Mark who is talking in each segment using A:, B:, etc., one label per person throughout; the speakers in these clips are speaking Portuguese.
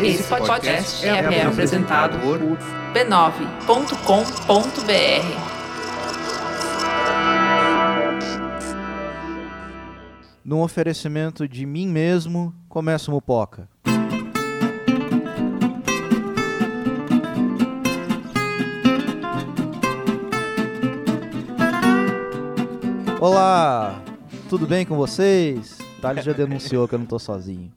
A: Esse podcast é, é apresentado por b9.com.br.
B: Num oferecimento de mim mesmo, começa o Mupoca. Olá, tudo bem com vocês? Thales já denunciou que eu não tô sozinho.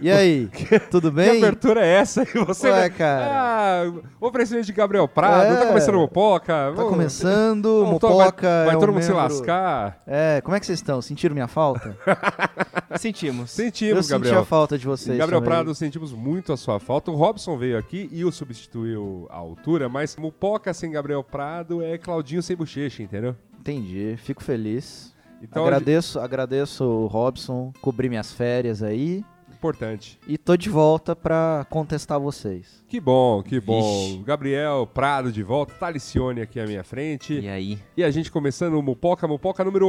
B: E aí, tudo bem?
C: Que abertura é essa? E você,
B: Ué, cara.
C: Ah, oferecimento de Gabriel Prado,
B: É.
C: tá começando o Mopoca.
B: Tá começando,
C: to-
B: Mupoca
C: Vai, vai
B: é um
C: todo mundo se lascar.
B: É, como é que vocês estão? Sentiram minha falta?
D: Sentimos.
B: eu
C: Sentimos,
B: senti a
C: Gabriel.
B: falta de vocês
C: Gabriel
B: também.
C: Prado, sentimos muito a sua falta. O Robson veio aqui e o substituiu à altura, mas Mupoca sem Gabriel Prado é Claudinho sem bochecha, entendeu?
B: Entendi, fico feliz.
C: Então,
B: agradeço, agradeço o Robson cobrir minhas férias aí
C: importante.
B: e tô de volta pra contestar vocês.
C: Que bom, que bom. Gabriel Prado de volta, Talicione aqui à minha frente.
D: E aí?
C: E a gente começando o Mupoca, Mupoca número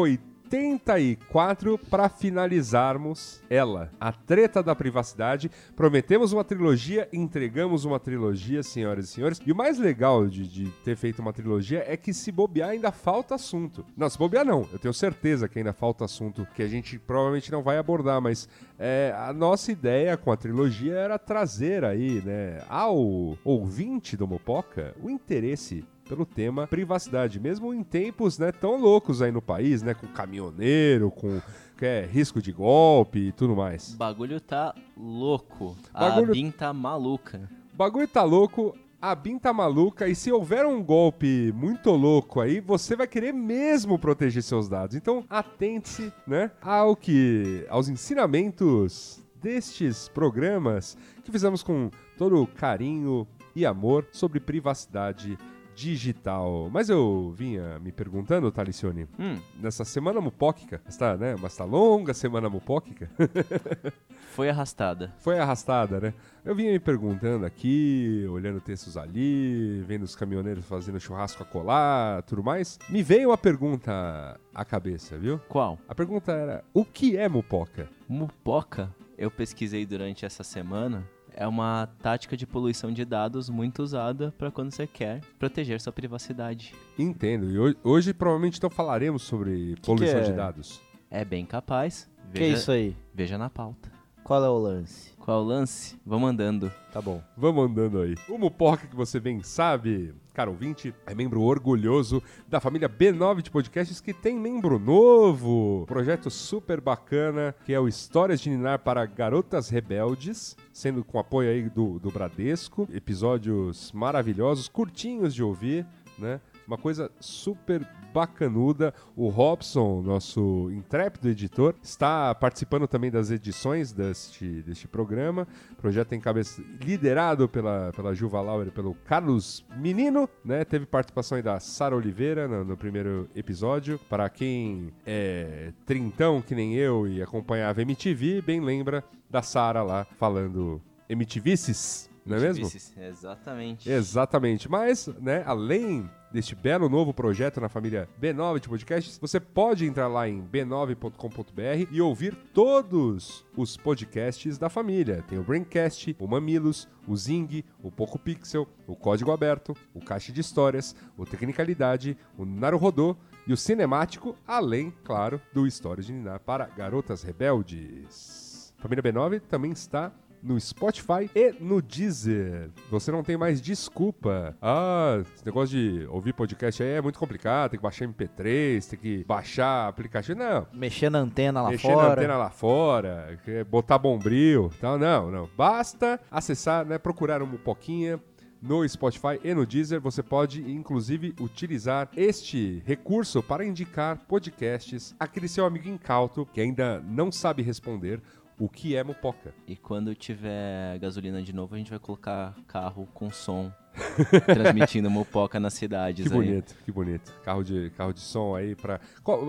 C: 84, para finalizarmos ela, a treta da privacidade. Prometemos uma trilogia, entregamos uma trilogia, senhoras e senhores. E o mais legal de, de ter feito uma trilogia é que se bobear ainda falta assunto. Não, se bobear não, eu tenho certeza que ainda falta assunto que a gente provavelmente não vai abordar, mas é, a nossa ideia com a trilogia era trazer aí, né, ao ouvinte do Mopoca o interesse pelo tema privacidade, mesmo em tempos né, tão loucos aí no país, né, com caminhoneiro, com que é, risco de golpe e tudo mais.
D: O bagulho tá louco.
C: Bagulho-
D: A BIM tá maluca.
C: O bagulho tá louco, a BIM tá maluca e se houver um golpe muito louco aí, você vai querer mesmo proteger seus dados. Então, atente-se, né, ao que aos ensinamentos destes programas que fizemos com todo carinho e amor sobre privacidade digital. Mas eu vinha me perguntando, Talicione,
D: Hum,
C: nessa semana mupóquica, esta, né, uma esta longa semana mupóquica,
D: foi arrastada.
C: foi arrastada, né? Eu vinha me perguntando aqui, olhando textos ali, vendo os caminhoneiros fazendo churrasco a colar, tudo mais. Me veio uma pergunta à cabeça, viu?
D: Qual?
C: A pergunta era: o que é mupoca?
D: Mupoca, eu pesquisei durante essa semana. É uma tática de poluição de dados muito usada para quando você quer proteger sua privacidade.
C: Entendo. E hoje, hoje provavelmente então falaremos sobre poluição
B: é?
C: de dados.
D: É bem capaz.
B: Que
D: Veja,
B: isso aí?
D: veja na pauta.
B: Qual é o lance?
D: Qual o lance? Vamos andando.
B: Tá bom.
C: Vamos andando aí. O Mupoca que você bem sabe, caro ouvinte, é membro orgulhoso da família B9 de podcasts que tem membro novo. Projeto super bacana que é o Histórias de Ninar para Garotas Rebeldes, sendo com apoio aí do, do Bradesco. Episódios maravilhosos, curtinhos de ouvir, né? Uma coisa super bacanuda. O Robson, nosso intrépido editor, está participando também das edições deste, deste programa. O projeto tem cabeça liderado pela, pela Juva Lauer e pelo Carlos Menino, né? Teve participação aí da Sara Oliveira no, no primeiro episódio. Para quem é trintão que nem eu e acompanhava MTV, bem lembra da Sara lá falando MTVices, não é mesmo?
D: Exatamente.
C: Exatamente. Mas, né, além deste belo novo projeto na família B9 de podcasts, você pode entrar lá em b9.com.br e ouvir todos os podcasts da família. Tem o Braincast, o Mamilos, o Zing, o Poco Pixel, o Código Aberto, o Caixa de Histórias, o Tecnicalidade, o Naruhodô e o Cinemático, além, claro, do Histórias de Ninar para Garotas Rebeldes. Família B9 também está no Spotify e no Deezer. Você não tem mais desculpa. Ah, esse negócio de ouvir podcast aí é muito complicado, tem que baixar MP3, tem que baixar aplicativo. Não,
B: Mexer na antena lá
C: mexer
B: fora.
C: na antena lá fora, que- botar bombril, tal. Não, não. Basta acessar, né, procurar uma poquinha no Spotify e no Deezer. Você pode, inclusive, utilizar este recurso para indicar podcasts àquele seu amigo incauto que ainda não sabe responder o que é Mupoca.
D: E quando tiver gasolina de novo, a gente vai colocar carro com som transmitindo mopoca nas cidades
C: Que
D: aí.
C: bonito, que bonito. Carro de, carro de som aí pra.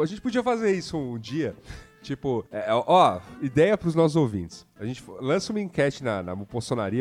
C: A gente podia fazer isso um dia. Tipo, é, ó, ideia pros nossos ouvintes. A gente lança uma enquete na, na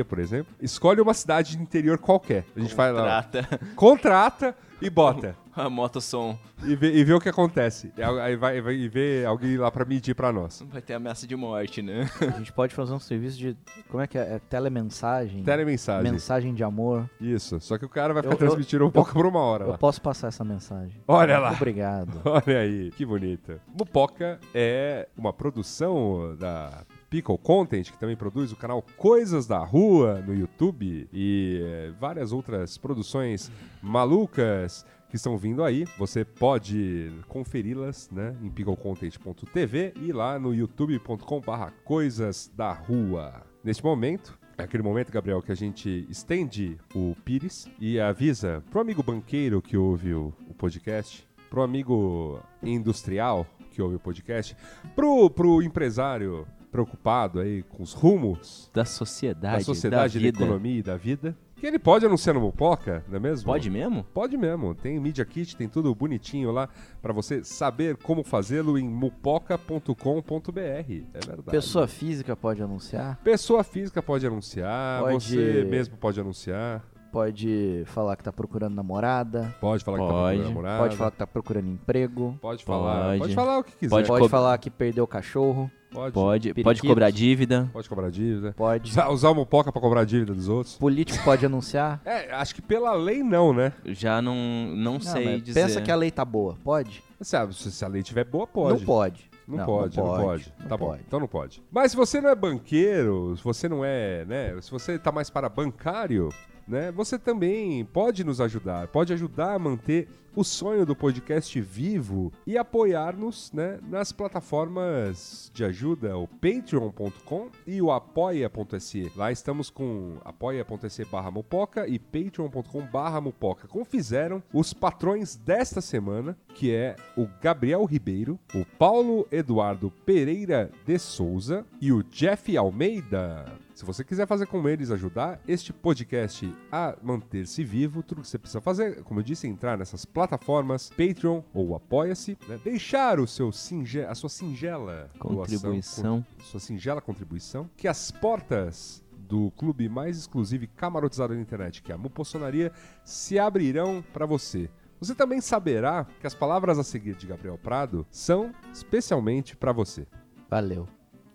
C: por exemplo. Escolhe uma cidade de interior qualquer. A gente faz lá.
D: Trata.
C: Contrata e bota.
D: A motossom.
C: e ver, e ver o que acontece. E Aí vai, vai e ver alguém lá pra medir pra nós.
D: Vai ter ameaça de morte, né?
B: A gente pode fazer um serviço de. Como é que é? é telemensagem?
C: Telemensagem.
B: Mensagem de amor.
C: Isso. Só que o cara vai ficar
B: Eu- eu-
C: transmitindo um pouco por uma hora
B: Eu
C: lá.
B: posso passar essa mensagem.
C: Olha lá.
B: Obrigado.
C: Olha aí, que bonita. Mupoca é uma produção da Pickle Content, que também produz o canal Coisas da Rua no YouTube e eh, várias outras produções malucas que estão vindo aí. Você pode conferi-las né, em picklecontent.tv e lá no youtube.com/barra Coisas da Rua. Neste momento, é aquele momento, Gabriel, que a gente estende o Pires e avisa pro amigo banqueiro que ouve o, o podcast, pro amigo industrial que ouve o podcast, pro, pro empresário preocupado aí com os rumos
D: Da sociedade,
C: da sociedade,
D: da
C: da, economia e da vida, que ele pode anunciar no Mupoca, não é mesmo?
D: Pode mesmo?
C: Pode mesmo. Tem Media Kit, tem tudo bonitinho lá pra você saber como fazê-lo em mupoca.com.br. É verdade.
B: Pessoa física pode anunciar?
C: Pessoa física pode anunciar,
B: Pode-
C: você mesmo pode anunciar,
B: Pode falar que tá procurando namorada?
C: pode falar que tá
D: Pode.
C: procurando namorada,
B: Pode falar que tá procurando emprego?
C: pode falar,
D: Pode.
C: pode falar o que quiser,
D: Pode
C: pode,
B: Pode falar que perdeu o cachorro?
C: Pode,
D: Pode, pode cobrar dívida.
C: pode cobrar dívida,
B: Pode.
C: usar, usar o Mupoca pra cobrar a dívida dos outros.
B: Político pode anunciar?
C: É, acho que pela lei não, né?
D: Já não, não,
B: Não,
D: sei
B: mas
D: dizer.
B: Pensa que a lei tá boa. Pode?
C: Se a, se a lei tiver boa, pode.
B: Não pode.
C: Não, pode, não pode.
B: não
C: tá bom,
B: pode.
C: então não pode. Mas se você não é banqueiro, se você não é, né, se você tá mais para bancário, né, você também pode nos ajudar, pode ajudar a manter o sonho do podcast vivo e apoiar-nos, né, nas plataformas de ajuda, o patreon.com e o apoia.se. Lá estamos com apoia.se barra mupoca e patreon.com barra mupoca, como fizeram os patrões desta semana, que é o Gabriel Ribeiro, o Paulo Eduardo Pereira de Souza e o Jeff Almeida. Se você quiser fazer como eles ajudar este podcast a manter-se vivo, tudo que você precisa fazer, como eu disse, é entrar nessas plataformas Patreon ou Apoia-se, né? deixar o seu singe a sua singela doação,
D: Contribuição.
C: con- sua singela contribuição, que as portas do clube mais exclusivo e camarotizado da internet, que é a Mupossonaria, se abrirão para você. Você também saberá que as palavras a seguir de Gabriel Prado são especialmente para você.
B: Valeu.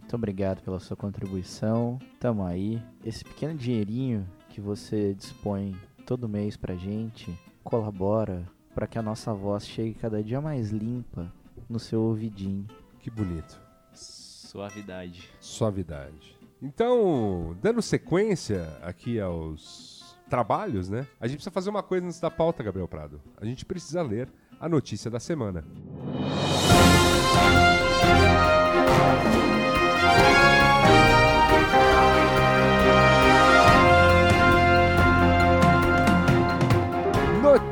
B: Muito obrigado pela sua contribuição. Tamo aí. Esse pequeno dinheirinho que você dispõe todo mês pra gente colabora para que a nossa voz chegue cada dia mais limpa no seu ouvidinho.
C: Que bonito.
D: Suavidade.
C: Suavidade. Então, dando sequência aqui aos trabalhos, né? A gente precisa fazer uma coisa antes da pauta, Gabriel Prado. A gente precisa ler a notícia da semana.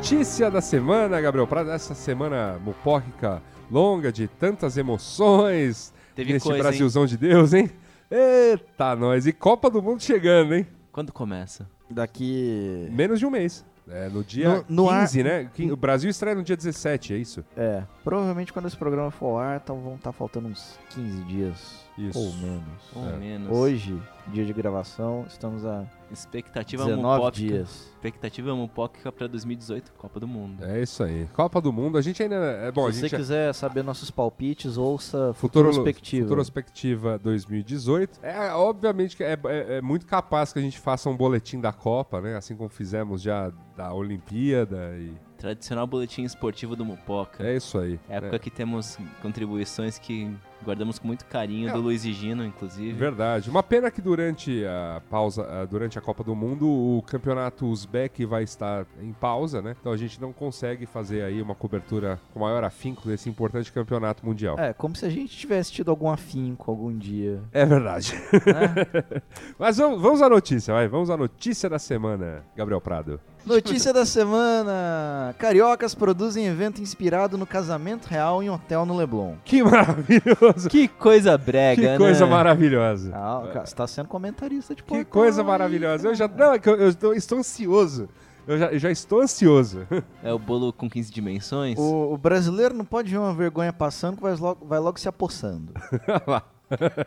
C: Notícia da semana, Gabriel Prado. Essa semana mupóquica longa de tantas emoções
D: Teve
C: neste
D: coisa, hein?
C: Brasilzão de Deus, hein? Eita, nós. E Copa do Mundo chegando, hein?
D: Quando começa?
B: Daqui.
C: Menos de um mês. É, no dia
B: No- no ar-
C: 15, né? Quin- O Brasil estreia no dia 17, é isso?
B: É. Provavelmente quando esse programa for ao ar, tá- vão estar faltando uns 15 dias.
C: Isso.
B: Ou menos.
D: Ou
C: É.
D: menos.
B: Hoje, dia de gravação, estamos a
D: Expectativa
B: 19
D: mupóquica.
B: dias.
D: Expectativa mupóquica pra 2018, Copa do Mundo.
C: É isso aí. Copa do Mundo. A gente ainda. É bom, a
B: Se
C: gente.
B: você quiser saber nossos palpites, ouça
C: Futuro,
B: Futurospectiva.
C: Futurospectiva 2018. É, obviamente que é, é- é muito capaz que a gente faça um boletim da Copa, né? Assim como fizemos já da Olimpíada e.
D: Tradicional boletim esportivo do Mupoca.
C: É isso aí.
D: Época que temos contribuições que guardamos com muito carinho,
C: É.
D: do Luiz e Gino, inclusive.
C: Verdade. Uma pena que durante a pausa, ah, durante a Copa do Mundo, o campeonato uzbek vai estar em pausa, né? Então a gente não consegue fazer aí uma cobertura com maior afinco desse importante campeonato mundial.
B: É, como se a gente tivesse tido algum afinco algum dia.
C: É verdade.
B: né?
C: Mas vamos, vamos à notícia, vai. Vamos à notícia da semana, Gabriel Prado.
B: Notícia da semana: Cariocas produzem evento inspirado no casamento real em hotel no Leblon.
C: Que maravilhoso.
D: Que coisa brega,
C: Que coisa
D: né?
C: maravilhosa.
B: Ah, cara, você tá sendo comentarista de
C: Que
B: portão
C: coisa maravilhosa. Eu já, não, é que eu, eu estou, estou ansioso. Eu já, eu já estou ansioso.
D: É o bolo com 15 dimensões?
B: O, o brasileiro não pode ver uma vergonha passando que vai logo, vai logo se apossando.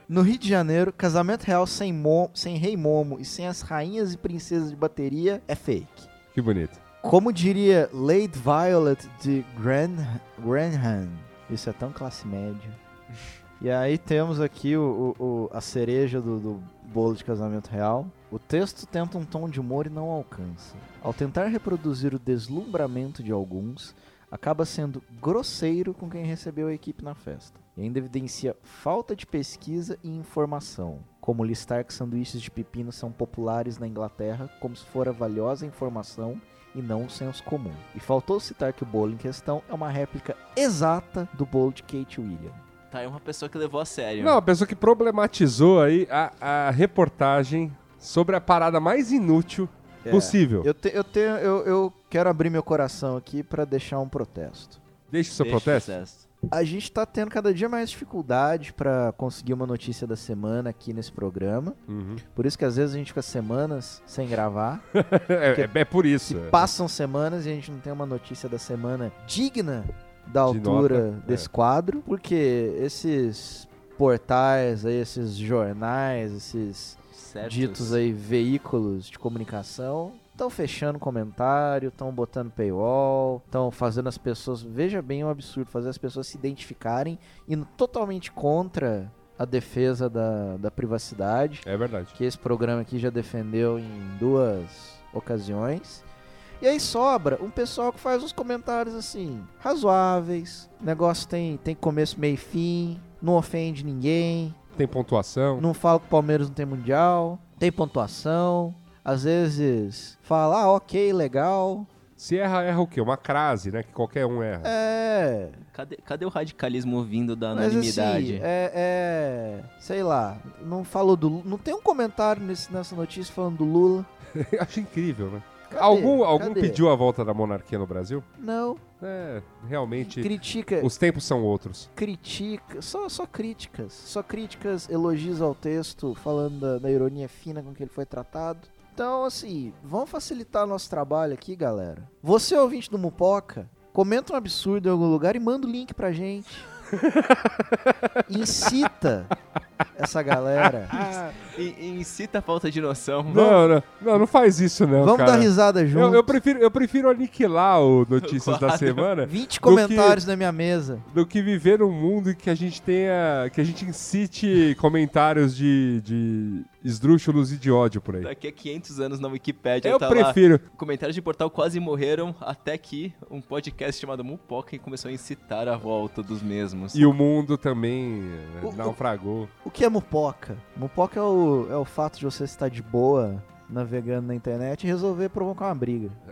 B: No Rio de Janeiro, casamento real sem, mo, sem rei Momo e sem as rainhas e princesas de bateria é fake.
C: Que bonito.
B: Como diria Lady Violet de Gran Granham. Isso é tão classe média. E aí temos aqui o, o- o- a cereja do, do bolo de casamento real. O texto tenta um tom de humor e não alcança. Ao tentar reproduzir o deslumbramento de alguns, acaba sendo grosseiro com quem recebeu a equipe na festa. E ainda evidencia falta de pesquisa e informação, como listar que sanduíches de pepino são populares na Inglaterra como se fora valiosa informação e não um senso comum. E faltou citar que o bolo em questão é uma réplica exata do bolo de Kate William.
D: Tá aí uma pessoa que levou a sério.
C: Não, a pessoa que problematizou aí a, a reportagem sobre a parada mais inútil
B: É.
C: possível.
B: Eu, te- eu, tenho, eu, eu quero abrir meu coração aqui para deixar um protesto.
C: Deixa o seu
D: Deixa o
C: protesto.
B: A gente tá tendo cada dia mais dificuldade para conseguir uma notícia da semana aqui nesse programa.
C: Uhum.
B: Por isso que às vezes a gente fica semanas sem gravar.
C: é, é- é por isso.
B: Se passam semanas e a gente não tem uma notícia da semana digna da
C: De
B: altura
C: nota,
B: desse
C: é.
B: quadro. Porque esses portais aí, esses jornais, esses
D: Certos.
B: ditos aí veículos de comunicação estão fechando comentário, estão botando paywall, estão fazendo as pessoas, veja bem o absurdo, fazer as pessoas se identificarem indo totalmente contra a defesa da, da privacidade,
C: É verdade.
B: que esse programa aqui já defendeu em duas ocasiões. E aí sobra um pessoal que faz uns comentários assim, razoáveis, o negócio tem, tem começo, meio e fim, não ofende ninguém,
C: Tem pontuação.
B: não fala que o Palmeiras não tem mundial, tem pontuação. Às vezes fala, ah, ok, legal.
C: Se erra, erra o quê? Uma crase, né? Que qualquer um erra.
B: É.
D: Cadê, cadê o radicalismo vindo da
B: Mas
D: anonimidade?
B: assim, é, é. Sei lá, não falou do Não tem um comentário nesse- nessa notícia falando do Lula.
C: Eu Acho incrível, né?
B: Cadê?
C: algum algum
B: Cadê?
C: pediu a volta da monarquia no Brasil?
B: Não.
C: É, realmente.
B: Critica.
C: Os tempos são outros.
B: Critica. Só, só críticas. Só críticas, elogios ao texto, falando da, da ironia fina com que ele foi tratado. Então, assim, vamos facilitar nosso trabalho aqui, galera. Você, ouvinte do Mupoca, comenta um absurdo em algum lugar e manda o link pra gente. Incita essa galera.
D: E incita a falta de noção.
C: Não, não, não, não faz isso não,
B: Vamos
C: cara.
B: dar risada junto.
C: Eu, eu prefiro, eu prefiro aniquilar o Notícias da. Semana
B: 20 comentários na minha mesa.
C: do que viver num mundo em que a gente tenha. que a gente incite comentários de, de esdrúxulos e de ódio por aí.
D: Daqui a 500 anos na Wikipédia
C: Eu
D: tá
C: prefiro.
D: lá. Comentários de portal quase morreram até que um podcast chamado Mupoca começou a incitar a volta dos mesmos.
C: E o mundo também eh,
B: O- o-
C: naufragou.
B: O que é mupoca? Mupoca é o, é o fato de você estar de boa navegando na internet e resolver provocar uma briga.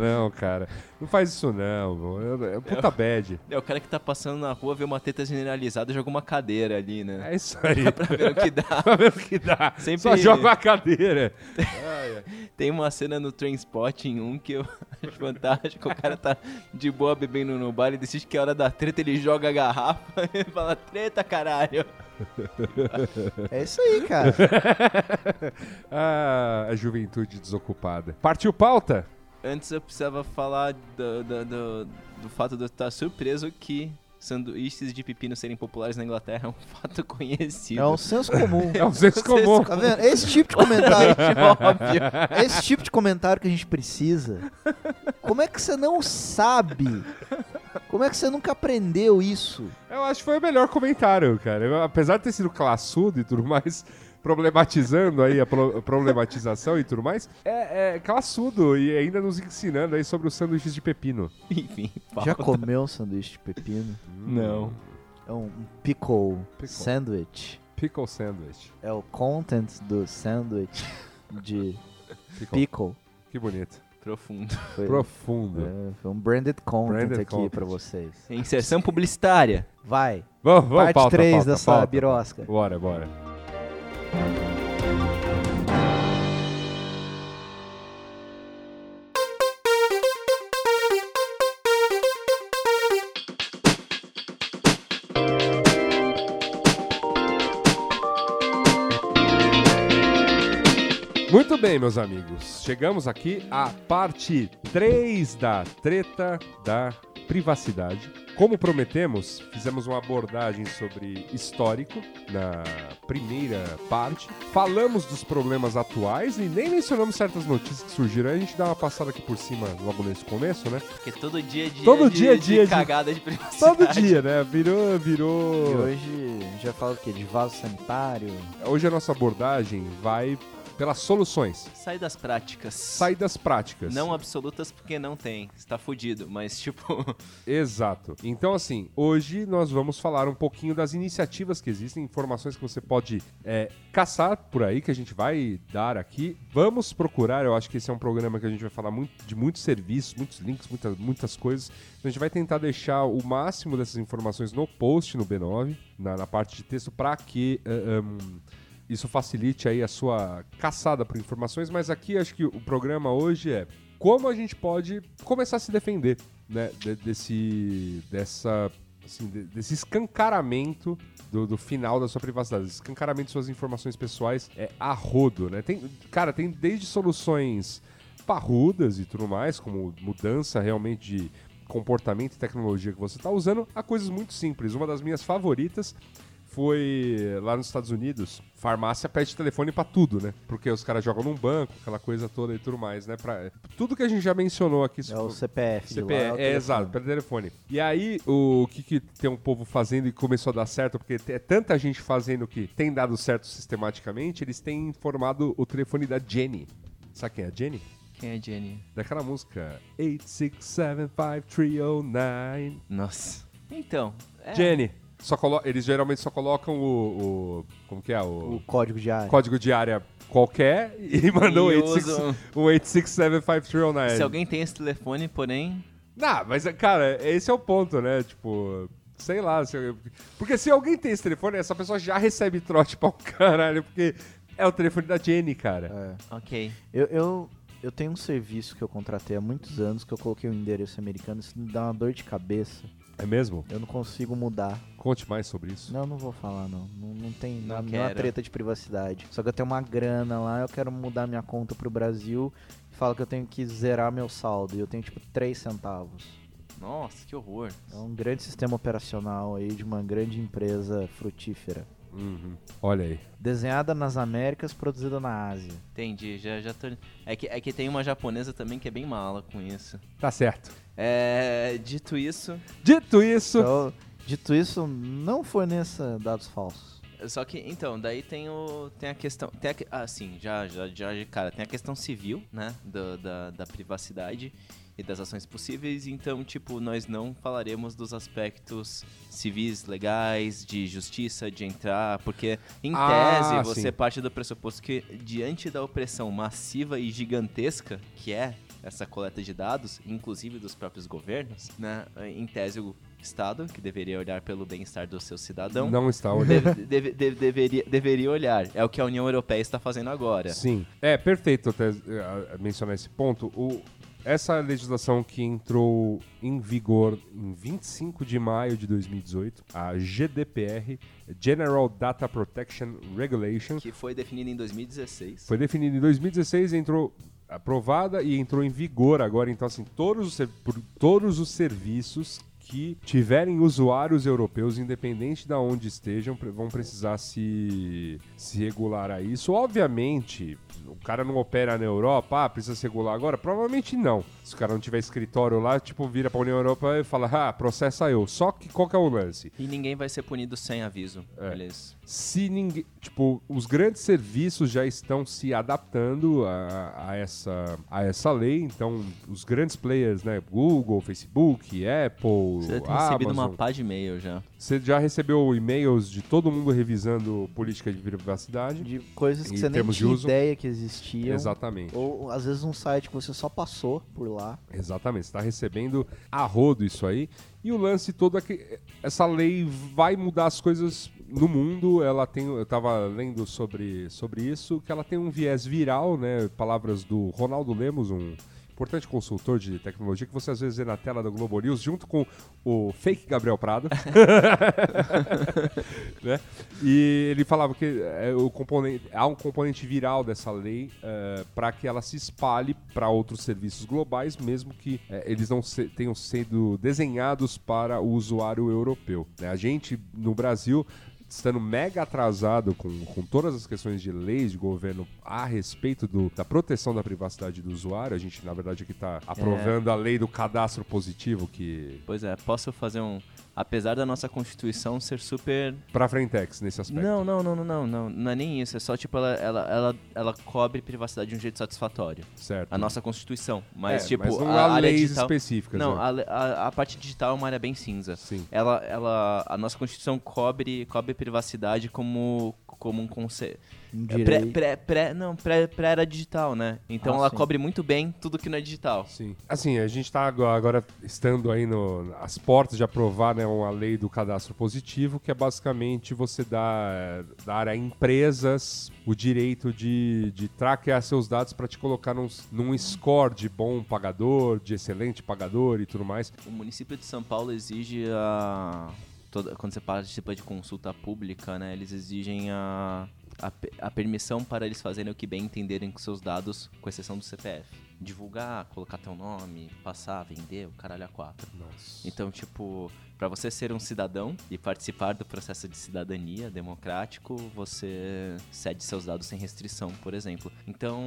C: não, cara. Não faz isso não. É é puta bad.
D: É o cara que tá passando na rua, vê uma teta generalizada e joga uma cadeira ali, né?
C: É isso aí.
D: Pra ver o que dá.
C: Pra ver o que dá.
D: Sempre-
C: Só joga a cadeira.
D: Tem uma cena no Trainspotting 1 que eu acho fantástico. O cara tá de boa bebendo no bar e decide que é hora da treta, ele joga a garrafa e fala, treta, caralho.
B: É isso aí, cara.
C: Ah, a juventude desocupada. Partiu pauta?
D: Antes eu precisava falar do, do, do, do fato de eu estar surpreso que sanduíches de pepino serem populares na Inglaterra é um fato conhecido.
B: É um senso comum.
C: É um senso comum.
B: Tá vendo? Esse tipo de comentário.
D: óbvio.
B: Esse tipo de comentário que a gente precisa. Como é que você não sabe? Como é que você nunca aprendeu isso?
C: Eu acho que foi o melhor comentário, cara. Eu, apesar de ter sido classudo e tudo mais, problematizando aí a pro- problematização e tudo mais, é, é classudo e ainda nos ensinando aí sobre os sanduíches de pepino.
D: Enfim,
B: Já comeu um sanduíche de pepino?
D: Não.
B: É um pickle,
C: Pickle.
B: sandwich.
C: Pickle sandwich.
B: É o content do sandwich de
C: Pickle.
B: pickle.
C: Que bonito.
D: Profundo.
B: Foi,
C: Profundo.
B: é, foi um branded content
C: Branded
B: aqui
C: content.
B: pra vocês.
D: Inserção publicitária.
B: Vai.
C: Vamos, vamos,
B: Parte
C: pauta,
B: 3
C: pauta,
B: dessa
C: pauta.
B: birosca.
C: Bora, bora. Muito bem, meus amigos. Chegamos aqui à parte 3 da treta da privacidade. Como prometemos, fizemos uma abordagem sobre histórico na primeira parte. Falamos dos problemas atuais e nem mencionamos certas notícias que surgiram. A gente dá uma passada aqui por cima logo nesse começo, né?
D: Porque todo dia é dia
C: Todo
D: de,
C: dia é
D: de
C: dia de-
D: cagada de privacidade.
C: Todo dia, né? Virou,
B: E
C: virou.
B: hoje já fala o quê? De vaso sanitário?
C: Hoje a nossa abordagem vai pelas soluções,
D: Sai das práticas.
C: saídas práticas.
D: Não absolutas porque não tem. Você tá fudido. Mas, tipo,
C: Exato. Então, assim, hoje nós vamos falar um pouquinho das iniciativas que existem, informações que você pode é, caçar por aí, que a gente vai dar aqui. Vamos procurar, eu acho que esse é um programa que a gente vai falar muito, de muitos serviços, muitos links, muitas, muitas coisas. Então, a gente vai tentar deixar o máximo dessas informações no post no B9, na, na parte de texto, para que. eh, hum, isso facilite aí a sua caçada por informações, mas aqui acho que o programa hoje é como a gente pode começar a se defender, né, de- desse dessa assim, de- desse escancaramento do, do final da sua privacidade, esse escancaramento de suas informações pessoais é a rodo, né? Tem, cara, tem desde soluções parrudas e tudo mais, como mudança realmente de comportamento e tecnologia que você está usando, a coisas muito simples. Uma das minhas favoritas foi lá nos Estados Unidos, farmácia pede telefone pra tudo, né? Porque os caras jogam num banco, aquela coisa toda e tudo mais, né? Pra, tudo que a gente já mencionou aqui.
B: É o CPF.
C: CPE,
B: o
C: é,
B: telefone.
C: exato, pelo telefone. E aí, o que, que tem um povo fazendo e começou a dar certo, porque é tanta gente fazendo que tem dado certo sistematicamente, eles têm informado o telefone da Jenny. Sabe quem é a Jenny?
D: quem é Jenny?
C: Daquela música 8675309.
D: Nossa. Então. É,
C: Jenny. Só colo eles geralmente só colocam o, o- Como que é? O,
B: O código de área.
C: código de área qualquer e mandou
D: E
C: 86
D: usam-
C: um 8675309.
D: Se alguém tem esse telefone, porém.
C: Não, mas, cara, esse é o ponto, né? Tipo, sei lá. se- porque se alguém tem esse telefone, essa pessoa já recebe trote pra um caralho, porque é o telefone da Jenny, cara.
B: É.
D: Ok.
B: Eu, eu, eu tenho um serviço que eu contratei há muitos anos que eu coloquei um endereço americano. Isso me dá uma dor de cabeça.
C: É, mesmo?
B: Eu não consigo mudar.
C: Conte mais sobre isso.
B: Não, não vou falar, não. Não, não tem
D: Não
B: não nenhuma
D: quero.
B: treta de privacidade. Só que eu tenho uma grana lá, eu quero mudar minha conta pro Brasil. Fala que eu tenho que zerar meu saldo. E eu tenho, tipo, 3 centavos.
D: Nossa, que horror.
B: É um grande sistema operacional aí de uma grande empresa frutífera.
C: Uhum. Olha aí.
B: Desenhada nas Américas, produzida na Ásia.
D: Entendi, já, já tô. É que, é que tem uma japonesa também que é bem mala com isso.
C: Tá certo.
D: É. Dito isso.
C: Dito isso.
B: Então, dito isso, não forneça dados falsos.
D: Só que, então, daí tem o. Tem a questão. Tem a, que- ah, sim, já, já, já, cara, tem a questão civil, né? do- da, da privacidade e das ações possíveis. Então, tipo, nós não falaremos dos aspectos civis, legais, de justiça, de entrar, porque, em
C: Ah,
D: tese, você
C: sim.
D: parte do pressuposto que, diante da opressão massiva e gigantesca que é essa coleta de dados, inclusive dos próprios governos, né? Em tese, o Estado, que deveria olhar pelo bem-estar do seu cidadão,
C: Não está olhando.
D: Deve- deve- deve- deveria, deveria olhar. É o que a União Europeia está fazendo agora.
C: Sim. É, perfeito até eh, mencionar esse ponto. O, essa legislação que entrou em vigor em 25 de maio de 2018, a GDPR, General Data Protection Regulation,
D: Que foi definida em 2016.
C: foi definida em 2016, entrou aprovada e entrou em vigor agora. Então, assim, todos os, todos os serviços que tiverem usuários europeus, independente de onde estejam, vão precisar se, se regular a isso. Obviamente, o cara não opera na Europa, ah, precisa se regular agora? Provavelmente não. Se o cara não tiver escritório lá, tipo, vira pra União Europeia e fala, ah, processa eu. Só que qual que é o lance?
D: E ninguém vai ser punido sem aviso.
C: É.
D: Eles...
C: se ninguém. Tipo, os grandes serviços já estão se adaptando a, a essa, a essa lei. Então, os grandes players, né? Google, Facebook, Apple,
D: Você tem recebido
C: Amazon.
D: uma pá de e-mail já.
C: Você já recebeu e-mails de todo mundo revisando política de privacidade?
B: De coisas que você nem tinha
C: uso.
B: ideia que existiam.
C: Exatamente.
B: Ou às vezes um site que você só passou por lá.
C: Exatamente, você está recebendo a rodo isso aí. E o lance todo é que essa lei vai mudar as coisas no mundo. Ela tem, eu estava lendo sobre, sobre isso, que ela tem um viés viral, né? Palavras do Ronaldo Lemos, um importante consultor de tecnologia que você às vezes vê na tela da Globo News junto com o fake Gabriel Prado. né? E ele falava que é, o componente, há um componente viral dessa lei para que ela se espalhe para outros serviços globais, mesmo que é, eles não se, tenham sido desenhados para o usuário europeu. Né? A gente, no Brasil, estando mega atrasado com, com todas as questões de leis de governo a respeito do, da proteção da privacidade do usuário. A gente, na verdade, aqui está aprovando é. a lei do cadastro positivo que...
D: Pois é, posso fazer um apesar da nossa Constituição ser super.
C: Pra Frentex nesse aspecto.
D: Não, não, não, não, não, não. Não é nem isso. É só, tipo, ela, ela, ela, ela cobre privacidade de um jeito satisfatório.
C: Certo.
D: A nossa Constituição. Mas,
C: é,
D: tipo,
C: mas não
D: a,
C: há
D: área
C: leis
D: digital.
C: específicas.
D: Não,
C: né?
D: a, a, a parte digital é uma área bem cinza.
C: Sim.
D: Ela, ela, a nossa Constituição cobre, cobre privacidade como, como um conceito. Pré, pré, pré, não, pré, pré era digital, né? Então
B: Ah,
D: ela
B: sim.
D: cobre muito bem tudo que não é digital.
C: Sim. Assim, a gente está agora, agora estando aí no, às portas de aprovar né, uma lei do cadastro positivo, que é basicamente você dar, dar a empresas o direito de, de traquear seus dados para te colocar num, num score de bom pagador, de excelente pagador e tudo mais.
D: O município de São Paulo exige a. toda- quando você participa de consulta pública, né? Eles exigem a, a, a permissão para eles fazerem o que bem entenderem com seus dados, com exceção do CPF. Divulgar, colocar teu nome, passar, vender, o caralho a quatro.
C: Nossa.
D: Então, tipo, para você ser um cidadão e participar do processo de cidadania democrático, você cede seus dados sem restrição, por exemplo. Então,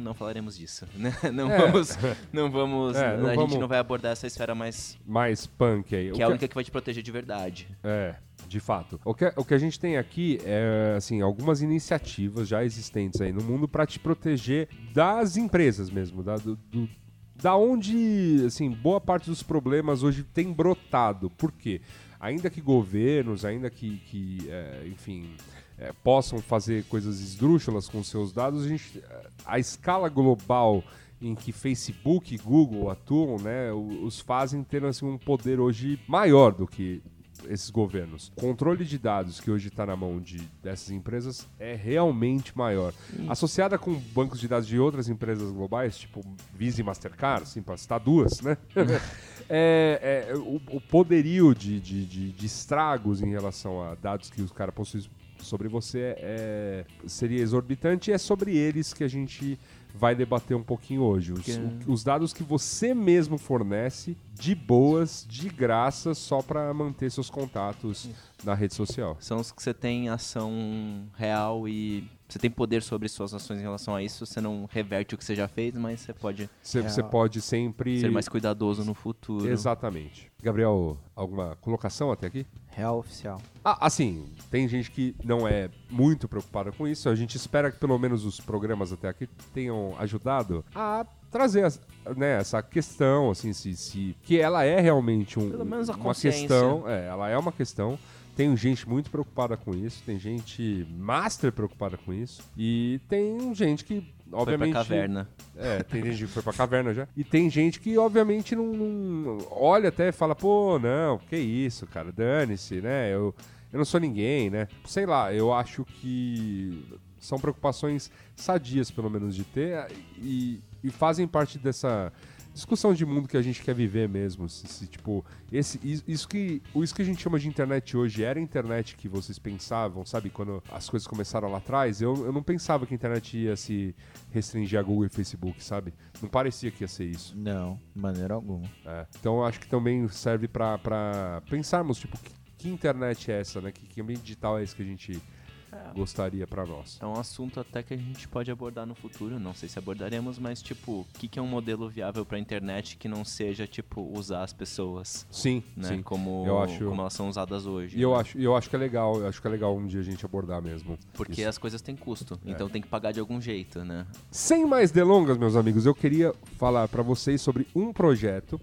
D: não falaremos disso, né? Não
C: É.
D: vamos, não vamos,
C: É, não
D: a
C: vamos-
D: gente não vai abordar essa esfera mais
C: Mais punk aí. O
D: que é a única que vai te proteger de verdade.
C: É, de fato. O que, o que a gente tem aqui é, assim, algumas iniciativas já existentes aí no mundo para te proteger das empresas mesmo, da, do, do- da onde, assim, boa parte dos problemas hoje tem brotado. Por quê? Ainda que governos, ainda que, que é, enfim, é, possam fazer coisas esdrúxulas com seus dados, a, gente, a escala global em que Facebook e Google atuam, né, os fazem ter assim, um poder hoje maior do que esses governos. O controle de dados que hoje está na mão de, dessas empresas é realmente maior. Associada com bancos de dados de outras empresas globais, tipo Visa e Mastercard, assim, para citar duas, né? é, é, o, o poderio de, de, de- de estragos em relação a dados que os caras possuem sobre você é, seria exorbitante e é sobre eles que a gente vai debater um pouquinho hoje. Os, os dados que você mesmo fornece de boas, de graça, só para manter seus contatos na rede social.
D: São os que você tem ação real e você tem poder sobre suas ações em relação a isso. Você não reverte o que você já fez, mas você pode
C: Você,
B: É,
C: você pode sempre.
D: ser mais cuidadoso no futuro.
C: Exatamente. Gabriel, alguma colocação até aqui?
B: Real oficial.
C: Ah, assim, tem gente que não é muito preocupada com isso. A gente espera que pelo menos os programas até aqui tenham ajudado a trazer as- né, essa questão, assim, se, se que ela é realmente um,
D: Pelo menos a
C: uma
D: consciência.
C: questão. É, ela é uma questão. Tem gente muito preocupada com isso, tem gente master preocupada com isso e tem gente que
D: Foi
C: obviamente
D: pra caverna.
C: é, tem gente que foi pra caverna já. E tem gente que, obviamente, não, não- olha até e fala, pô, não, que isso, cara, dane-se, né? Eu, eu não sou ninguém, né? Sei lá, eu acho que são preocupações sadias, pelo menos, de ter e, e fazem parte dessa discussão de mundo que a gente quer viver mesmo. Se, se, tipo, esse, is- isso, que, o- isso que a gente chama de internet hoje era a internet que vocês pensavam, sabe? Quando as coisas começaram lá atrás, eu, eu não pensava que a internet ia se restringir a Google e Facebook, sabe? Não parecia que ia ser isso.
B: Não, de maneira alguma.
C: É. Então eu acho que também serve pra pensarmos, tipo, que, que internet é essa, né? Que, que ambiente digital é esse que a gente gostaria pra nós?
D: É um assunto até que a gente pode abordar no futuro. Não sei se abordaremos, mas tipo, o que, que é um modelo viável pra internet que não seja, tipo, usar as pessoas,
C: Sim,
D: né?
C: sim.
D: Como,
C: Eu acho-
D: como elas são usadas hoje.
C: E eu
D: né?
C: acho, eu acho que é legal, eu acho que é legal um dia a gente abordar mesmo.
D: Porque
C: isso.
D: as coisas têm custo,
C: É.
D: então tem que pagar de algum jeito, né?
C: Sem mais delongas, meus amigos, eu queria falar pra vocês sobre um projeto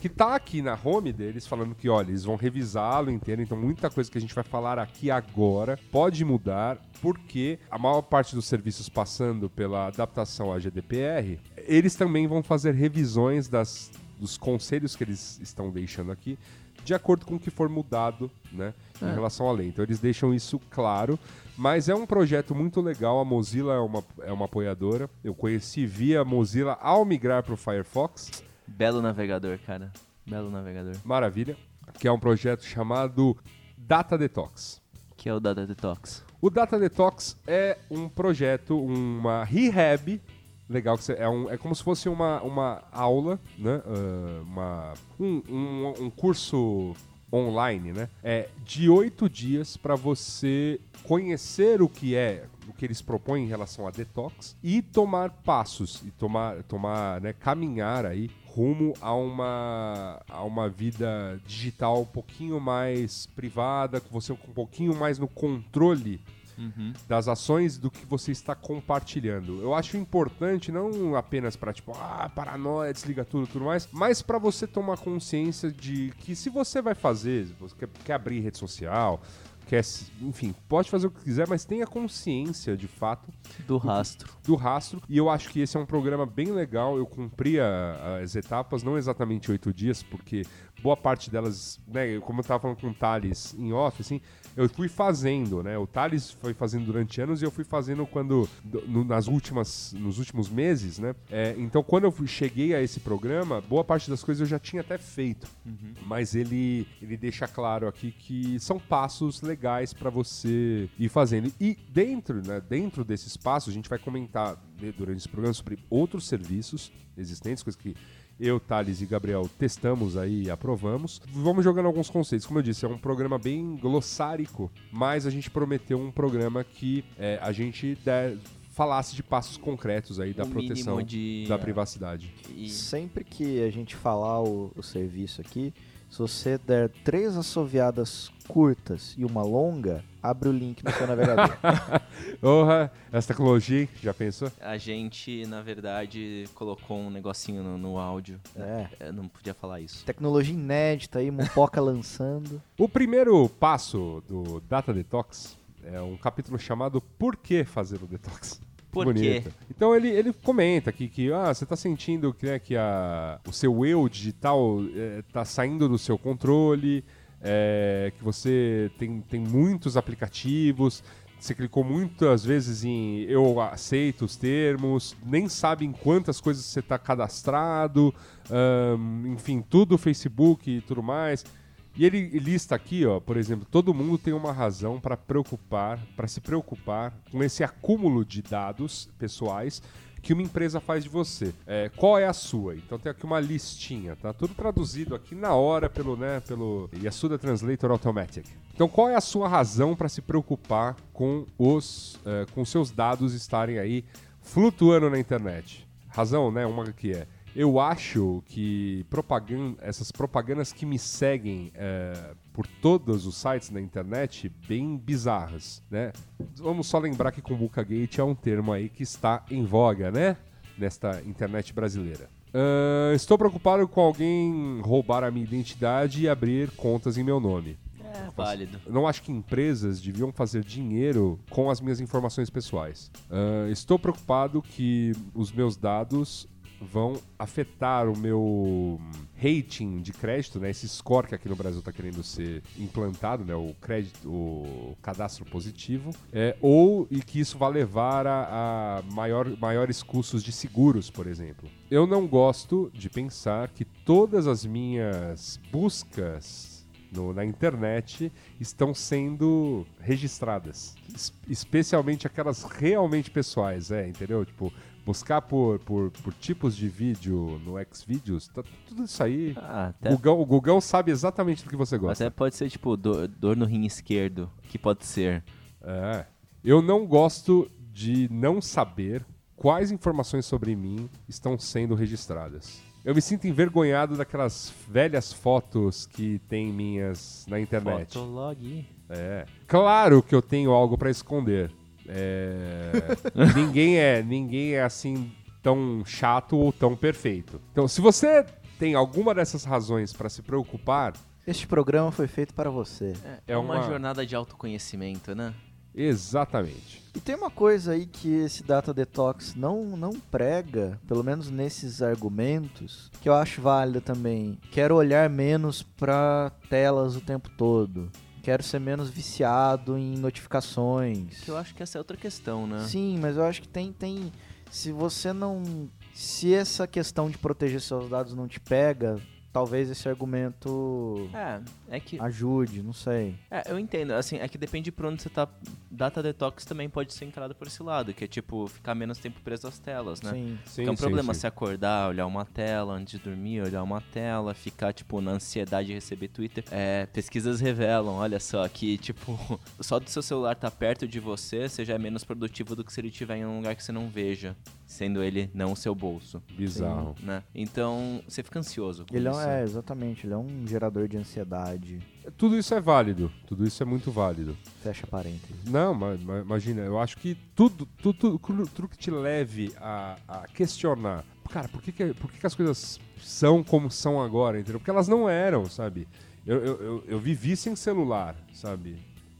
C: que tá aqui na home deles, falando que, olha, eles vão revisá-lo inteiro, então muita coisa que a gente vai falar aqui agora pode mudar, porque a maior parte dos serviços passando pela adaptação à GDPR, eles também vão fazer revisões das, dos conselhos que eles estão deixando aqui de acordo com o que for mudado, né, em
B: É.
C: relação à lei. Então eles deixam isso claro, mas é um projeto muito legal. A Mozilla é uma, é uma apoiadora. Eu conheci via Mozilla ao migrar para o Firefox.
D: Belo navegador, cara. Belo navegador.
C: Maravilha. Que é um projeto chamado Data Detox.
D: Que é o Data Detox.
C: O Data Detox é um projeto, uma rehab. Legal, que você- é, um, é como se fosse uma, uma aula, né? ah, uma, um, um, um curso online, né? É de oito dias para você conhecer o que é, o que eles propõem em relação a detox e tomar passos e tomar, tomar, né? Caminhar aí rumo a uma, a uma vida digital um pouquinho mais privada, com você um pouquinho mais no controle das ações do que você está compartilhando. Eu acho importante não apenas para tipo, ah, paranoia, desliga tudo, tudo mais, mas para você tomar consciência de que se você vai fazer, você quer, quer abrir rede social, quer, enfim, pode fazer o que quiser, mas tenha consciência de fato
D: Do rastro.
C: do rastro. E eu acho que esse é um programa bem legal. Eu cumpri a- as etapas, não exatamente oito dias, porque boa parte delas, né, como eu tava falando com o Thales em off, assim, eu fui fazendo, né? O Thales foi fazendo durante anos e eu fui fazendo quando do- no- nas últimas nos últimos meses, né? É, então quando eu cheguei a esse programa, boa parte das coisas eu já tinha até feito. Mas ele ele deixa claro aqui que são passos legais para você ir fazendo. E dentro, né, dentro desses passos, a gente vai comentar né, durante esse programa sobre outros serviços existentes, coisas que eu, Thales e Gabriel testamos aí e aprovamos. Vamos jogando alguns conceitos. Como eu disse, é um programa bem glossárico, mas a gente prometeu um programa que é, a gente der- falasse de passos concretos aí da
D: Um
C: proteção
D: de-
C: da privacidade.
D: E
B: Sempre que a gente falar o, o serviço aqui, se você der três assoviadas curtas e uma longa, abre o link no seu navegador.
C: Porra, essa tecnologia, já pensou?
D: a gente, na verdade, colocou um negocinho no, no áudio.
B: É.
D: Eu não podia falar isso.
B: Tecnologia inédita aí, Mupoca lançando.
C: O primeiro passo do Data Detox é um capítulo chamado Por que fazer o detox?
D: Por
C: Bonito.
D: quê?
C: Então ele, ele comenta aqui que ah, você está sentindo que, né, que a, o seu eu digital está saindo do seu controle, é, que você tem, tem muitos aplicativos, você clicou muitas vezes em eu aceito os termos, nem sabe em quantas coisas você está cadastrado, enfim, tudo Facebook e tudo mais. E ele lista aqui, ó, por exemplo, todo mundo tem uma razão para preocupar, para se preocupar com esse acúmulo de dados pessoais que uma empresa faz de você. É, qual é a sua? Então tem aqui uma listinha, tá? Tudo traduzido aqui na hora pelo, né, pelo Yasuda Translator Automatic. Então qual é a sua razão para se preocupar com os é, com seus dados estarem aí flutuando na internet? Razão, né? Uma que é eu acho que propaganda, essas propagandas que me seguem é, por todos os sites na internet, bem bizarras, né? Vamos só lembrar que Kumbuka Gate é um termo aí que está em voga, né? Nesta internet brasileira. Ahn, estou preocupado com alguém roubar a minha identidade e abrir contas em meu nome.
D: É válido.
C: Não acho que empresas deviam fazer dinheiro com as minhas informações pessoais. Ahn, estou preocupado que os meus dados vão afetar o meu rating de crédito, né? Esse score que aqui no Brasil está querendo ser implantado, né? O crédito, o cadastro positivo, é, ou e que isso vai levar a, a maior, maiores custos de seguros, por exemplo. Eu não gosto de pensar que todas as minhas buscas no- na internet estão sendo registradas. Es- especialmente aquelas realmente pessoais, é, entendeu? Tipo, buscar por, por, por tipos de vídeo no Xvideos, tá tudo isso aí.
D: Ah, até,
C: Gugão, o Gugão sabe exatamente do que você gosta.
D: até pode ser, tipo, dor, dor no rim esquerdo. Que pode ser.
C: É. Eu não gosto de não saber quais informações sobre mim estão sendo registradas. Eu me sinto envergonhado daquelas velhas fotos que tem minhas na internet.
D: Fotolog.
C: É. Claro que eu tenho algo pra esconder. É, ninguém é, ninguém é assim tão chato ou tão perfeito. Então, se você tem alguma dessas razões pra se preocupar,
B: Este programa foi feito para você.
D: É,
C: É
D: uma,
C: uma-
D: jornada de autoconhecimento, né?
C: Exatamente.
B: E tem uma coisa aí que esse Data Detox não, não prega, pelo menos nesses argumentos, que eu acho válida também. Quero olhar menos para telas o tempo todo. Quero ser menos viciado em notificações.
D: Que eu acho que essa é outra questão, né?
B: Sim, mas eu acho que tem, tem. Se você não. Se essa questão de proteger seus dados não te pega, talvez esse argumento
D: É, é que.
B: ajude, não sei.
D: É, eu entendo, assim, é que depende por onde você tá. Data detox também pode ser encarado por esse lado, que é tipo, ficar menos tempo preso às telas, né?
B: Sim.
C: Sim,
D: que é um
C: sim,
D: problema
C: sim.
D: se acordar, olhar uma tela antes de dormir, olhar uma tela, ficar, tipo, na ansiedade de receber Twitter. É, pesquisas revelam, olha só, que, tipo, só do seu celular tá perto de você, você já é menos produtivo do que se ele estiver em um lugar que você não veja, sendo ele não o seu bolso,
C: Bizarro.
D: né? Então, você fica ansioso com
B: Ele é,
D: isso.
B: Um- é, exatamente, ele é um gerador de ansiedade.
C: Tudo isso é válido. Tudo isso é muito válido.
B: Fecha parênteses.
C: Não, mas, mas imagina, eu acho que tudo, tudo, tudo, tudo que te leve a, a questionar, cara, por que, que, por que, que as coisas são como são agora, entendeu? Porque elas não eram, sabe? Eu, eu, eu, eu vivi sem celular, sabe?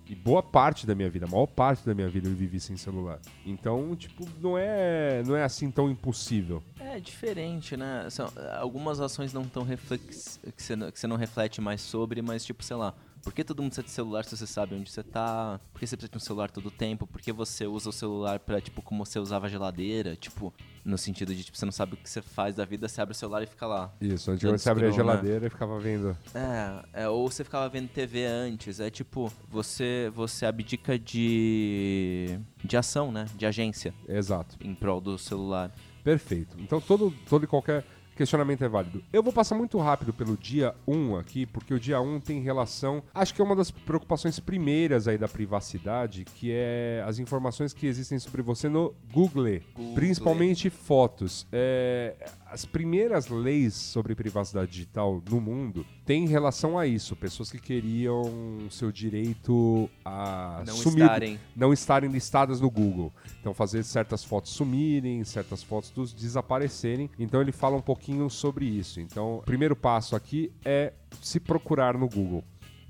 C: E boa parte da minha vida, a maior parte da minha vida eu vivi sem celular. Então, tipo, não é, não é assim tão impossível.
D: É diferente, né? São, algumas ações não tão reflex... que, você, não- que você não reflete mais sobre, mas tipo, sei lá, por que todo mundo precisa de celular se você sabe onde você tá? Por que você precisa de um celular todo o tempo? Por que você usa o celular pra, tipo, como você usava a geladeira? Tipo, no sentido de, tipo, você não sabe o que você faz da vida, você abre o celular e fica lá.
C: Isso, antigamente você abria a
D: scroll, né?
C: geladeira e ficava vendo.
D: É, é, ou você ficava vendo TV antes, é tipo, você, você abdica de, de ação, né? De agência
C: Exato.
D: em prol do celular.
C: Perfeito. Então todo, todo e qualquer questionamento é válido. Eu vou passar muito rápido pelo dia 1 aqui, porque o dia 1 tem relação. Acho que é uma das preocupações primeiras aí da privacidade, que é as informações que existem sobre você no Google,
D: Google.
C: principalmente fotos. É, as primeiras leis sobre privacidade digital no mundo têm relação a isso. Pessoas que queriam seu direito a
D: Não
C: sumir,
D: estarem.
C: não estarem listadas no Google. Então, fazer certas fotos sumirem, certas fotos dos desaparecerem. Então, ele fala um pouquinho sobre isso. Então, o primeiro passo aqui é se procurar no Google.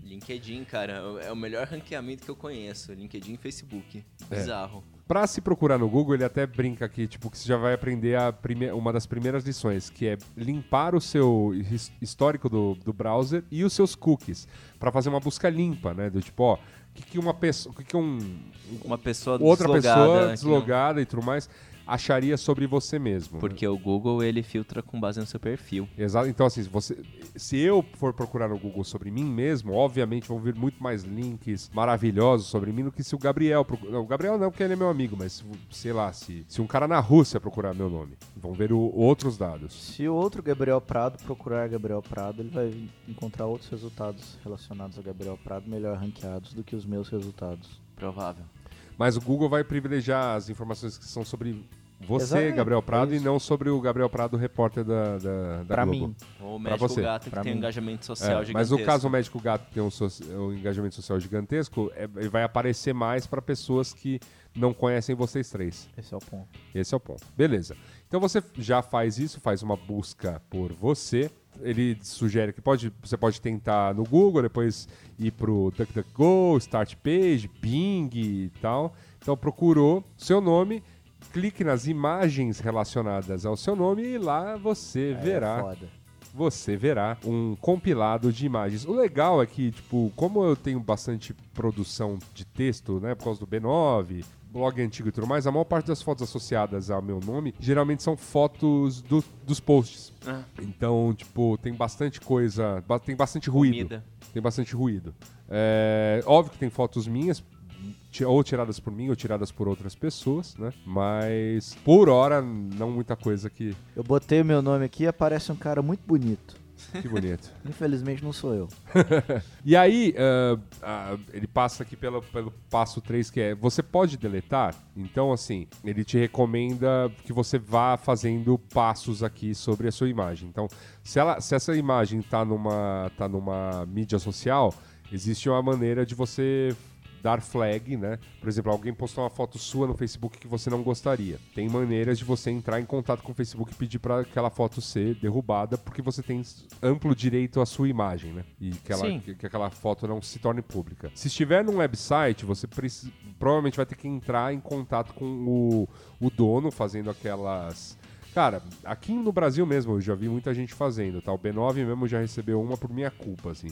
D: LinkedIn, cara, é o melhor ranqueamento que eu conheço. LinkedIn e Facebook. Bizarro.
C: Pra se procurar no Google, ele até brinca aqui, tipo, que você já vai aprender a prime- uma das primeiras lições, que é limpar o seu his- histórico do, do browser e os seus cookies, Pra fazer uma busca limpa, né? Do tipo, ó, o que, que uma pessoa, o que, que um,
D: Uma pessoa
C: outra
D: deslogada
C: pessoa
D: que não-
C: deslogada e tudo mais acharia sobre você mesmo.
D: Porque o Google, ele filtra com base no seu perfil.
C: Exato. Então, assim, se, você, se eu for procurar no Google sobre mim mesmo, obviamente vão vir muito mais links maravilhosos sobre mim do que se o Gabriel. procu- Não, o Gabriel não, porque ele é meu amigo, mas se- sei lá, se, se um cara na Rússia procurar meu nome, vão ver o- outros dados.
B: Se o outro Gabriel Prado procurar Gabriel Prado, ele vai encontrar outros resultados relacionados a Gabriel Prado melhor ranqueados do que os meus resultados.
D: Provável.
C: Mas o Google vai privilegiar as informações que são sobre você,
B: Exato,
C: Gabriel
B: é
C: Prado, e
B: isso.
C: não sobre o Gabriel Prado, repórter da, da, da
B: Pra
C: Globo.
B: mim.
D: Ou o médico
C: você.
D: gato que
B: Pra
D: tem um
B: mim.
D: engajamento
C: É,
D: social
C: mas no
D: gigantesco.
C: caso o médico gato que tem um, soci- um engajamento social gigantesco, é- ele vai aparecer mais para pessoas que não conhecem vocês três.
B: Esse é o ponto.
C: Esse é o ponto. Beleza. Então você já faz isso, faz uma busca por você. Ele sugere que pode, você pode tentar no Google, depois ir pro DuckDuckGo, Start Page, Bing e tal. Então procurou seu nome, clique nas imagens relacionadas ao seu nome e lá você
B: Aí
C: verá
B: É foda.
C: você verá um compilado de imagens. O legal é que, tipo, como eu tenho bastante produção de texto, né, por causa do B9, blog antigo e tudo mais, a maior parte das fotos associadas ao meu nome geralmente são fotos do- dos posts.
D: Ah,
C: Então, tipo, tem bastante coisa, tem bastante ruído.
D: comida.
C: Tem bastante ruído. É, óbvio que tem fotos minhas, ou tiradas por mim ou tiradas por outras pessoas, né? Mas, por hora, não muita coisa que...
B: Eu botei o meu nome aqui e aparece um cara muito bonito.
C: Que bonito.
B: Infelizmente não sou eu.
C: E aí, ah, ah, ele passa aqui pelo, pelo passo 3, que é você pode deletar. Então, assim, ele te recomenda que você vá fazendo passos aqui sobre a sua imagem. Então, se, ela, se essa imagem tá numa, tá numa mídia social, existe uma maneira de você dar flag, né? Por exemplo, alguém postou uma foto sua no Facebook que você não gostaria. Tem maneiras de você entrar em contato com o Facebook e pedir para aquela foto ser derrubada, porque você tem amplo direito à sua imagem, né? E que, ela, que, que aquela foto não se torne pública. Se estiver num website, você preci- provavelmente vai ter que entrar em contato com o, o dono fazendo aquelas. Cara, aqui no Brasil mesmo eu já vi muita gente fazendo, tá? O B9 mesmo já recebeu uma por minha culpa, assim.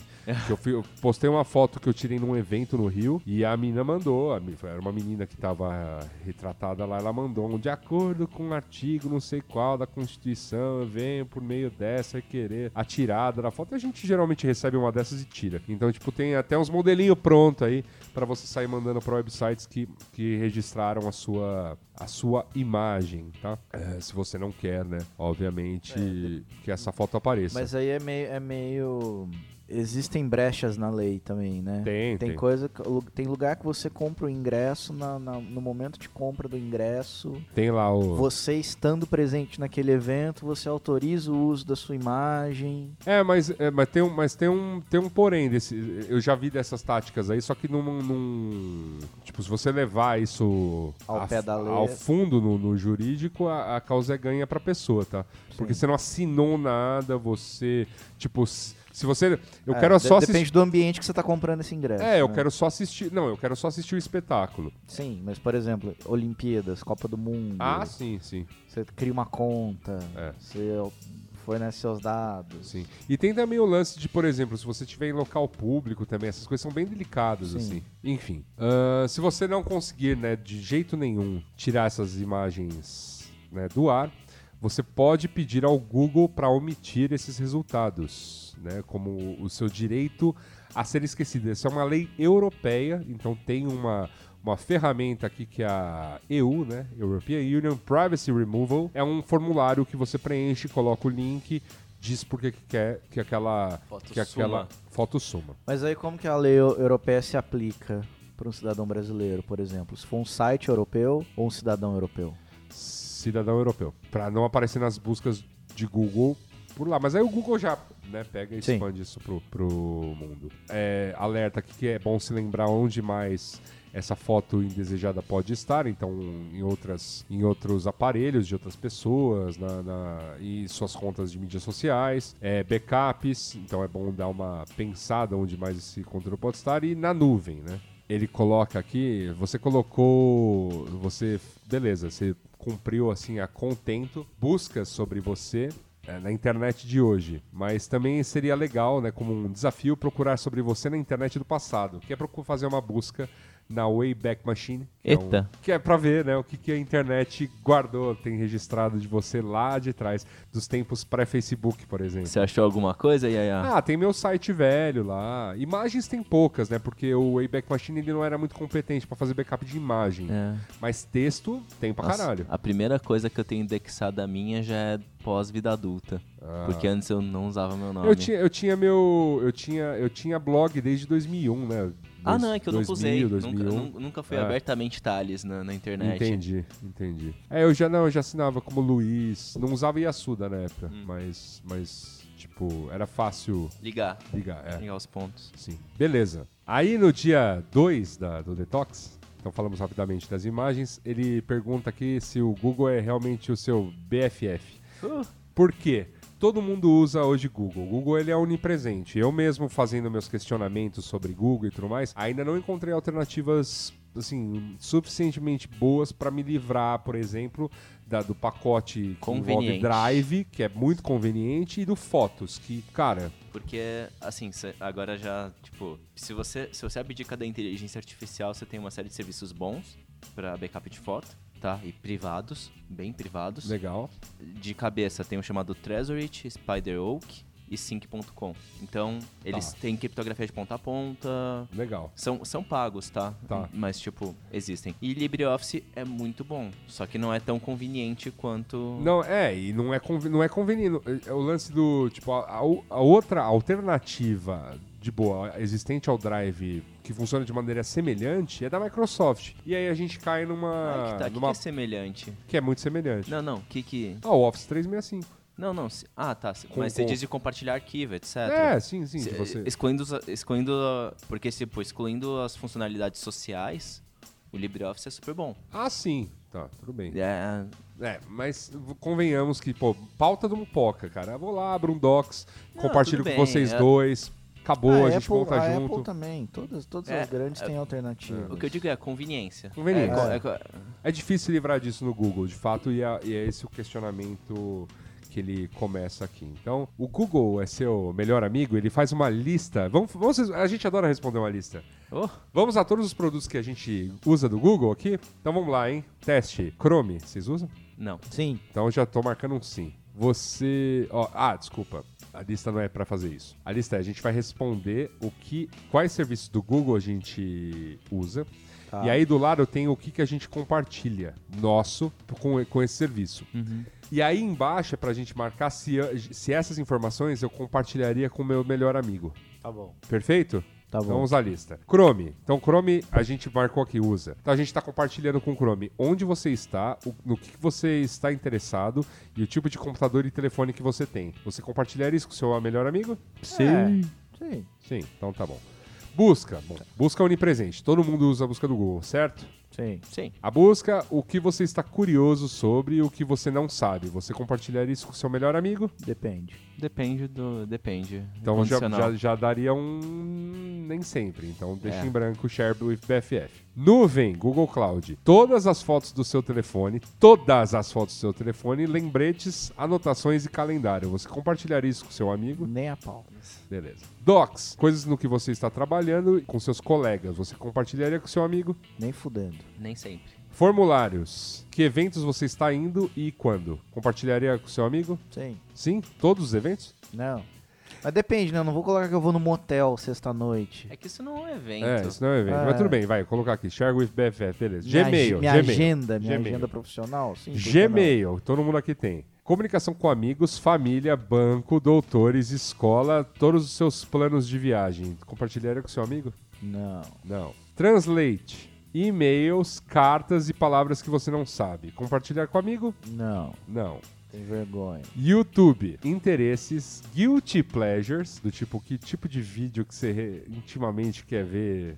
C: Eu, fui- eu postei uma foto que eu tirei num evento no Rio e a mina mandou, a era uma menina que tava retratada lá, ela mandou um de acordo com um artigo não sei qual da Constituição, eu venho por meio dessa querer a tirada da foto. A gente geralmente recebe uma dessas e tira. Então, tipo, tem até uns modelinhos prontos aí pra você sair mandando pra websites que, que registraram a sua, a sua imagem, tá? É, se você não quer, né? Obviamente que essa foto apareça.
B: Mas aí é meio, é meio. Existem brechas na lei também, né?
C: Tem,
B: Tem
C: tem.
B: coisa, tem lugar que você compra o ingresso na- na- no momento de compra do ingresso.
C: Tem lá o.
B: Você estando presente naquele evento, você autoriza o uso da sua imagem.
C: É, mas, é, mas, tem, um, mas tem, um, tem um porém desse. Eu já vi dessas táticas aí, só que num. num- tipo, se você levar isso
B: Ao
C: a-
B: pé da lei.
C: ao fundo no, no jurídico, a, a causa é ganha pra pessoa, tá? Porque
B: Sim.
C: você não assinou nada, você. Tipo, se você. Eu
B: É,
C: quero só
B: Depende
C: assistir.
B: do ambiente que você está comprando esse ingresso.
C: É, eu
B: né?
C: quero só assistir. Não, eu quero só assistir o espetáculo.
B: Sim, mas por exemplo, Olimpíadas, Copa do Mundo.
C: Ah, sim, sim.
B: Você cria uma conta.
C: É.
B: Você fornece seus dados.
C: Sim. E tem também o lance de, por exemplo, se você estiver em local público também, essas coisas são bem delicadas,
B: Sim.
C: assim. Enfim. ahn, se você não conseguir, né, de jeito nenhum, tirar essas imagens né, do ar, você pode pedir ao Google para omitir esses resultados, né? Como o seu direito a ser esquecido. Essa é uma lei europeia, então tem uma, uma ferramenta aqui que é a EU, né? European Union Privacy Removal. É um formulário que você preenche, coloca o link, diz por que que quer que aquela
D: Foto
C: que aquela
D: suma.
C: foto suma.
B: Mas aí como que a lei eu- europeia se aplica para um cidadão brasileiro, por exemplo? Se for um site europeu ou um cidadão europeu?
C: Cidadão europeu, Pra não aparecer nas buscas de Google por lá. Mas aí o Google já né, pega e
B: Sim.
C: expande isso pro, pro mundo. É, alerta aqui que é bom se lembrar onde mais essa foto indesejada pode estar, então em, outras, em outros aparelhos de outras pessoas, na, na- e suas contas de mídias sociais, é, backups, então é bom dar uma pensada onde mais esse conteúdo pode estar, e na nuvem, né? Ele coloca aqui, você colocou, você, beleza, você cumpriu assim a contento, buscas sobre você é, na internet de hoje, mas também seria legal, né, como um desafio, procurar sobre você na internet do passado, que é fazer uma busca na Wayback Machine. Que É um,
D: Eita.
C: que é pra ver, né, o que, que a internet guardou, tem registrado de você lá de trás, dos tempos pré-Facebook, por exemplo.
D: Você achou alguma coisa, Yaya?
C: Ah, tem meu site velho lá. Imagens tem poucas, né? Porque o Wayback Machine ele não era muito competente pra fazer backup de imagem.
D: É.
C: Mas texto tem pra
D: Nossa,
C: caralho.
D: A primeira coisa que eu tenho indexada minha já é pós-vida adulta. Porque antes eu não usava meu nome.
C: Ah. Eu tinha, eu tinha meu. Eu tinha, eu tinha blog desde 2001, né?
D: Ah, não, é que eu nunca
C: 2000,
D: usei.
C: 2001.
D: Nunca, nun- nunca fui
C: É.
D: abertamente Thales na, na internet.
C: Entendi, entendi. É, eu já não, eu já assinava como Luiz. Não usava Yasuda na época,
D: Hum.
C: mas, mas, tipo, era fácil
D: Ligar.
C: ligar. É.
D: Ligar os pontos.
C: Sim. Beleza. Aí no dia 2 do Detox, então falamos rapidamente das imagens, ele pergunta aqui se o Google é realmente o seu BFF.
D: Uh.
C: Por quê? Todo mundo usa hoje Google. O Google ele é onipresente. Eu mesmo fazendo meus questionamentos sobre Google e tudo mais, ainda não encontrei alternativas assim suficientemente boas para me livrar, por exemplo, da- do pacote que envolve. Drive, que é muito conveniente, e do Fotos, que, cara,
D: Porque, assim, agora já, tipo, se você, se você abdica da inteligência artificial, você tem uma série de serviços bons pra backup de foto, tá? E privados, bem privados.
C: legal.
D: De cabeça tem um chamado Trezorit, Spider Oak e Sync.com. Então, eles
C: Tá.
D: têm criptografia de ponta a ponta.
C: Legal.
D: São, são pagos, tá?
C: Tá.
D: Mas, tipo, existem. E LibreOffice é muito bom, só que não é tão conveniente quanto...
C: Não, é, e não é, não é conveniente. É o lance do, tipo, a- a outra alternativa de boa existente ao Drive que funciona de maneira semelhante é da Microsoft. E aí a gente cai numa.
D: Ah, que, tá, que
C: numa
D: que é semelhante?
C: que é muito semelhante.
D: Não, não, que que...
C: Ah, o Office 365.
D: Não, não. se- Ah, tá.
C: Com-
D: Mas você
C: com-
D: diz de compartilhar arquivo, etc.
C: É, sim, sim.
D: Se-
C: você...
D: Excluindo, os- excluindo. Porque, tipo, excluindo as funcionalidades sociais, o LibreOffice é super bom.
C: Ah, sim. Tá, tudo bem.
D: É,
C: É, mas convenhamos que, pô, pauta do Mupoca, cara. Eu vou lá, abro um docs,
D: Não,
C: compartilho com vocês
D: é-
C: dois. Acabou, a, gente
B: Apple,
C: monta
B: a
C: junto.
B: Apple também, todas, todas
D: É,
B: as grandes
D: é-
B: têm alternativa.
D: o que eu digo é conveniência.
C: Conveniência.
D: É, é co-
C: É difícil livrar disso no Google, de fato, e é, e é esse o questionamento que ele começa aqui. Então, o Google é seu melhor amigo, ele faz uma lista. Vamos, vamos, a gente adora responder uma lista.
D: Oh,
C: Vamos a todos os produtos que a gente usa do Google aqui? Então vamos lá, hein? Teste. Chrome, vocês usam?
D: não.
B: Sim,
C: Então eu já tô marcando um sim. Você. Ó, ah, desculpa. A lista não é pra fazer isso. A lista é a gente vai responder o que. Quais serviços do Google a gente usa.
B: Tá.
C: E aí do lado tem o que, que a gente compartilha nosso com, com esse serviço. E aí embaixo é pra gente marcar se, se essas informações eu compartilharia com o meu melhor amigo.
B: tá bom.
C: Perfeito?
B: Tá
C: Então
B: bom.
C: vamos à lista. Chrome. Então, Chrome a gente marcou aqui, usa. Então a gente está compartilhando com o Chrome onde você está, o- no que você está interessado e o tipo de computador e telefone que você tem. Você compartilharia isso com o seu melhor amigo?
B: Sim. Sim.
C: Sim, então tá bom. Busca. Bom, busca onipresente. Todo mundo usa a busca do Google, certo?
B: Sim.
D: Sim.
C: A busca, o que você está curioso sobre e o que você não sabe. Você compartilharia isso com o seu melhor amigo?
B: Depende.
D: Depende do. Depende.
C: Então já, já, já daria um. Nem sempre. Então deixa
D: É.
C: em branco Share with BFF. Nuvem, Google Cloud. Todas as fotos do seu telefone, todas as fotos do seu telefone, lembretes, anotações e calendário. Você compartilharia isso com seu amigo?
B: Nem a pau.
C: Beleza. Docs, coisas no que você está trabalhando com seus colegas. Você compartilharia com seu amigo?
B: Nem fudendo.
D: Nem sempre.
C: Formulários. Que eventos você está indo e quando? Compartilharia com seu amigo?
B: Sim.
C: Sim? Todos os eventos?
B: Não. Mas depende, né? Eu não vou colocar que eu vou no motel sexta-noite.
D: É que isso não é um evento.
C: É, isso não é evento.
B: É.
C: Mas tudo bem, vai, colocar aqui. Share with BFF, beleza.
B: Minha
C: Gmail.
B: Minha
C: Gmail.
B: agenda, minha
C: Gmail.
B: agenda profissional, sim.
C: Gmail, todo mundo aqui tem. Comunicação com amigos, família, banco, doutores, escola, todos os seus planos de viagem. Compartilharia com seu amigo?
B: Não.
C: Não. Translate. E-mails, cartas e palavras que você não sabe. Compartilhar com amigo?
B: Não.
C: Não.
B: Tem vergonha.
C: YouTube, interesses, guilty pleasures, do tipo que tipo de vídeo que você intimamente quer ver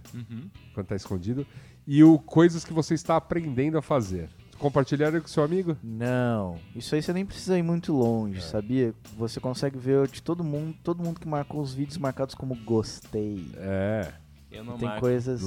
C: quando tá escondido, e o coisas que você está aprendendo a fazer. Compartilhar com seu amigo?
B: Não. Isso aí você nem precisa ir muito longe, sabia? Você consegue ver de todo mundo, todo mundo que marcou os vídeos marcados como gostei.
C: É.
D: Eu não
B: Tem
D: marco.
B: coisas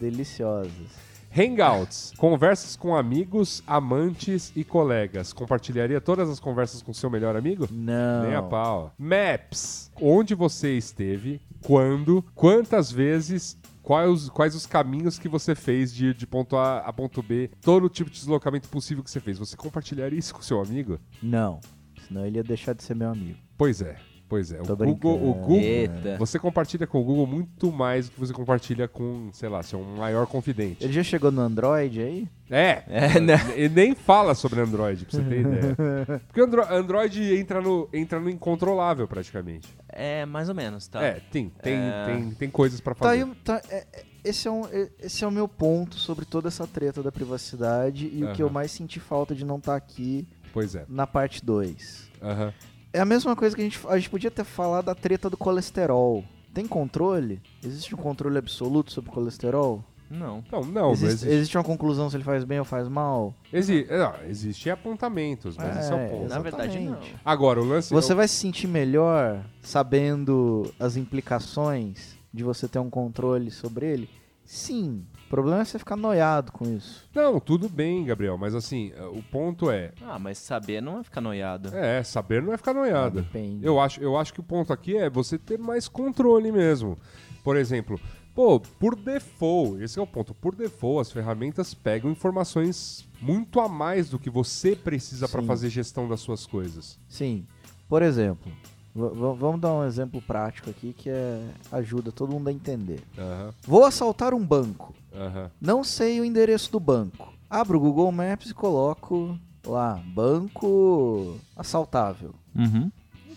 B: deliciosas.
C: Hangouts, conversas com amigos, amantes e colegas. Compartilharia todas as conversas com seu melhor amigo?
B: Não.
C: Nem a pau. Maps, onde você esteve, quando, quantas vezes, quais, os- quais os caminhos que você fez de, de ponto A a ponto B, todo o tipo de deslocamento possível que você fez. Você compartilharia isso com seu amigo?
B: Não. Senão ele ia deixar de ser meu amigo.
C: Pois é, pois é.
B: Tô
C: o Google, o. Google,
D: Eita.
C: você compartilha com o Google muito mais do que você compartilha com, sei lá, seu maior confidente.
B: Ele já chegou no Android aí?
C: É,
D: É, né?
C: ele nem fala sobre Android, pra você ter ideia. Porque Andro Android entra no, entra no incontrolável, praticamente.
D: É, mais ou menos, tá?
C: É, tem, tem,
D: É.
C: tem, tem coisas pra
B: Tá
C: fazer.
B: aí, tá, é- esse, é um, é- esse é o meu ponto sobre toda essa treta da privacidade e o que eu mais senti falta de não estar aqui
C: Pois é.
B: na parte 2.
C: Aham.
B: É a mesma coisa que a gente, a gente podia ter falado da treta do colesterol. Tem controle? Existe um controle absoluto sobre o colesterol?
D: Não.
C: Não, não,
B: existe,
C: existe.
B: existe uma conclusão se ele faz bem ou faz mal?
C: Exi não, existem apontamentos, mas esse é o ponto.
D: Na verdade, não.
C: Agora, o lance.
B: Você vai se sentir melhor sabendo as implicações de você ter um controle sobre ele? Sim. O problema é você ficar noiado com isso.
C: Não, tudo bem, Gabriel, mas assim, o ponto é.
D: Ah, mas saber não vai ficar noiado.
C: É, saber não é ficar noiado.
B: Depende.
C: Eu acho, eu acho que o ponto aqui é você ter mais controle mesmo. Por exemplo, pô, por default, esse é o ponto. Por default, as ferramentas pegam informações muito a mais do que você precisa para fazer gestão das suas coisas.
B: Sim. Por exemplo, vamos dar um exemplo prático aqui que é, ajuda todo mundo a entender.
C: Aham,
B: Vou assaltar um banco.
C: Aham.
B: Não sei o endereço do banco. Abro o Google Maps e coloco lá, banco assaltável.
D: Uhum.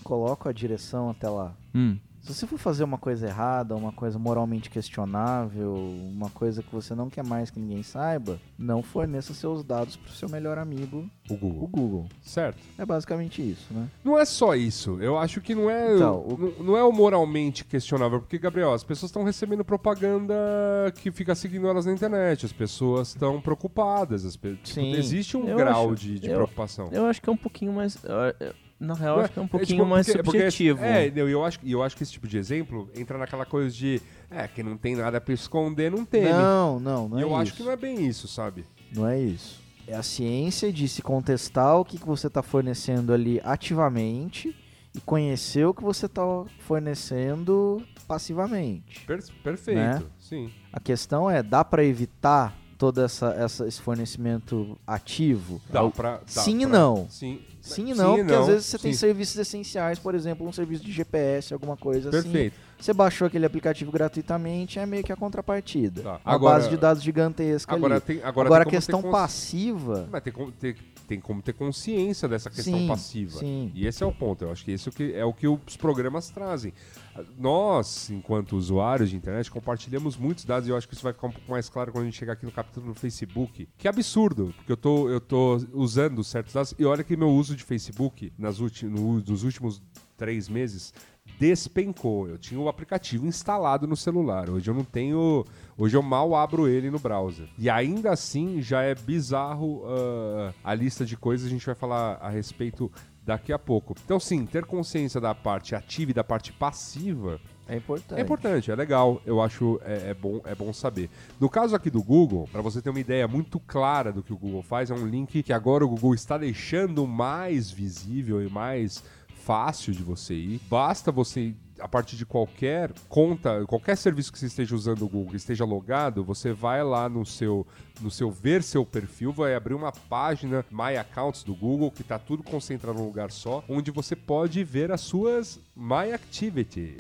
B: Coloco a direção até lá.
D: Hum.
B: Se você for fazer uma coisa errada, uma coisa moralmente questionável, uma coisa que você não quer mais que ninguém saiba, não forneça seus dados pro seu melhor amigo,
C: O
B: o
C: Google.
B: Google.
C: Certo.
B: É basicamente isso, né?
C: Não é só isso. Eu acho que não é,
B: Então, o-
C: não, não é o moralmente questionável. Porque, Gabriel, as pessoas estão recebendo propaganda que fica seguindo elas na internet. As pessoas estão preocupadas. As pe- tipo,
B: Sim.
C: existe um grau
D: acho-
C: de, de
D: eu-
C: preocupação.
D: Eu acho que é um pouquinho mais. eu- eu- Na real,
C: Não
D: acho que é um
C: é
D: pouquinho
C: tipo,
D: mais
C: porque- porque-
D: subjetivo.
C: é, não, e eu acho, e eu acho que esse tipo de exemplo entra naquela coisa de é, quem não tem nada pra esconder não teme.
B: Não, não, não
C: e
B: é
C: eu
B: isso.
C: acho que não é bem isso, sabe?
B: Não é isso. É a ciência de se contestar o que, que você está fornecendo ali ativamente e conhecer o que você está fornecendo passivamente.
C: Per- perfeito,
B: Né?
C: sim.
B: A questão é, dá para evitar todo essa, essa- esse fornecimento ativo?
C: Dá pra, dá
B: Sim e
C: pra-
B: não.
C: Sim,
B: Sim e não, porque às vezes você tem
C: sim.
B: serviços essenciais, por exemplo, um serviço de GPS, alguma coisa assim.
C: Perfeito.
B: Você baixou aquele aplicativo gratuitamente, é meio que a contrapartida.
C: Tá. Agora-
B: base de dados gigantesca
C: Agora
B: ali.
C: tem, agora
B: Agora,
C: tem
B: a questão
C: cons-
B: passiva...
C: Mas tem como ter, tem como ter consciência dessa questão
B: Sim,
C: passiva.
B: sim.
C: E esse é o ponto. Eu acho que esse é é o que os programas trazem. Nós, enquanto usuários de internet, compartilhamos muitos dados e eu acho que isso vai ficar um pouco mais claro quando a gente chegar aqui no capítulo do Facebook. Que absurdo, porque eu tô, eu tô usando certos dados e olha que meu uso de Facebook nas ulti, no, nos últimos três meses despencou. Eu tinha o aplicativo instalado no celular. Hoje eu não tenho. Hoje eu mal abro ele no browser. E ainda assim já é bizarro ah, a lista de coisas a gente vai falar a respeito daqui a pouco. Então, sim, ter consciência da parte ativa e da parte passiva
B: É importante.
C: é importante, é legal, eu acho é, é bom, é bom saber. No caso aqui do Google, para você ter uma ideia muito clara do que o Google faz, é um link que agora o Google está deixando mais visível e mais fácil de você ir. Basta você a partir de qualquer conta, qualquer serviço que você esteja usando o Google, esteja logado, você vai lá no seu no seu ver seu perfil, vai abrir uma página My Accounts do Google que está tudo concentrado num lugar só, onde você pode ver as suas My Activity.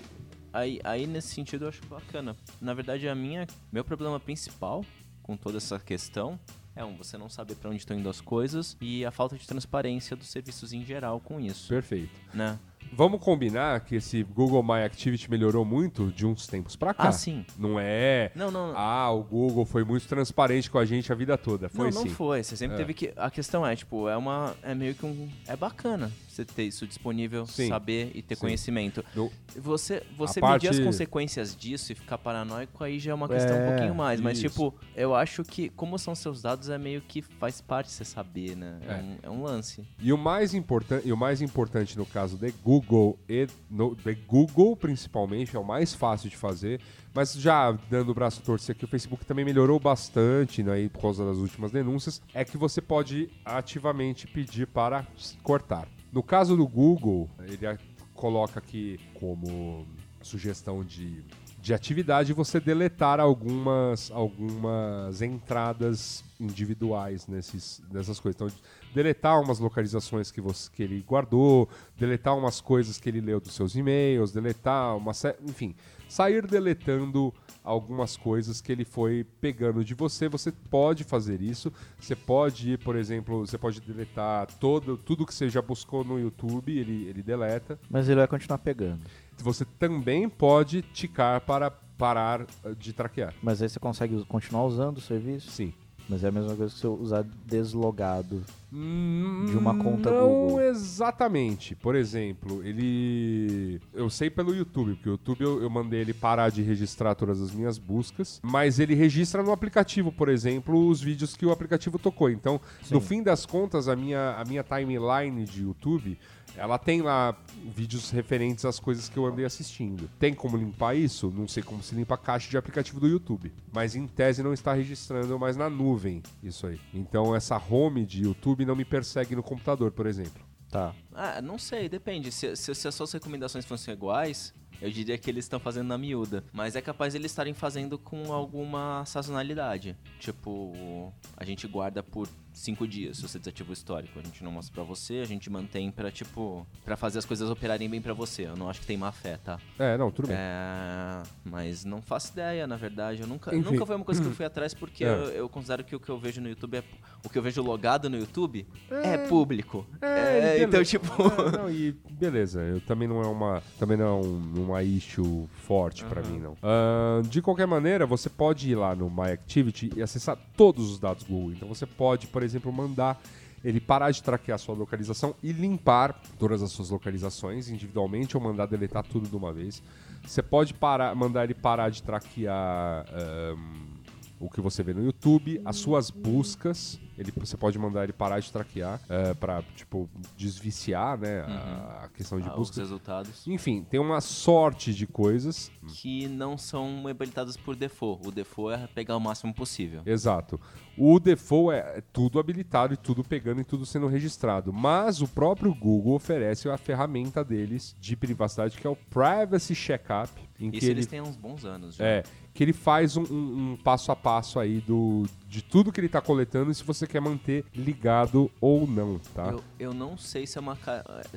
D: Aí, aí, nesse sentido, eu acho bacana. Na verdade, a minha, meu problema principal com toda essa questão é um, você não saber pra onde estão indo as coisas e a falta de transparência dos serviços em geral com isso,
C: Perfeito.
D: né?
C: Vamos combinar que esse Google My Activity melhorou muito de uns tempos pra cá.
D: Ah, sim.
C: Não é.
D: Não, não,
C: Ah, o Google foi muito transparente com a gente a vida toda. Foi
D: não, não
C: sim.
D: foi. Você sempre
C: É.
D: teve que. A questão é, tipo, é uma. É meio que um. É bacana você ter isso disponível,
C: Sim.
D: saber e ter
C: Sim.
D: conhecimento. Você, você medir as
C: parte-
D: consequências disso e ficar paranoico aí já é uma questão
B: É,
D: um pouquinho mais. Mas,
C: isso.
D: tipo, eu acho que, como são seus dados, é meio que faz parte você saber, né? É,
C: É.
D: um, é um lance.
C: E o mais importante, e o mais importante no caso de Google e no, de Google principalmente, é o mais fácil de fazer. Mas já dando o braço a torcer aqui, o Facebook também melhorou bastante né, por causa das últimas denúncias. É que você pode ativamente pedir para cortar. No caso do Google, ele coloca aqui como sugestão de, de atividade você deletar algumas, algumas entradas individuais nesses, nessas coisas. Então, deletar umas localizações que, você, que ele guardou, deletar umas coisas que ele leu dos seus e-mails, deletar uma sé- enfim, sair deletando algumas coisas que ele foi pegando de você. Você pode fazer isso. Você pode ir, por exemplo, você pode deletar todo, tudo que você já buscou no YouTube, ele, ele deleta.
B: Mas ele vai continuar pegando.
C: Você também pode ticar para parar eh, de traquear.
B: Mas aí você consegue continuar usando o serviço?
C: Sim.
B: Mas é a mesma coisa que você usar deslogado.
C: De
B: uma conta
C: Não
B: Google.
C: exatamente. Por exemplo, ele. Eu sei pelo YouTube, porque o YouTube eu, eu mandei ele parar de registrar todas as minhas buscas, mas ele registra no aplicativo, por exemplo, os vídeos que o aplicativo tocou. Então, no
B: Sim.
C: fim das contas, a minha, a minha timeline de YouTube. Ela tem lá vídeos referentes às coisas que eu andei assistindo. Tem como limpar isso? Não sei como se limpa a caixa de aplicativo do YouTube. Mas em tese não está registrando mais na nuvem isso aí. Então essa home de YouTube não me persegue no computador, por exemplo.
B: Tá.
D: Ah, não sei, depende. Se, se, se as suas recomendações fossem iguais, eu diria que eles estão fazendo na miúda. Mas é capaz eles estarem fazendo com alguma sazonalidade. Tipo, a gente guarda por cinco dias se você desativa o histórico. A gente não mostra pra você, a gente mantém pra, tipo, pra fazer as coisas operarem bem pra você. Eu não acho que tem má fé, tá?
C: É, não, tudo bem.
D: É, mas não faço ideia, na verdade. Eu nunca,
C: Enfim.
D: nunca foi uma coisa que eu fui atrás porque
C: É.
D: eu, eu considero que o que eu vejo no YouTube é. O que eu vejo logado no YouTube é, público. É,
C: beleza.
D: então, tipo.
C: É, não, e beleza, eu também não é uma. Também não é um- uma issue forte pra
D: Aham.
C: mim, não. Ahn, de qualquer maneira, você pode ir lá no My Activity e acessar todos os dados Google. Então você pode, por exemplo, mandar ele parar de traquear a sua localização e limpar todas as suas localizações individualmente ou mandar deletar tudo de uma vez. Você pode parar, mandar ele parar de traquear ahn, o que você vê no YouTube, as suas buscas. Ele, você pode mandar ele parar de traquear é, para tipo desviciar, né, a, a questão de
D: Ah, os
C: busca.
D: resultados.
C: Enfim, tem uma sorte de coisas.
D: Que não são habilitados por default. O default é pegar o máximo possível.
C: Exato. O default é é tudo habilitado e tudo pegando e tudo sendo registrado. Mas o próprio Google oferece a ferramenta deles de privacidade que é o Privacy Checkup, em que
D: Isso
C: ele
D: eles têm há uns bons anos já.
C: É, que ele faz um, um- um passo a passo aí do, de tudo que ele tá coletando e se você quer manter ligado ou não, tá?
D: Eu, eu não sei se é, uma,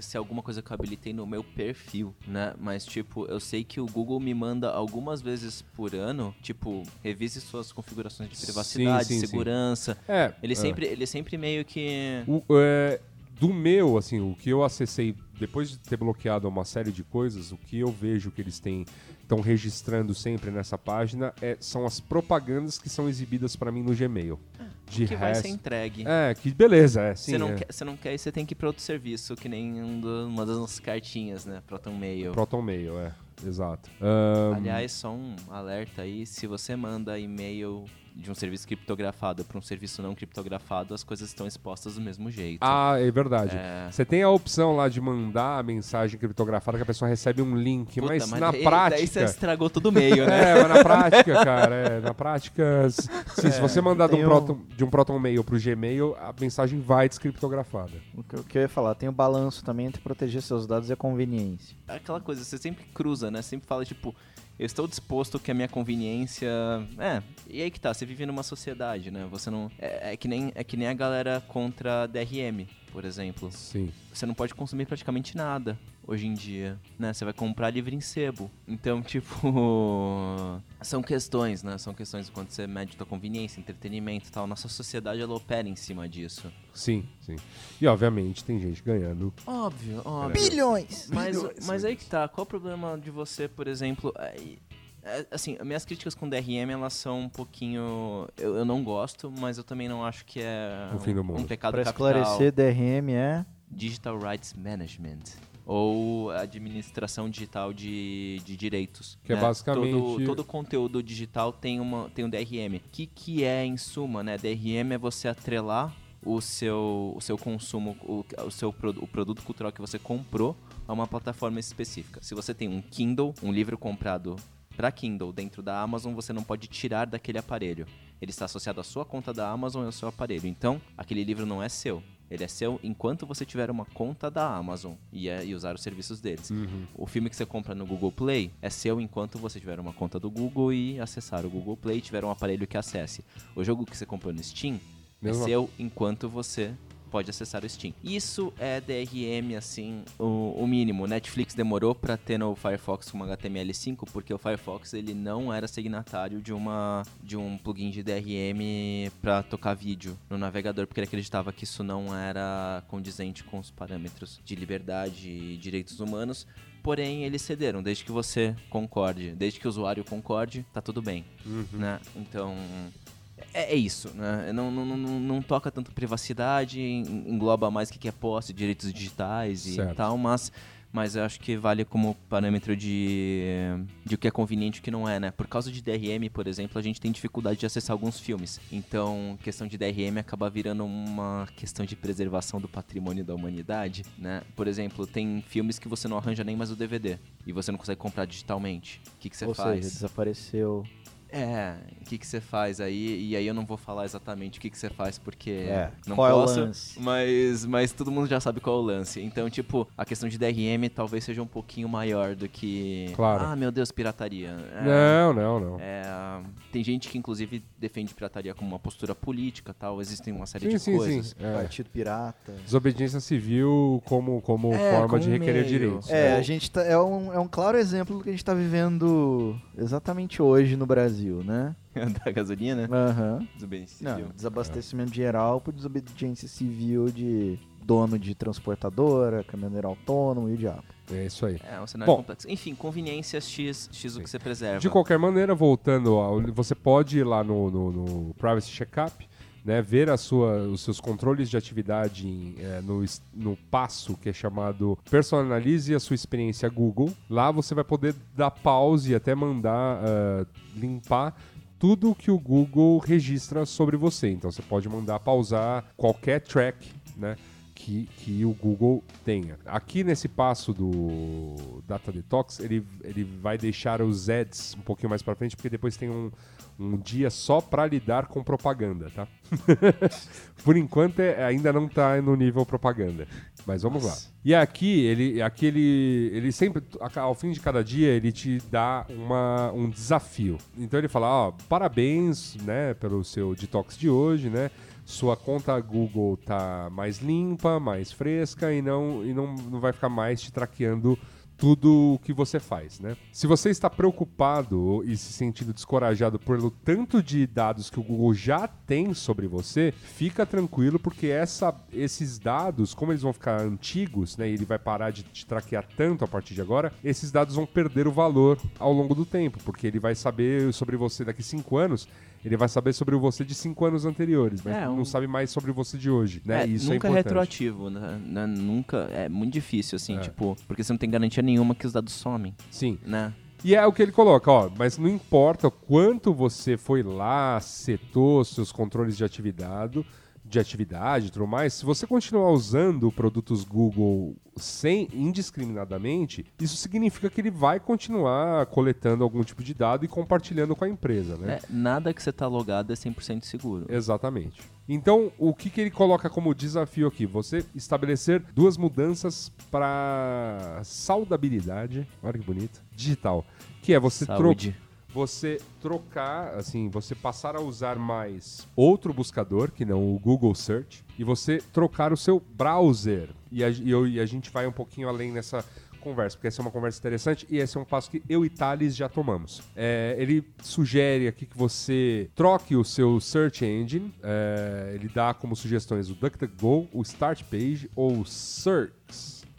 D: se é alguma coisa que eu habilitei no meu perfil, né? Mas, tipo, eu sei que o Google me manda algumas vezes por ano, tipo, revise suas configurações de
C: Sim,
D: privacidade,
C: sim, sim.
D: segurança.
C: É,
D: Ele,
C: é.
D: sempre, ele sempre meio que.
C: O, é, do meu, assim, o que eu acessei depois de ter bloqueado uma série de coisas, o que eu vejo que eles têm estão registrando sempre nessa página é, são as propagandas que são exibidas pra mim no Gmail. De
D: que vai
C: resto,
D: ser entregue.
C: é, que beleza, é, sim.
D: Você não,
C: é.
D: quer, você não quer e você tem que ir pra outro serviço, que nem um do- uma das nossas cartinhas, né? Proton Mail.
C: Proton Mail, é, exato. Ahn,
D: Aliás, só um alerta aí, se você manda e-mail de um serviço criptografado para um serviço não criptografado, as coisas estão expostas do mesmo jeito.
C: Ah, é verdade.
D: É.
C: Você tem a opção lá de mandar a mensagem criptografada que a pessoa recebe um link,
D: Puta,
C: mas, na
D: daí,
C: prática.
D: Daí você estragou todo o meio, né?
C: É, mas na prática, cara, é, na prática, se, se- se você mandar de um,
B: um-
C: Proton, de um Proton Mail pro Gmail, a mensagem vai descriptografada.
B: O que, o que eu ia falar, tem o balanço também entre proteger seus dados e a conveniência.
D: Aquela coisa, você sempre cruza, né? Sempre fala, tipo, eu estou disposto que a minha conveniência. É, e aí que tá, você vive numa sociedade, né? Você não. É, é que, nem, é que nem a galera contra DRM, por exemplo.
C: Sim.
D: Você não pode consumir praticamente nada hoje em dia, né? Você vai comprar livre em sebo. Então, tipo, são questões, né? São questões quando você mede tua conveniência, entretenimento e tal. Nossa sociedade ela opera em cima disso.
C: Sim, sim. E obviamente tem gente ganhando.
D: Óbvio, óbvio.
B: Bilhões!
D: Mas,
C: Bilhões,
D: mas aí que tá, qual o problema de você, por exemplo, aí- é, assim, minhas críticas com DRM, elas são um pouquinho, eu, eu não gosto, mas eu também não acho que é
C: O fim do
D: um,
C: mundo.
D: um pecado
B: Pra
D: capital.
B: esclarecer, DRM é...
D: Digital Rights Management. Ou administração digital de, de direitos.
C: Que é
D: né?
C: basicamente-
D: Todo, todo conteúdo digital tem, uma, tem um DRM. O que, que é, em suma, né? DRM é você atrelar o seu, o seu consumo, o, o seu o produto cultural que você comprou a uma plataforma específica. Se você tem um Kindle, um livro comprado para Kindle dentro da Amazon, você não pode tirar daquele aparelho. Ele está associado à sua conta da Amazon e ao seu aparelho. Então, aquele livro não é seu. Ele é seu enquanto você tiver uma conta da Amazon e, é- e usar os serviços deles. O filme que você compra no Google Play é seu enquanto você tiver uma conta do Google e acessar o Google Play e tiver um aparelho que acesse. O jogo que você comprou no Steam
C: Mesma-
D: é seu enquanto você pode acessar o Steam. Isso é DRM, assim, o, o mínimo. Netflix demorou pra ter no Firefox com HTML5 porque o Firefox ele não era signatário de uma de um plugin de DRM pra tocar vídeo no navegador porque ele acreditava que isso não era condizente com os parâmetros de liberdade e direitos humanos. Porém, eles cederam, desde que você concorde, desde que o usuário concorde, tá tudo bem, né? Então, é, é isso, né? Não, não, não, não- toca tanto privacidade, en- engloba mais o que que é posse, direitos digitais e
C: Certo.
D: tal, mas, mas eu acho que vale como parâmetro de, de o que é conveniente e o que não é, né? Por causa de DRM, por exemplo, a gente tem dificuldade de acessar alguns filmes. Então, questão de DRM acaba virando uma questão de preservação do patrimônio da humanidade, né? Por exemplo, tem filmes que você não arranja nem mais o DVD e você não consegue comprar digitalmente. O que, que você
B: Ou
D: faz?
B: seja, desapareceu.
D: É, o que que você faz aí? E aí eu não vou falar exatamente o que que você faz porque
B: É,
D: não
B: qual é o
D: posso,
B: lance?
D: mas mas todo mundo já sabe qual é o lance. Então, tipo, a questão de DRM talvez seja um pouquinho maior do que
C: Claro.
D: ah, meu Deus, pirataria. É,
C: Não, não, não.
D: é, tem gente que inclusive defende pirataria como uma postura política, tal, existem uma série
C: sim,
D: de
C: sim,
D: coisas.
C: sim. É.
B: Partido Pirata.
C: Desobediência civil como, como
D: É,
C: forma
D: como
C: de requerer
D: meio.
C: direitos.
B: É,
C: né?
B: a gente tá, é, um, é um claro exemplo do que a gente tá vivendo exatamente hoje no Brasil. Civil, né?
D: da gasolina,
B: Aham.
D: desobediência
B: Não,
D: civil.
B: desabastecimento geral por desobediência civil de dono de transportadora, caminhoneiro autônomo e o diabo.
C: É isso aí.
D: É um cenário
C: Bom.
D: complexo. Enfim, conveniências X, X o que você preserva.
C: De qualquer maneira, voltando, ao, você pode ir lá no, no, no Privacy Checkup, né, ver a sua, os seus controles de atividade em, é, no, no passo que é chamado Personalize a sua experiência Google. Lá você vai poder dar pause e até mandar ah, limpar tudo que o Google registra sobre você. Então você pode mandar pausar qualquer track, né? Que, que o Google tenha. Aqui nesse passo do Data Detox, ele, ele vai deixar os ads um pouquinho mais pra frente, porque depois tem um, um dia só pra lidar com propaganda, tá? Por enquanto é- ainda não tá no nível propaganda. Mas vamos lá. E aqui, ele, aqui ele, ele sempre, ao fim de cada dia, ele te dá uma, um desafio. Então ele fala, ó, parabéns, né, pelo seu detox de hoje, né? Sua conta Google tá mais limpa, mais fresca e não, e não, não vai ficar mais te traqueando tudo o que você faz, né? Se você está preocupado e se sentindo descorajado pelo tanto de dados que o Google já tem sobre você, fica tranquilo porque essa, esses dados, como eles vão ficar antigos, né, e ele vai parar de te traquear tanto a partir de agora, esses dados vão perder o valor ao longo do tempo, porque ele vai saber sobre você daqui cinco anos. Ele vai saber sobre você de cinco anos anteriores, mas
D: É,
C: não
D: um-
C: sabe mais sobre você de hoje, né?
D: É,
C: isso
D: nunca
C: é
D: é
C: importante.
D: retroativo, né? Né, Nunca. É muito difícil, assim,
C: É.
D: tipo, porque você não tem garantia nenhuma que os dados somem,
C: Sim.
D: né?
C: E é o que ele coloca, ó, mas não importa o quanto você foi lá, setou seus controles de atividade, de atividade e tudo mais, se você continuar usando produtos Google sem indiscriminadamente, isso significa que ele vai continuar coletando algum tipo de dado e compartilhando com a empresa, né?
D: É, nada que você tá logado é 100% seguro.
C: Exatamente. Então, o que, que ele coloca como desafio aqui? Você estabelecer duas mudanças para saudabilidade, olha que bonito, digital, que é você trocar. Você trocar, assim, você passar a usar mais outro buscador, que não o Google Search, e você trocar o seu browser. E a, e eu- e a gente vai um pouquinho além nessa conversa, porque essa é uma conversa interessante e esse é um passo que eu e Thales já tomamos. É, ele sugere aqui que você troque o seu search engine, é, ele dá como sugestões o DuckDuckGo, o Start Page ou o Search.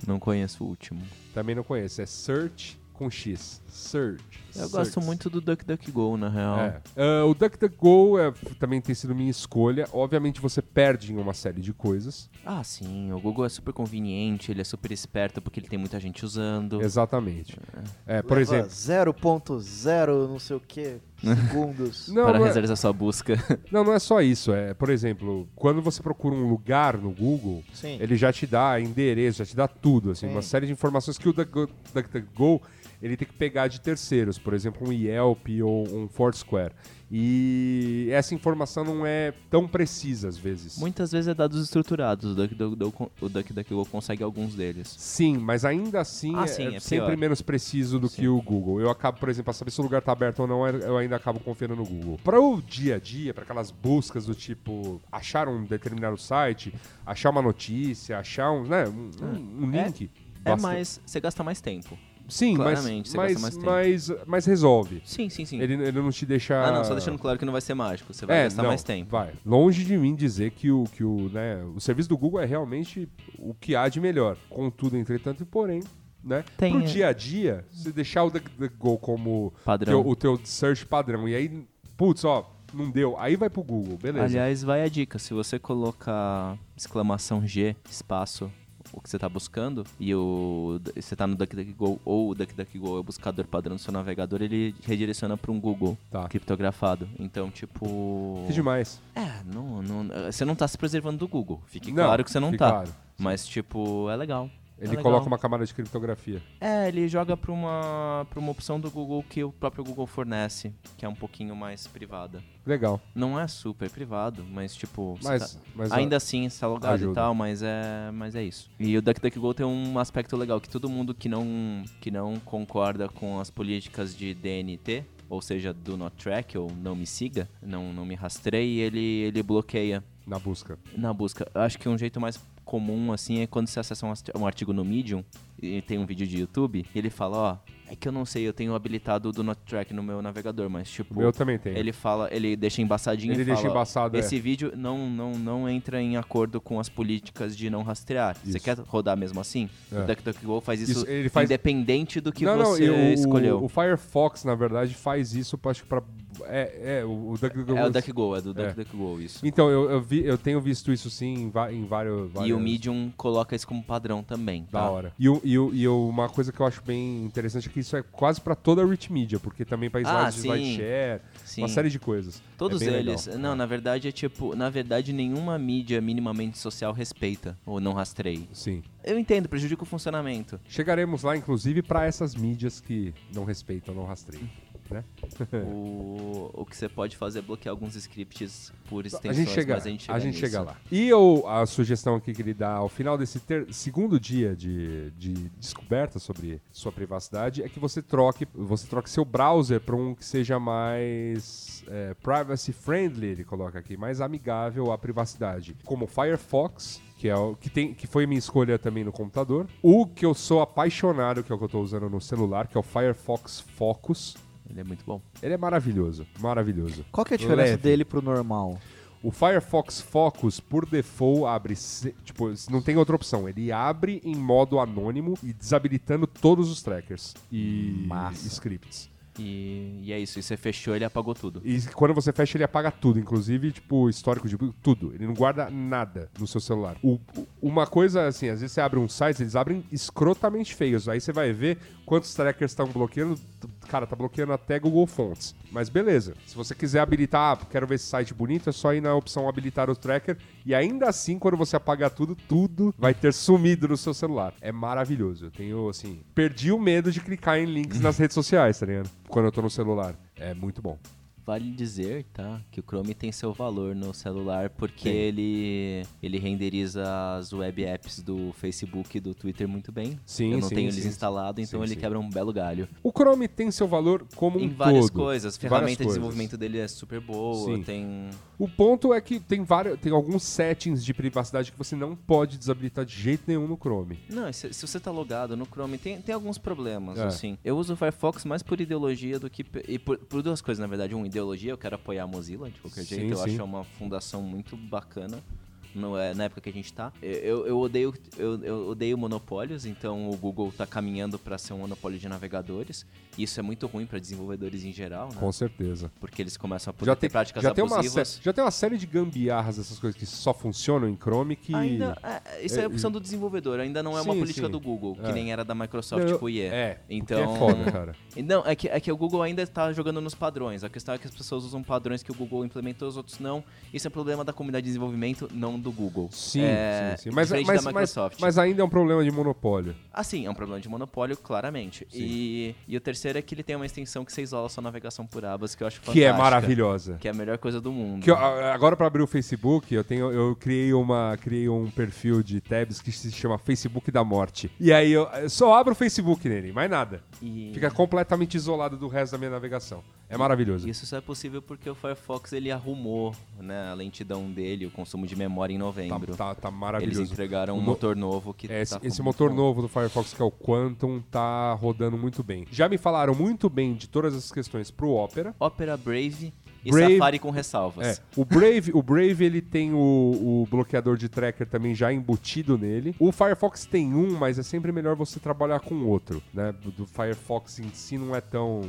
D: Não conheço o último.
C: Também não conheço, é Search com X. Search.
D: Eu gosto muito do DuckDuckGo, na real.
C: É. Ah, o DuckDuckGo é, também tem sido minha escolha. Obviamente você perde em uma série de coisas.
D: Ah, sim, o Google é super conveniente, ele é super esperto porque ele tem muita gente usando.
C: Exatamente. É, por
B: Leva
C: exemplo.
B: 0.0 não sei o que segundos.
C: Não,
D: para
C: não é,
D: realizar sua busca.
C: não, não é só isso. É, por exemplo, quando você procura um lugar no Google,
B: Sim.
C: ele já te dá endereço, já te dá tudo, assim,
B: Sim.
C: uma série de informações que o Duck- DuckDuckGo ele tem que pegar de terceiros, por exemplo, um Yelp ou um Foursquare. E essa informação não é tão precisa às vezes.
D: Muitas vezes é dados estruturados, o DuckDuckGo, o DuckDuckGo consegue alguns deles.
C: Sim, mas ainda assim
D: Ah,
C: é,
D: sim,
C: é
D: é
C: sempre
D: pior.
C: menos preciso do
D: Sim.
C: que o Google. Eu acabo, por exemplo, a saber se o lugar tá aberto ou não, eu ainda acabo confiando no Google. Para o dia a dia, para aquelas buscas do tipo achar um determinado site, achar uma notícia, achar um, né, um, um- um
D: É-
C: link.
D: É
C: basta-
D: mais. Você gasta mais tempo.
C: Sim, mas,
D: claramente,
C: mas,
D: tempo.
C: mas, mas resolve.
D: Sim, sim, sim.
C: Ele, ele não te deixa.
D: Ah, não, só deixando claro que não vai ser mágico. Você vai
C: é,
D: gastar
C: não,
D: mais tempo.
C: Vai. Longe de mim dizer que o, que o, né, o serviço do Google é realmente o que há de melhor. Contudo, entretanto e porém, né?
D: Tem,
C: Pro
D: é.
C: dia a dia, se deixar o DuckDuckGo como
D: Padrão.
C: teu- o teu search padrão e aí, putz, ó, não deu, aí vai pro Google, beleza.
D: Aliás, vai a dica. Se você colocar exclamação G, espaço, o que você tá buscando, e o você tá no DuckDuckGo ou o DuckDuckGo é o buscador padrão do seu navegador, ele redireciona para um Google
C: Tá.
D: criptografado. Então, tipo...
C: Que demais.
D: É, não, não, você não tá se preservando do Google. Fique
C: Não,
D: claro que você não
C: fica
D: tá.
C: claro.
D: Mas, tipo, é legal. É
C: Ele
D: legal.
C: coloca uma camada de criptografia.
D: É, ele joga pra uma, pra uma opção do Google que o próprio Google fornece, que é um pouquinho mais privada.
C: Legal.
D: Não é super privado, mas tipo.
C: Mas,
D: tá-
C: mas
D: Ainda assim, está logado
C: ajuda.
D: e tal, mas é, mas é isso. E o DuckDuckGo tem um aspecto legal, que todo mundo que não, que não concorda com as políticas de DNT, ou seja, do not track, ou não me siga, não, não me rastreie, ele, ele bloqueia
C: na busca.
D: na busca. Eu acho que um jeito mais comum, assim, é quando você acessa um artigo no Medium e tem um vídeo de YouTube, e ele fala, ó, É que eu não sei, eu tenho habilitado o Do Not Track no meu navegador, mas
C: O
D: tipo.
C: meu também tem.
D: Ele fala, ele deixa embaçadinho
C: Ele
D: e
C: deixa
D: fala,
C: embaçado, é.
D: Esse vídeo não, não, não entra em acordo com as políticas de não rastrear. Você
C: Isso.
D: quer rodar mesmo assim?
C: É.
D: O DuckDuckGo faz isso,
C: Isso, ele faz-
D: independente do que
C: não, não,
D: você
C: e o,
D: escolheu.
C: O Firefox, na verdade, faz isso, acho que pra... É, é, o, o DuckDuckGo...
D: É o DuckGo, é do
C: É.
D: DuckDuckGo, isso.
C: Então, eu, eu, vi, eu tenho visto isso sim em, em vários...
D: E
C: várias-
D: o Medium coloca isso como padrão também.
C: Da
D: tá?
C: hora. E, o- e, o- e uma coisa que eu acho bem interessante é que isso é quase pra toda a rich media, porque também pra
D: Ah,
C: slides de
D: sim.
C: slideshare,
D: Sim.
C: uma série de coisas.
D: Todos
C: É
D: eles.
C: legal.
D: Não, na verdade é tipo, na verdade nenhuma mídia minimamente social respeita ou não rastreia.
C: Sim.
D: Eu entendo, prejudica o funcionamento.
C: Chegaremos lá, inclusive, pra essas mídias que não respeitam, não rastreiam. Né?
D: o, o que você pode fazer é bloquear alguns scripts por
C: A
D: extensões,
C: gente chega,
D: mas a gente chega,
C: a gente
D: nisso.
C: chega lá. E eu, a sugestão aqui que ele dá ao final desse ter- segundo dia de, de descoberta sobre sua privacidade é que você troque, você troque seu browser para um que seja mais é, privacy friendly, ele coloca aqui, mais amigável à privacidade, como o Firefox. Que, é o, que, tem, que foi minha escolha também no computador. O que eu sou apaixonado, que é o que eu estou usando no celular, que é o Firefox Focus.
D: Ele é muito bom.
C: Ele é maravilhoso, maravilhoso.
B: Qual que é a diferença
C: Leve.
B: dele pro normal?
C: O Firefox Focus, por default, abre. Tipo, não tem outra opção. Ele abre em modo anônimo e desabilitando todos os trackers e
B: Massa.
C: scripts.
D: E, e é isso, e você fechou, ele apagou tudo.
C: E quando você fecha, ele apaga tudo, inclusive, tipo, histórico de tudo. Ele não guarda nada no seu celular. O- o- uma coisa, assim, às vezes você abre um site, eles abrem escrotamente feios. Aí você vai ver quantos trackers estão bloqueando. Cara, tá bloqueando até Google Fonts. Mas beleza. Se você quiser habilitar, ah, quero ver esse site bonito, é só ir na opção habilitar o tracker. E ainda assim, quando você apagar tudo, tudo vai ter sumido no seu celular. É maravilhoso. Eu tenho, assim, perdi o medo de clicar em links nas redes sociais, tá ligado? Quando eu tô no celular. É muito bom.
D: Vale dizer, tá, que o Chrome tem seu valor no celular porque
C: Tem.
D: ele ele renderiza as web apps do Facebook e do Twitter muito bem.
C: Sim,
D: Eu não
C: sim,
D: tenho
C: sim.
D: eles instalados, então
C: Sim,
D: ele
C: sim.
D: quebra um belo galho.
C: O Chrome tem seu valor como um
D: em várias
C: todo.
D: coisas, a ferramenta de
C: coisas.
D: desenvolvimento dele é super boa,
C: Sim.
D: tem
C: O ponto é que tem vários, tem alguns settings de privacidade que você não pode desabilitar de jeito nenhum no Chrome.
D: Não, se, se você tá logado no Chrome, tem, tem alguns problemas,
C: É.
D: assim. Eu uso o Firefox mais por ideologia do que... E por, por duas coisas, na verdade. Um, ideologia, eu quero apoiar a Mozilla, de qualquer
C: Sim,
D: jeito. Eu
C: sim.
D: acho uma fundação muito bacana. No, é, na época que a gente tá. Eu, eu, odeio, eu, eu odeio monopólios, então o Google tá caminhando para ser um monopólio de navegadores. E isso é muito ruim para desenvolvedores em geral, né?
C: Com certeza.
D: Porque eles começam a poder
C: Já
D: ter
C: tem,
D: práticas
C: já, tem uma
D: abusivas.
C: já tem uma série de gambiarras dessas coisas que só funcionam em Chrome que.
D: Ainda, é, isso é,
C: É,
D: a opção do desenvolvedor, ainda não é uma
C: Sim,
D: política
C: sim.
D: do Google, que
C: É.
D: nem era da Microsoft
C: Não,
D: com o IE.
C: É,
D: Então,
C: é foda, cara.
D: Não, é que, é que o Google ainda tá jogando nos padrões. A questão é que as pessoas usam padrões que o Google implementou, os outros não. Isso é problema da comunidade de desenvolvimento, não do Google.
C: Sim,
D: É,
C: sim, sim. Mas, mas, mas, mas ainda é um problema de monopólio.
D: Assim, é um problema de monopólio, claramente.
C: Sim.
D: E, e o terceiro é que ele tem uma extensão que você isola a sua navegação por abas, que eu acho
C: Que é
D: fantástica.
C: maravilhosa.
D: Que é a melhor coisa do mundo.
C: Que eu- agora para abrir o Facebook, eu tenho eu criei uma criei um perfil de tabs que se chama Facebook da Morte. E aí eu, eu só abro o Facebook nele, mais nada.
D: E
C: Fica completamente isolado do resto da minha navegação. É maravilhoso.
D: isso só é possível porque o Firefox ele arrumou né, a lentidão dele, o consumo de memória em
C: Tá,
D: novembro.
C: tá, tá
D: Eles
C: maravilhoso.
D: entregaram um motor novo que
C: É, esse,
D: tá
C: esse motor
D: bom.
C: novo do Firefox, que é o Quantum, tá rodando muito bem. Já me falaram muito bem de todas essas questões pro Opera.
D: Opera Brave e
C: Brave-
D: Safari com ressalvas.
C: É, o Brave, o Brave ele tem o, o bloqueador de tracker também já embutido nele. O Firefox tem um, mas é sempre melhor você trabalhar com outro, né? Do, do Firefox em si não é tão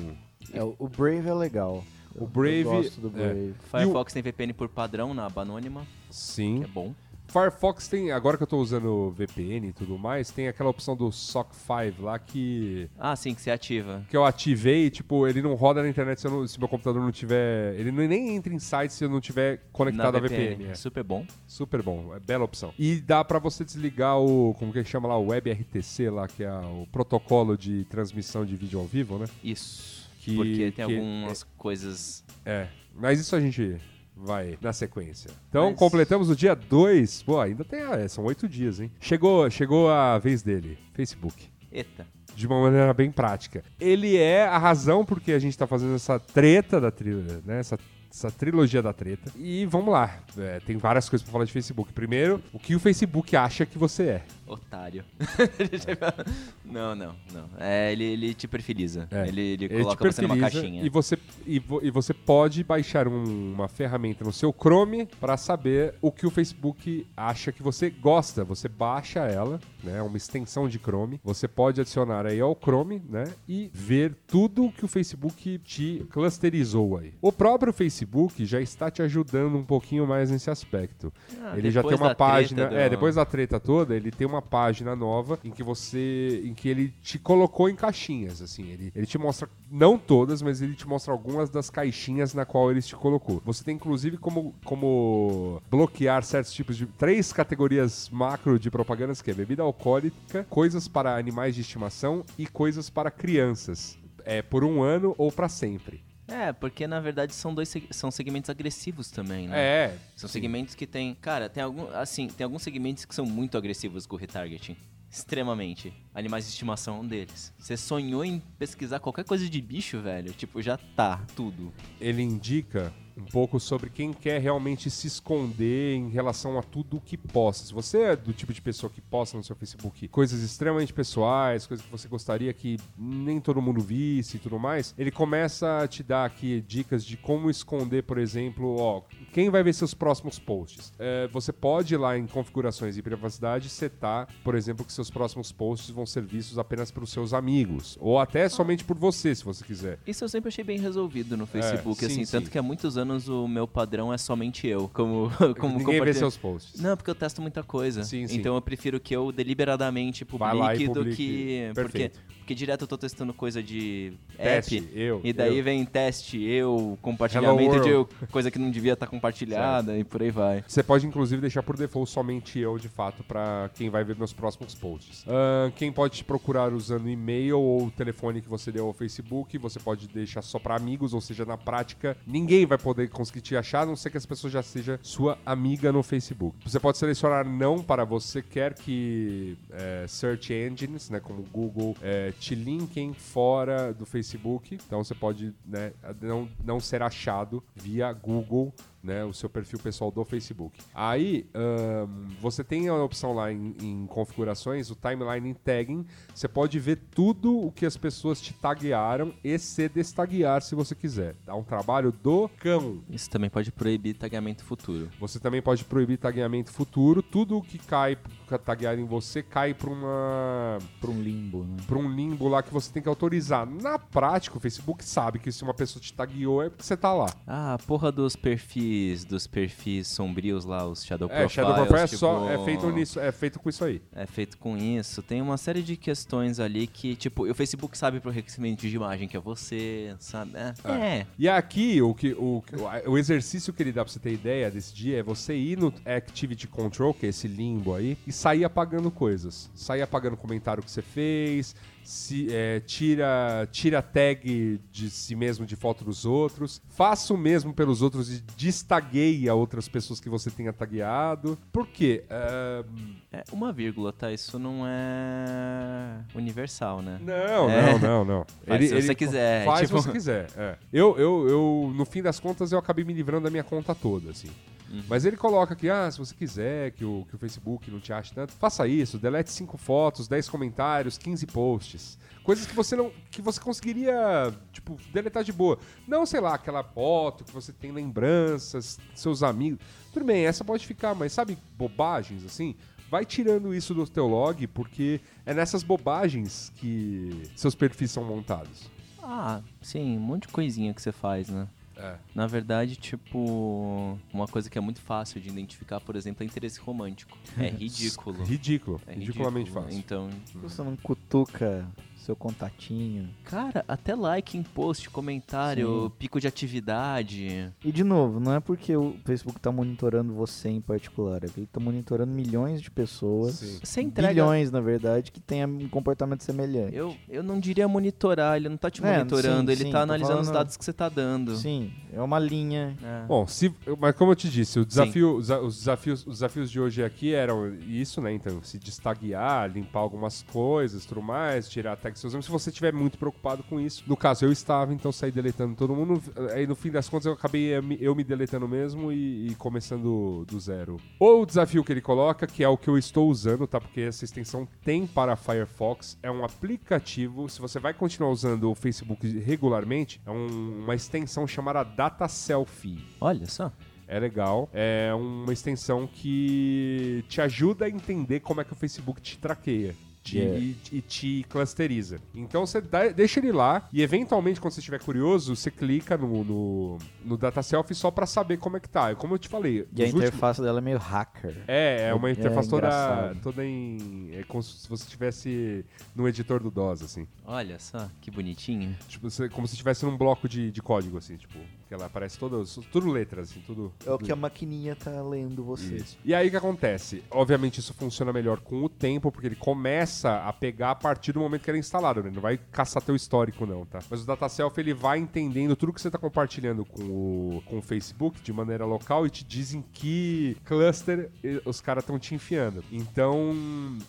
B: É, o Brave é legal.
C: O Brave-
B: Eu gosto do
C: é.
B: Brave.
D: Firefox tem VPN por padrão na aba anônima,
C: sim.
D: que é bom.
C: Firefox tem, agora que eu tô usando VPN e tudo mais, tem aquela opção do SOC 5 lá que
D: Ah, sim, que você ativa.
C: que eu ativei, tipo, ele não roda na internet se, eu não- se meu computador não tiver. Ele não- nem entra em site se eu não tiver conectado
D: na
C: à VPN. é.
D: Super bom.
C: Super bom, é bela opção. E dá pra você desligar o, como que chama lá, o WebRTC lá, que é o protocolo de transmissão de vídeo ao vivo, né?
D: Isso.
C: Que-
D: Porque tem
C: que-
D: algumas coisas.
C: É, mas isso a gente vai na sequência. Então,
D: Mas-
C: completamos o dia 2. Pô, ainda tem, é, são oito dias, hein? Chegou, chegou a vez dele, Facebook.
D: Eita.
C: De uma maneira bem prática. Ele é a razão porque a gente tá fazendo essa treta da trilha, né? Essa essa trilogia da treta. E vamos lá. É, tem várias coisas pra falar de Facebook. Primeiro, o que o Facebook acha que você é.
D: Otário. não, não, não. É, ele, ele te perfiliza.
C: É.
D: Ele, ele
C: Ele
D: coloca você numa caixinha.
C: E você, e, vo- e você pode baixar um- uma ferramenta no seu Chrome para saber o que o Facebook acha que você gosta. Você baixa ela, né? Uma extensão de Chrome. Você pode adicionar aí ao Chrome, né? E ver tudo que o Facebook te clusterizou aí. O próprio Facebook já está te ajudando um pouquinho mais nesse aspecto.
D: Ah,
C: ele já tem uma página,
D: do-
C: é, depois da treta toda, ele tem uma página nova em que você, em que ele te colocou em caixinhas, assim, ele, ele te mostra não todas, mas ele te mostra algumas das caixinhas na qual ele te colocou. Você tem inclusive como como bloquear certos tipos de três categorias macro de propagandas que é bebida alcoólica, coisas para animais de estimação e coisas para crianças. É por um ano ou para sempre.
D: É, porque na verdade são dois seg- são segmentos agressivos também, né?
C: É,
D: São segmentos que tem. Cara, tem algum. Assim, tem alguns segmentos que são muito agressivos com o retargeting. Extremamente. Animais de estimação é um deles. Você sonhou em pesquisar qualquer coisa de bicho, velho? Tipo, já tá, tudo.
C: ele indica um pouco sobre quem quer realmente se esconder em relação a tudo o que posta. Se você é do tipo de pessoa que posta no seu Facebook coisas extremamente pessoais, coisas que você gostaria que nem todo mundo visse e tudo mais, ele começa a te dar aqui dicas de como esconder, por exemplo, ó, quem vai ver seus próximos posts. É, você pode ir lá em configurações e privacidade setar, por exemplo, que seus próximos posts vão ser vistos apenas pelos seus amigos, ou até somente por você, se você quiser.
D: Isso eu sempre achei bem resolvido no Facebook,
C: É, sim,
D: assim.
C: sim.
D: Tanto que há muitos anos o meu padrão é somente eu. Como, como
C: Ninguém vê seus posts.
D: Não, porque eu testo muita coisa.
C: Sim, sim.
D: Então eu prefiro que eu deliberadamente
C: Vai lá e
D: publique do
C: publique.
D: que.
C: Perfeito.
D: porque direto eu tô testando coisa de
C: Teste,
D: app.
C: eu.
D: E daí
C: eu.
D: vem teste, eu, compartilhamento de eu, coisa que não devia estar compartilhada e por aí vai.
C: Você pode, inclusive, deixar por default somente eu, de fato, pra quem vai ver meus próximos posts. Ahn, quem pode te procurar usando e-mail ou o telefone que você deu ao Facebook, você pode deixar só pra amigos, ou seja, na prática, ninguém vai poder conseguir te achar, a não ser que essa pessoa já seja sua amiga no Facebook. Você pode selecionar não para você quer que é, search engines, né, como Google, é, te linkem fora do Facebook. Então você pode né, não, não ser achado via Google né, o seu perfil pessoal do Facebook. Aí ahn, você tem a opção lá em, em configurações, o timeline tagging. Você pode ver tudo o que as pessoas te taguearam e se destaguear se você quiser. Dá um trabalho do cão.
D: Isso também pode proibir tagamento futuro.
C: Você também pode proibir tagueamento futuro. Tudo que cai tagueado em você cai para uma
B: Pra um limbo, né?
C: para um limbo lá que você tem que autorizar. Na prática, o Facebook sabe que se uma pessoa te tagueou é porque você tá lá.
D: Ah, a porra dos perfis, dos perfis sombrios lá, os Shadow
C: É,
D: Profiles.
C: Shadow Profile é
D: tipo,
C: só é feito nisso, é feito com isso aí.
D: É feito com isso. Tem uma série de questões ali que, tipo, o Facebook sabe pro reconhecimento de imagem que é você, sabe? É. é.
C: E aqui, o, que, o, o exercício que ele dá pra você ter ideia desse dia é você ir no Activity Control, que é esse limbo aí, e sair apagando coisas. Sair apagando comentário que você fez, se, é, tira, tira tag de si mesmo de foto dos outros, faça o mesmo pelos outros e destagueia outras pessoas que você tenha tagueado. Por quê? Ahn,
D: É uma vírgula, tá? Isso não é universal, né?
C: Não,
D: É.
C: não, não, não.
D: Faz se você quiser,
C: Faz
D: tipo-
C: se você quiser. é. Eu, eu, eu, no fim das contas, eu acabei me livrando da minha conta toda, assim.
D: Uhum.
C: Mas ele coloca aqui, ah, se você quiser que o, que o Facebook não te ache tanto, faça isso, delete 5 fotos, 10 comentários, 15 posts. Coisas que você não. que você conseguiria, tipo, deletar de boa. Não, sei lá, aquela foto que você tem lembranças, seus amigos. Tudo bem, essa pode ficar, mas sabe, bobagens assim? Vai tirando isso do teu log, porque é nessas bobagens que seus perfis são montados.
D: Ah, sim, um monte de coisinha que você faz, né?
C: É.
D: Na verdade, tipo, uma coisa que é muito fácil de identificar, por exemplo, é interesse romântico. É ridículo.
C: Ridículo.
D: É
C: ridiculamente
D: ridículo.
C: fácil.
D: Então,
B: Você não cutuca seu contatinho.
D: cara, até like em post, comentário,
B: Sim.
D: pico de atividade.
B: E de novo, não é porque o Facebook tá monitorando você em particular, é que ele tá monitorando milhões de pessoas.
C: Sim.
D: Você entrega.
B: Bilhões, na verdade, que tenham um comportamento semelhante.
D: Eu, eu não diria monitorar, ele não tá te
B: É,
D: monitorando,
B: sim,
D: ele
B: sim,
D: tá analisando os
B: falando-
D: dados que você tá dando.
B: Sim, é uma linha.
D: É.
C: Bom, se, mas como eu te disse, o desafio, os, os desafios, os desafios de hoje aqui eram isso, né? Então, se destaguear, limpar algumas coisas, tudo mais, tirar tag se você estiver muito preocupado com isso. No caso, eu estava, então saí deletando todo mundo. Aí no fim das contas eu acabei eh, eu me deletando mesmo e, e começando do zero. O desafio que ele coloca, que é o que eu estou usando, tá? Porque essa extensão tem para Firefox, é um aplicativo. Se você vai continuar usando o Facebook regularmente, é um- uma extensão chamada Data Selfie.
D: Olha só.
C: É legal. É uma extensão que te ajuda a entender como é que o Facebook te traqueia. Te,
B: Yeah.
C: e, e te clusteriza. Então você dá- deixa ele lá e eventualmente, quando você estiver curioso, você clica no, no, no Data Selfie só pra saber como é que tá. Como eu te falei.
B: E a
C: os últimos-
B: interface dela é meio hacker.
C: É, é uma
B: É
C: interface toda,
B: engraçado.
C: toda em. É como se você estivesse no editor do DOS, assim.
D: Olha só, que bonitinho.
C: Tipo, você- como se estivesse num bloco de, de código, assim, tipo. Que ela aparece toda, tudo letras, assim, tudo.
B: É o que a maquininha tá lendo você.
C: Isso. E aí o que acontece? Obviamente isso funciona melhor com o tempo, porque ele começa a pegar a partir do momento que ele é instalado, né? Ele não vai caçar teu histórico, não, tá? Mas o Data Self, ele vai entendendo tudo que você tá compartilhando com o, com o Facebook de maneira local e te diz em que cluster os caras estão te enfiando. Então,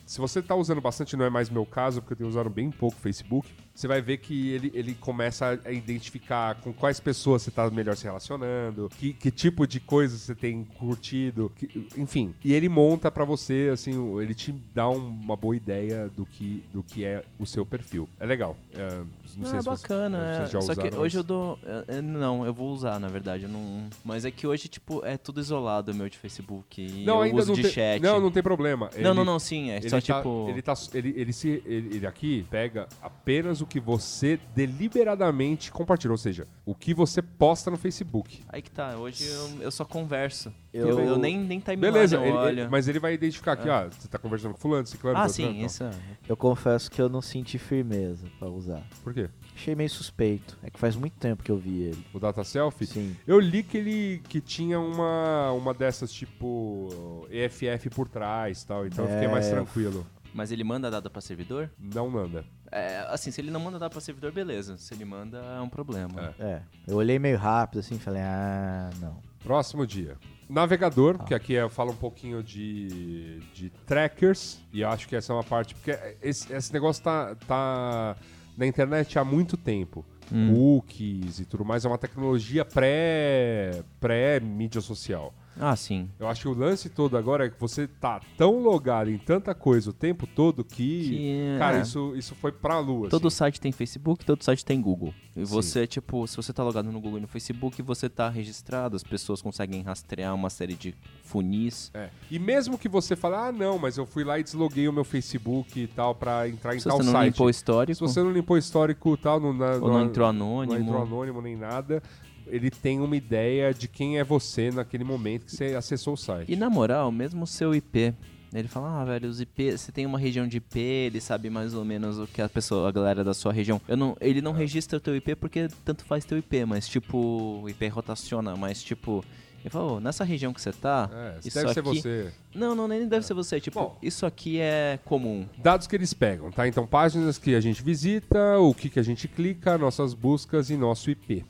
C: se você tá usando bastante, não é mais meu caso, porque eu tenho usado bem pouco o Facebook, você vai ver que ele, ele começa a identificar com quais pessoas você tá melhor se relacionando, que, que tipo de coisa você tem curtido, que- enfim. E ele monta pra você, assim, ele te dá um- uma boa ideia do que, do que é o seu perfil. É legal. É, não sei se você-
D: bacana.
C: vocês
D: é. Só que hoje
C: mas-
D: eu dou. é, é, Não, eu vou usar, na verdade. Eu não... Mas é que hoje, tipo, é tudo isolado o meu de Facebook. E
C: Não, ainda
D: uso
C: não
D: de
C: tem,
D: chat.
C: Não, não tem problema.
D: Não,
C: Ele-
D: não, não, sim. É
C: Ele,
D: só
C: tá,
D: tipo.
C: ele, tá, ele, ele, se, ele, ele aqui pega apenas o que você deliberadamente compartilha, ou seja, o que você posta no Facebook.
D: Aí que tá. Hoje eu, eu só converso.
B: Eu-
D: Eu, eu nem, nem timeline
C: Beleza,
D: eu
C: ele- ele- mas ele vai identificar aqui, ah, você tá conversando com fulano, ciclano,
D: ah, sim, isso é.
B: Eu confesso que eu não senti firmeza pra usar.
C: Por quê?
B: Achei meio suspeito. É que faz muito tempo que eu vi ele.
C: O Data Selfie?
B: Sim.
C: Eu li que ele que tinha uma, uma dessas tipo EFF por trás tal, então eu fiquei mais
B: É.
C: tranquilo.
D: Mas ele manda dado pra servidor?
C: Não manda.
D: É, assim, se ele não manda dado pra servidor, beleza. Se ele manda, é um problema.
C: É.
B: É. Eu olhei meio rápido assim e falei, ah, não.
C: Próximo dia. Navegador, que aqui eu falo um pouquinho de, de trackers, e eu acho que essa é uma parte, porque esse, esse negócio tá, tá na internet há muito tempo. Cookies e tudo mais, é uma tecnologia pré- pré-mídia social.
D: Ah, sim.
C: Eu acho que o lance todo agora é que você tá tão logado em tanta coisa o tempo todo que.
D: Que,
C: cara,
D: é.
C: isso, isso foi pra lua.
D: Todo
C: assim.
D: site tem Facebook, todo site tem Google. E
C: Sim.
D: você, tipo, se você tá logado no Google e no Facebook, você tá registrado, as pessoas conseguem rastrear uma série de funis.
C: É. E mesmo que você fale, ah, não, mas eu fui lá e desloguei o meu Facebook e tal pra entrar em
D: Se
C: tal
D: você não
C: site.
D: limpou o histórico,
C: Se você não limpou o histórico e tal, não, na-
D: ou não entrou anônimo.
C: não entrou anônimo nem nada, ele tem uma ideia de quem é você naquele momento que você acessou o site.
D: E na moral, mesmo o seu IP, ele fala, ah, velho, os IP, você tem uma região de IP, ele sabe mais ou menos o que a pessoa, a galera da sua região. Eu não, ele
C: É.
D: não registra o teu IP porque tanto faz teu IP, mas tipo, o IP rotaciona, mas tipo, ele fala, "Ô, nessa região que você tá,
C: É,
D: isso
C: deve ser
D: aqui...
C: você.
D: Não, não, nem deve ser você, tipo,
C: Bom.
D: isso aqui é comum.
C: Dados que eles pegam, tá? Então, páginas que a gente visita, o que, que a gente clica, nossas buscas e nosso IP.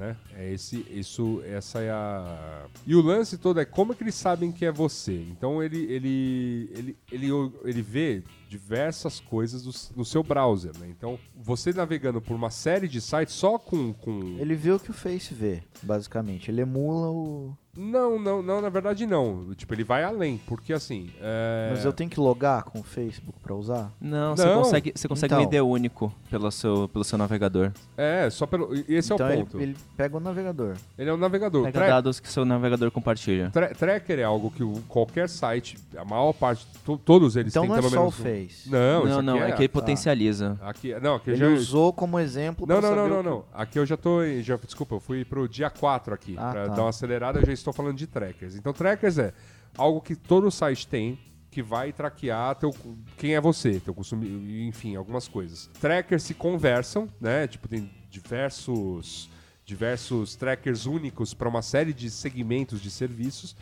C: Né? É esse, isso, essa é a. E o lance todo é como é que eles sabem que é você. Então ele, ele, ele, ele, ele vê diversas coisas do- no seu browser, né? Então você navegando por uma série de sites só com, com...
B: Ele vê o que o Face vê, basicamente. Ele emula o.
C: não, não, não, na verdade não. Tipo ele vai além, porque assim. é-
B: Mas eu tenho que logar com o Facebook pra usar?
D: Não, você
C: Não.
D: consegue, você consegue
B: Então.
D: um ID único pelo seu, pelo seu navegador.
C: É, só pelo. Esse
B: então
C: é o
B: ele,
C: ponto. Ele,
B: ele pega o navegador.
C: é um navegador.
D: Pega
C: Tra-
D: dados que seu navegador compartilha.
C: Tra- tracker é algo que o- qualquer site, a maior parte, to- todos eles
B: Então
C: têm
B: não é
C: pelo
B: só o
C: menos. um-
B: Face.
C: Não,
D: Não, não,
C: aqui
D: é que ele potencializa.
C: Aqui, não, aqui
B: Ele
C: já.
B: usou como exemplo
C: Não, não, não, não, não. Aqui eu já tô. Já, desculpa, eu fui pro dia 4 aqui.
B: Ah,
C: pra
B: tá.
C: dar uma acelerada, eu já estou falando de trackers. Então, trackers é algo que todo site tem que vai traquear teu, quem é você, teu consumo, enfim, algumas coisas. Trackers se conversam, né? Tipo, tem diversos diversos trackers únicos para uma série de segmentos de serviços.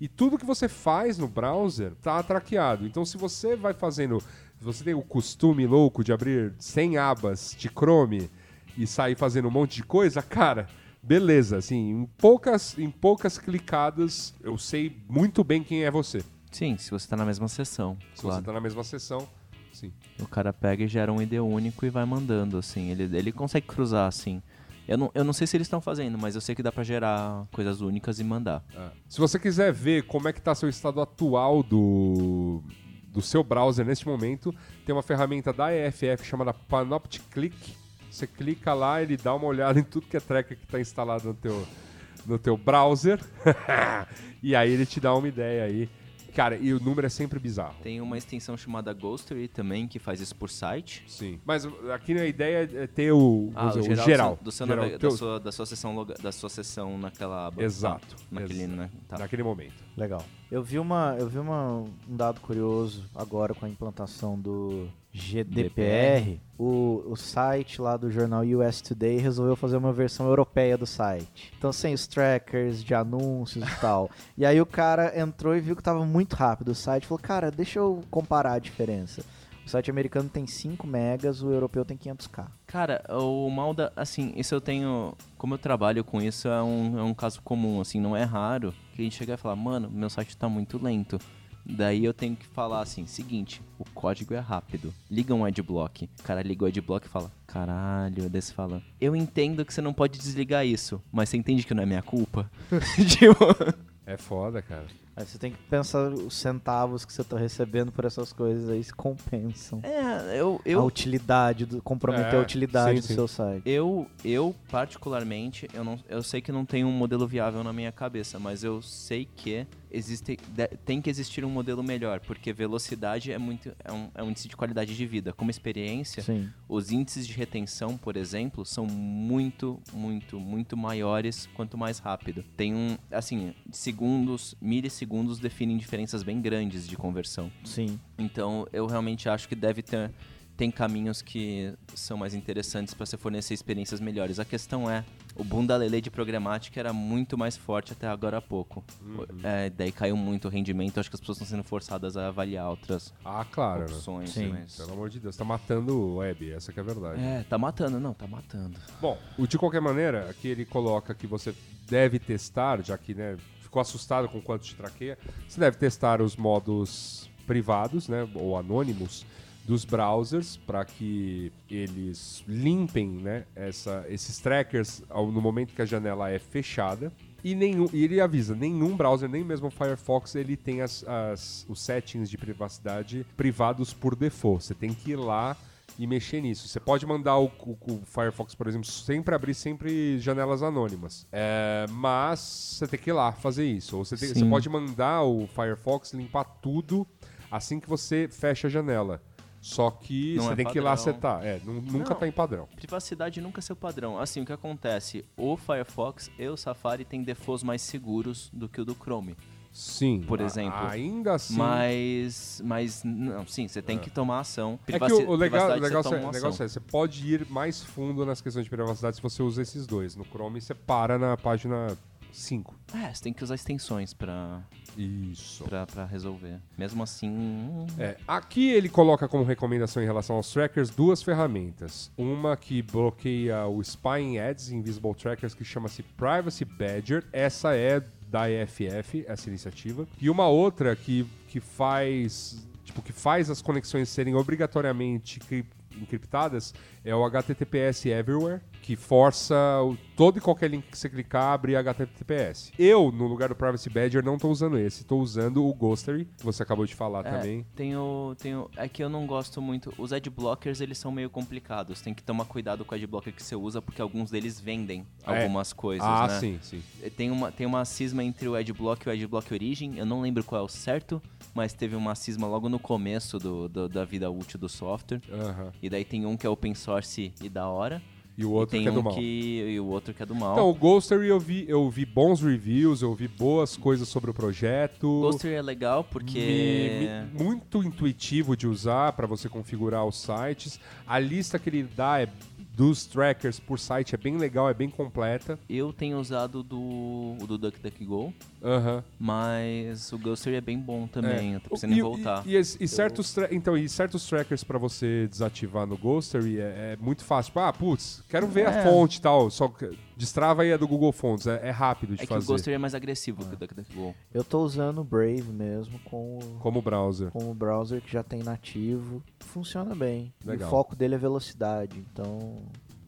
C: E tudo que você faz no browser tá traqueado. Então, se você vai fazendo. Se você tem o costume louco de abrir 100 abas de Chrome e sair fazendo um monte de coisa, cara, beleza. Assim, em poucas, em poucas clicadas, eu sei muito bem quem é você.
D: Sim, se você tá na mesma sessão,
C: Se
D: claro.
C: você tá na mesma sessão, sim.
D: O cara pega e gera um ID único e vai mandando, assim. Ele, ele consegue cruzar, assim. Eu não, eu não sei se eles estão fazendo, mas eu sei que dá pra gerar coisas únicas e mandar.
C: É. Se você quiser ver como é que tá seu estado atual do, do seu browser neste momento, tem uma ferramenta da EFF chamada Panoptic Click. Você clica lá, ele dá uma olhada em tudo que é tracker que está instalado no teu, no teu browser. e aí ele te dá uma ideia aí. Cara, e o número é sempre bizarro.
D: Tem uma extensão chamada Ghostery também, que faz isso por site.
C: Sim. Mas aqui a ideia é ter o,
D: Ah,
C: vamos
D: o
C: dizer,
D: geral,
C: o geral.
D: do seu
C: Geral,
D: navega- da, sua, da, sua sessão da sua sessão naquela aba.
C: Exato.
D: Tá, naquele,
C: Exato.
D: né? Tá.
C: Naquele momento.
B: Legal. Eu vi uma, eu vi uma, um dado curioso agora com a implantação do GDPR. O, o site lá do jornal US Today resolveu fazer uma versão europeia do site. Então sem os trackers de anúncios e tal. E aí o cara entrou e viu que tava muito rápido o site. Falou, cara, deixa eu comparar a diferença. O site americano tem 5 megas, o europeu tem 500k.
D: Cara, o mal da. Assim, isso eu tenho. Como eu trabalho com isso, é um, é um caso comum, assim, não é raro que a gente chega e fala, mano, meu site tá muito lento. Daí eu tenho que falar assim, seguinte, o código é rápido. Liga um adblock. O cara liga o adblock e fala, caralho, desse fala. Eu entendo que você não pode desligar isso, mas você entende que não é minha culpa? tipo.
C: É foda, cara.
B: Aí você tem que pensar os centavos que você tá recebendo por essas coisas aí se compensam.
D: É, eu.
B: A
D: eu
B: utilidade, do, comprometer
C: É,
B: a utilidade
C: sim,
B: do
C: sim.
B: seu site.
D: Eu, eu particularmente, eu, não, eu sei que não tem um modelo viável na minha cabeça, mas eu sei que existe, tem que existir um modelo melhor, porque velocidade é muito é um, é um índice de qualidade de vida. Como experiência,
B: Sim.
D: os índices de retenção, por exemplo, são muito, muito, muito maiores quanto mais rápido. Tem um, assim, segundos, milissegundos definem diferenças bem grandes de conversão.
B: Sim.
D: Então, eu realmente acho que deve ter tem caminhos que são mais interessantes para você fornecer experiências melhores. A questão é, o boom da lei de programática era muito mais forte até agora há pouco. É, daí caiu muito o rendimento, acho que as pessoas estão sendo forçadas a avaliar outras
C: Ah, claro, né?
D: opções.
B: Sim.
D: mas-
C: Pelo amor de Deus, tá matando o web, essa que é a verdade.
D: É, tá matando, não, tá matando.
C: Bom, o- de qualquer maneira, aqui ele coloca que você deve testar, já que né, ficou assustado com quanto te traqueia, você deve testar os modos privados, né, ou anônimos dos browsers para que eles limpem, né, essa, esses trackers ao- no momento que a janela é fechada. E, nenhum, e ele avisa, nenhum browser, nem mesmo o Firefox, ele tem as, as- os settings de privacidade privados por default. Você tem que ir lá e mexer nisso. Você pode mandar o, o- o Firefox, por exemplo, sempre abrir sempre janelas anônimas. É, mas você tem que ir lá fazer isso. Ou você, tem- você pode mandar o Firefox limpar tudo assim que você fecha a janela. Só que
D: Não
C: você
D: é
C: tem que ir lá
D: padrão.
C: setar. É, nu- nunca
D: Não.
C: tá em padrão.
D: Privacidade nunca é seu padrão. Assim, o que acontece? O Firefox e o Safari têm defaults mais seguros do que o do Chrome.
C: Sim.
D: Por exemplo.
C: Ainda assim.
D: Mas, mas não, sim, você tem que tomar ação.
C: É que
D: Privaci-
C: o, o legal, o
D: privacidade, você
C: é,
D: ação.
C: é, você pode ir mais fundo nas questões de privacidade se você usa esses dois. No Chrome você para na página 5.
D: É, você tem que usar extensões pra,
C: Isso.
D: pra, pra resolver. Mesmo assim. hum,
C: É, aqui ele coloca como recomendação em relação aos trackers duas ferramentas. Uma que bloqueia o Spying Ads Invisible Trackers, que chama-se Privacy Badger. Essa é da EFF, essa iniciativa. E uma outra que, que faz. Tipo, que faz as conexões serem obrigatoriamente cri- encriptadas é o HTTPS Everywhere, que força o- todo e qualquer link que você clicar abrir HTTPS. Eu, no lugar do Privacy Badger, não tô usando esse, tô usando o Ghostery, que você acabou de falar
D: É,
C: também.
D: tem o, tem o- É que eu não gosto muito. Os adblockers, eles são meio complicados. Tem que tomar cuidado com o adblocker que você usa, porque alguns deles vendem
C: É.
D: algumas coisas,
C: ah,
D: né?
C: sim, sim.
D: Tem uma, tem uma cisma entre o adblock e o adblock origin. Eu não lembro qual é o certo, mas teve uma cisma logo no começo do, do- da vida útil do software. E daí tem um que é open source e da hora.
C: E o outro
D: e
C: que é do
D: um
C: mal.
D: que e o outro que é do mal.
C: Então, o Ghostery eu vi, eu vi bons reviews, eu vi boas coisas sobre o projeto.
D: Ghostery é legal porque
C: Me- me- muito intuitivo de usar para você configurar os sites. A lista que ele dá é dos trackers por site é bem legal, é bem completa.
D: Eu tenho usado do, o do DuckDuckGo,
C: Aham.
D: mas o Ghostery é bem bom também. Eu tô pensando
C: E-
D: voltar.
C: E, e- e certos então, e certos trackers pra você desativar no Ghostery é, é muito fácil. Tipo, ah, putz, quero ver a
D: É.
C: fonte e tal. Só que destrava aí a do Google Fonts. É, é rápido de
D: É que o
C: fazer.
D: Ghostery é mais agressivo que o DuckDuckGo.
B: Eu tô usando o Brave mesmo com o,
C: Como browser.
B: com o browser que já tem nativo. Funciona bem.
C: Legal.
B: O foco dele é velocidade, então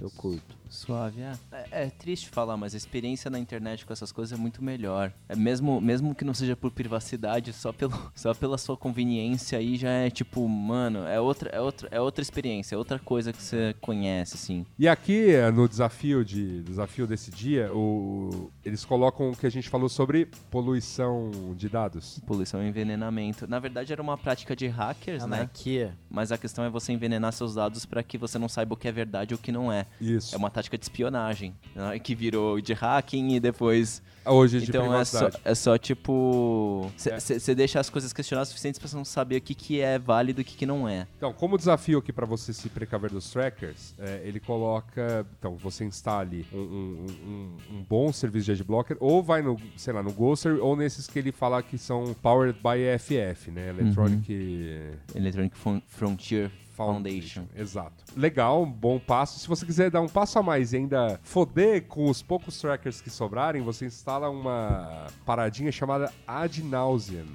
B: eu curto.
D: Suave, é. é. é triste falar, mas a experiência na internet com essas coisas é muito melhor. É mesmo, mesmo que não seja por privacidade, só, pelo, só pela sua conveniência aí já é tipo, mano, é outra, é outra, é outra experiência, é outra coisa que você conhece, assim.
C: E aqui, eh, no desafio, de, desafio desse dia, o, eles colocam o que a gente falou sobre poluição de dados.
D: Poluição e envenenamento. Na verdade, era uma prática de hackers, né?
B: Anarquia.
D: Mas a questão é você envenenar seus dados para que você não saiba o que é verdade e o que não é.
C: Isso.
D: É uma tática de espionagem, né? que virou de hacking e depois.
C: Hoje de
D: então é só, é só tipo.
C: É.
D: Você deixa as coisas questionadas o suficiente pra você não saber o que, que é válido e o que, que não é.
C: Então, como desafio aqui pra você se precaver dos trackers, é, ele coloca. Então, você instale um, um- um- um bom serviço de adblocker, ou vai no, sei lá, no Ghoster, ou nesses que ele fala que são powered by EFF, né? Electronic.
D: Electronic Fron- Frontier Foundation.
C: Exato. Legal, um bom passo. Se você quiser dar um passo a mais e ainda foder com os poucos trackers que sobrarem, você instala uma paradinha chamada Ad Nauseam.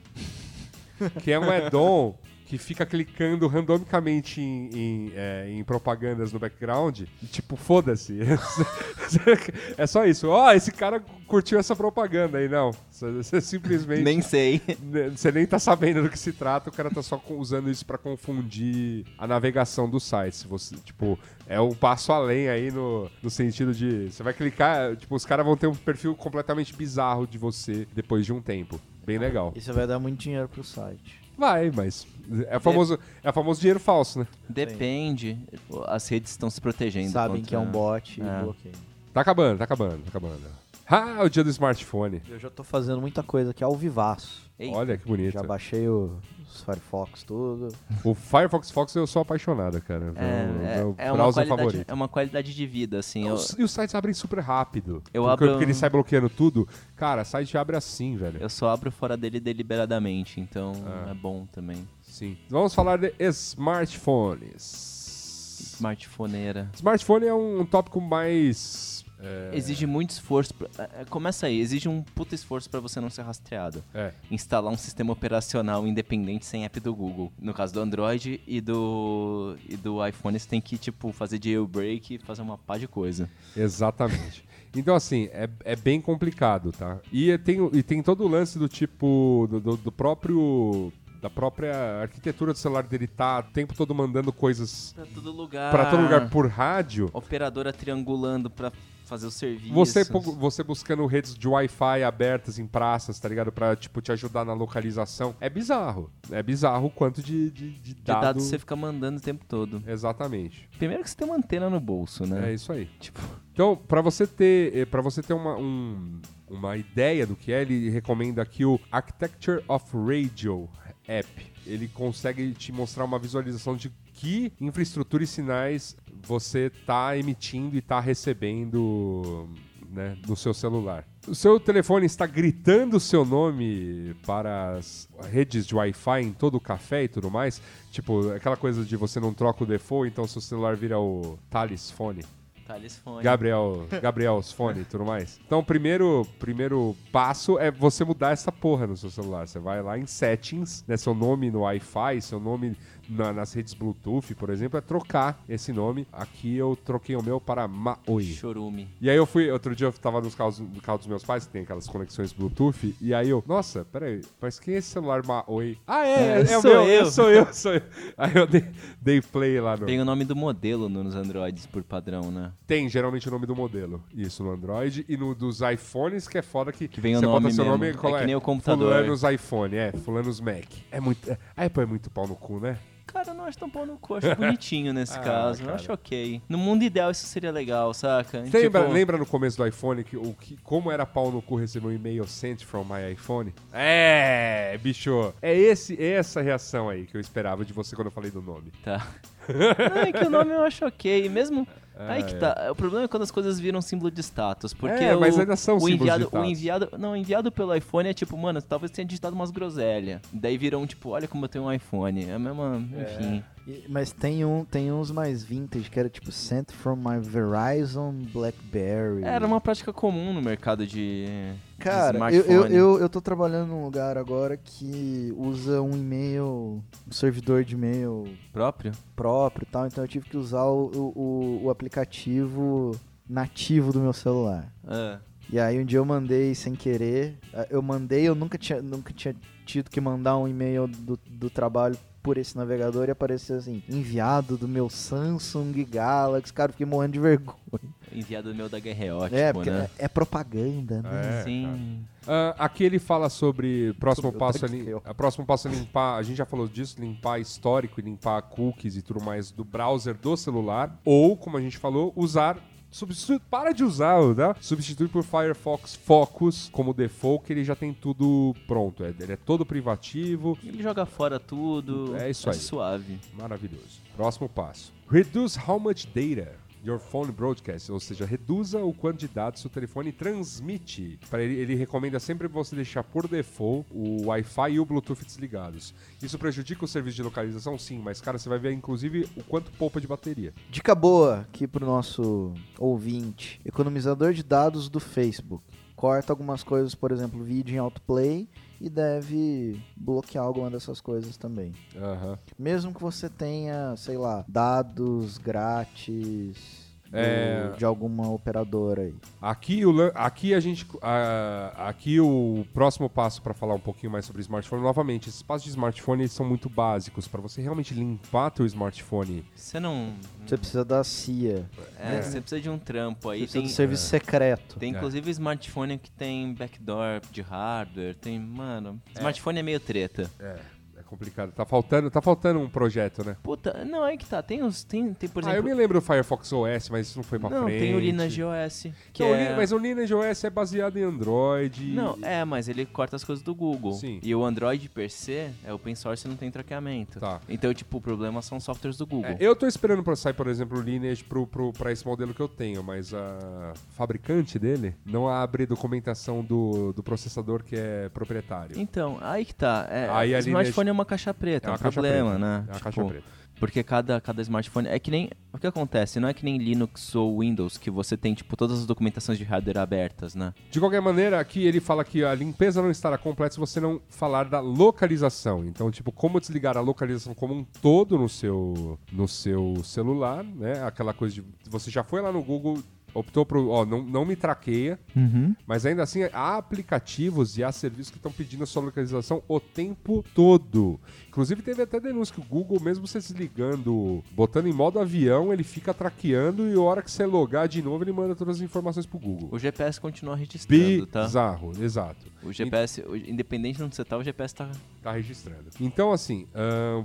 C: que é um add-on que fica clicando randomicamente em, em, é, em propagandas no background. E, tipo, foda-se. é só isso. Ó, esse cara curtiu essa propaganda aí, não. Você simplesmente.
D: Nem sei.
C: Ne- Você nem tá sabendo do que se trata, o cara tá só usando isso pra confundir a navegação do site. Se você, tipo, é um passo além aí no, no sentido de. Você vai clicar, tipo, os caras vão ter um perfil completamente bizarro de você depois de um tempo. Bem legal.
B: E você vai dar muito dinheiro pro site.
C: Vai, mas. É famoso, é famoso dinheiro falso, né?
D: Depende. As redes estão se protegendo.
B: Sabem
D: contra-
B: que é um bot e
D: É.
B: bloqueiam.
C: Tá acabando, tá acabando, tá acabando. Ah, o dia do smartphone.
B: Eu já tô fazendo muita coisa aqui ao vivaço.
D: Ei,
C: Olha que bonito.
B: Já baixei o- os Firefox tudo.
C: O Firefox Fox eu sou apaixonado, cara.
D: É,
C: meu
D: é, é uma
C: browser
D: qualidade,
C: favorito.
D: é uma qualidade de vida, assim. eu-
C: E os sites abrem super rápido.
D: Eu
C: porque,
D: abro-
C: porque ele sai bloqueando tudo. Cara, site abre assim, velho.
D: Eu só abro fora dele deliberadamente, então
C: Ah.
D: é bom também.
C: Sim. Vamos falar de smartphones.
D: Smartphoneira.
C: Smartphone é um tópico mais. É,
D: Exige muito esforço. pra- é, é, Começa aí, exige um puta esforço pra você não ser rastreado.
C: É,
D: Instalar um sistema operacional independente sem app do Google. No caso do Android e do, e do iPhone, você tem que, tipo, fazer jailbreak e fazer uma pá de coisa.
C: exatamente. Então, assim, é, é bem complicado, tá? E tem, o- e tem todo o lance do tipo. do, do- do próprio. Da própria arquitetura do celular dele tá o tempo todo mandando coisas
D: Pra todo lugar.
C: pra todo lugar por rádio.
D: Operadora triangulando pra fazer o serviço.
C: Você, pu- você buscando redes de Wi-Fi abertas em praças, tá ligado? Pra, tipo, te ajudar na localização. É bizarro. É bizarro o quanto de, de, de
D: De
C: dado...
D: dados você fica mandando o tempo todo.
C: Exatamente.
D: Primeiro que você tem uma antena no bolso, né?
C: É isso aí.
D: Tipo,
C: Então, pra você ter, para você ter uma, um- uma ideia do que é, ele recomenda aqui o Architecture of Radio App. Ele consegue te mostrar uma visualização de que infraestrutura e sinais você tá emitindo e tá recebendo né, no seu celular. O seu telefone está gritando o seu nome para as redes de Wi-Fi em todo o café e tudo mais. Tipo, aquela coisa de você não troca o default, então seu celular vira o Thales Phone.
D: Thales Fone.
C: Gabriel, Gabriel's fone e tudo mais. Então, o primeiro, primeiro passo é você mudar essa porra no seu celular. Você vai lá em settings, né? Seu nome no Wi-Fi, seu nome na- nas redes Bluetooth, por exemplo, é trocar esse nome. Aqui eu troquei o meu para Maoi.
D: Chorume.
C: E aí eu fui, outro dia eu tava nos carros, no carro dos meus pais, que tem aquelas conexões Bluetooth, e aí eu, nossa, peraí, mas quem é esse celular Maoi? Ah, é, é,
D: É,
C: é o meu,
D: eu.
C: sou eu, sou eu. Aí eu dei, dei play lá no...
D: Tem o nome do modelo nos Androids por padrão, né?
C: Tem geralmente o nome do modelo. Isso, no Android. E no dos iPhones, que é foda que,
D: Que vem o
C: você
D: nome
C: bota seu
D: mesmo.
C: nome e
D: É
C: coloca-
D: que nem o computador.
C: Fulanos iPhone, é, Fulanos Mac. É muito. é- a Apple é muito pau no cu, né?
D: Cara, eu não acho tão pau no cu, acho bonitinho nesse
C: Ah,
D: caso.
C: cara.
D: Eu acho ok. No mundo ideal isso seria legal, saca?
C: Você lembra,
D: Tipo,
C: lembra no começo do iPhone que, o que, como era pau no cu receber um e-mail sent from my iPhone? É, bicho. É esse, essa reação aí que eu esperava de você quando eu falei do nome.
D: Tá. Não, é que o nome eu acho ok. Mesmo, Aí que tá. O problema é quando as coisas viram símbolo de status. Porque
C: É, mas
D: o,
C: ainda são
D: o enviado, o enviado. Não, o enviado pelo iPhone é tipo, mano, talvez tenha digitado umas groselhas. Daí viram, tipo, olha como eu tenho um iPhone. É a mesma. Enfim.
B: E- Mas tem, um, tem uns mais vintage que era tipo Sent from my Verizon Blackberry.
D: Era uma prática comum no mercado de.
B: Cara, eu, eu, eu, eu tô trabalhando num lugar agora que usa um e-mail, um servidor de e-mail
D: Próprio?
B: próprio e tal, então eu tive que usar o, o, o aplicativo nativo do meu celular.
D: Ah.
B: E aí um dia eu mandei sem querer, eu mandei, eu nunca tinha, nunca tinha tido que mandar um e-mail do, do trabalho por esse navegador e apareceu assim, enviado do meu Samsung Galaxy, cara, eu fiquei morrendo de vergonha.
D: Enviado meu da GRO,
B: é,
D: tipo,
B: porque
D: né?
B: é, é propaganda, né?
C: É,
D: Sim.
C: Ah, aqui ele fala sobre próximo passo, é
B: Tail.
C: a próximo passo é limpar, a gente já falou disso, limpar histórico e limpar cookies e tudo mais do browser do celular, ou, como a gente falou, usar substitui, para de usar, né? Substitui por Firefox Focus como default, que ele já tem tudo pronto, é, ele é todo privativo,
D: Ele joga fora tudo.
C: É isso aí.
D: suave.
C: Maravilhoso. Próximo passo. Reduce how much data your phone broadcasts, ou seja, reduza o quanto de dados o telefone transmite. Para ele, ele recomenda sempre você deixar por default o Wi-Fi e o Bluetooth desligados. Isso prejudica o serviço de localização? Sim, mas cara, você vai ver inclusive o quanto poupa de bateria.
B: Dica boa aqui pro nosso ouvinte. Economizador de dados do Facebook. Corta algumas coisas, por exemplo, vídeo em autoplay e deve bloquear alguma dessas coisas também.
C: Aham.
B: Mesmo que você tenha, sei lá, dados grátis
C: É.
B: de alguma operadora aí.
C: Aqui, o, aqui a gente. aqui o próximo passo para falar um pouquinho mais sobre smartphone. Novamente, esses passos de smartphone eles são muito básicos. Para você realmente limpar teu smartphone
D: Você não.
B: Você precisa da CIA.
D: É, você precisa de um trampo
B: Você
D: aí.
B: precisa
D: Tem,
B: do serviço secreto.
D: tem
C: É.
D: inclusive smartphone que tem backdoor de hardware. Tem. Mano, smartphone é, meio treta.
C: É, é complicado. Tá faltando, tá faltando um projeto, né?
D: Puta, não, aí que tá. Tem os. Tem, tem por
C: ah, eu
D: exemplo.
C: me lembro do Firefox OS, mas isso não foi pra
D: não,
C: frente.
D: tem o Lineage OS. Que
C: Não,
D: é...
C: Mas o Lineage OS é baseado em Android.
D: Não, é, mas ele corta as coisas do Google.
C: Sim.
D: E o Android per se é open source e não tem traqueamento.
C: Tá.
D: Então, tipo, o problema são softwares do Google.
C: É, eu tô esperando pra sair, por exemplo, o Lineage pro, pro, pra esse modelo que eu tenho, mas a fabricante dele não abre documentação do, do processador que é proprietário.
D: Então, aí que tá. É,
C: Aí a
D: smartphone é uma caixa preta,
C: É
D: é
C: uma
D: um problema,
C: preta.
D: né?
C: É uma
D: Tipo,
C: caixa preta.
D: Porque cada, cada smartphone. É que nem. O que acontece? Não é que nem Linux ou Windows, que você tem, tipo, todas as documentações de hardware abertas, né?
C: De qualquer maneira, aqui ele fala que a limpeza não estará completa se você não falar da localização. Então, tipo, como desligar a localização como um todo no seu, no seu celular, né? Aquela coisa de você já foi lá no Google, optou pro, ó, não, não me traqueia,
D: Uhum.
C: mas ainda assim há aplicativos e há serviços que estão pedindo a sua localização o tempo todo. Inclusive teve até denúncia que o Google, mesmo você desligando, botando em modo avião, ele fica traqueando e a hora que você logar de novo, ele manda todas as informações pro Google.
D: O GPS continua registrando, tá?
C: Bizarro, exato.
D: O GPS, independente de onde você tá, o GPS tá.
C: Tá registrando. Então, assim,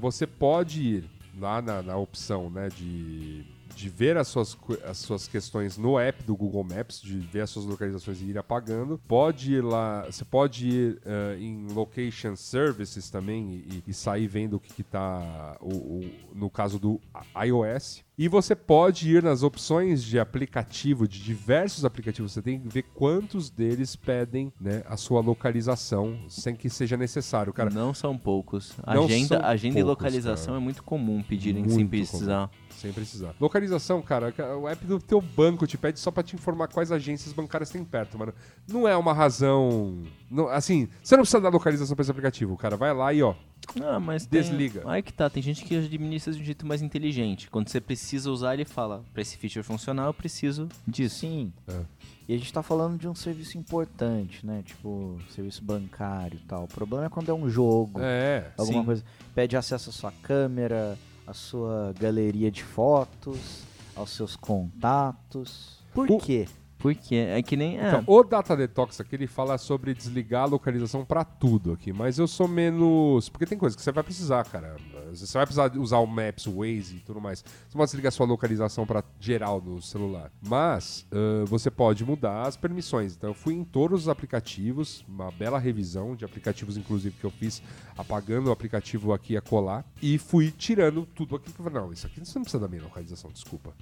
C: você pode ir lá na, na opção, né, de, de ver as suas, as suas questões no app do Google Maps, de ver as suas localizações e ir apagando. Pode ir lá, você pode ir ah, em Location Services também e, e sair vendo o que, tá o- no caso do iOS. E você pode ir nas opções de aplicativo, de diversos aplicativos. Você tem que ver quantos deles pedem né, a sua localização sem que seja necessário, cara.
D: Não são poucos.
C: Não
D: Agenda,
C: são
D: agenda e
C: poucos,
D: localização
C: cara.
D: é muito comum pedirem
C: Muito
D: sem precisar.
C: Sem precisar. Localização, cara, o app do teu banco te pede só pra te informar quais agências bancárias tem perto, mano. Não é uma razão. não- assim, você não precisa dar localização pra esse aplicativo, cara. Vai lá e ó.
D: Ah, mas tem-
C: Desliga.
D: Aí que tá, tem gente que administra de um jeito mais inteligente. Quando você precisa usar, ele fala, pra esse feature funcionar, eu preciso disso.
B: Sim.
C: É.
B: E a gente tá falando de um serviço importante, né? Tipo, serviço bancário e tal. O problema é quando é um jogo,
C: É.
B: alguma
D: sim.
B: coisa. Pede acesso à sua câmera, à sua galeria de fotos, aos seus contatos. Por
C: O-
B: quê?
D: Porque é que nem. É,
C: Então, o Data Detox aqui ele fala sobre desligar a localização pra tudo aqui, mas eu sou menos. Porque tem coisa que você vai precisar, cara. Você vai precisar usar o Maps, o Waze e tudo mais. Você pode desligar sua localização para geral no celular. Mas ah, você pode mudar as permissões. Então eu fui em todos os aplicativos, uma bela revisão de aplicativos, inclusive, que eu fiz, apagando o aplicativo aqui a colar, e fui tirando tudo aqui. que eu falei, Não, isso aqui você não precisa da minha localização, desculpa.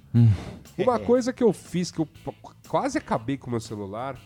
C: Uma coisa que eu fiz, que eu quase acabei com o meu celular,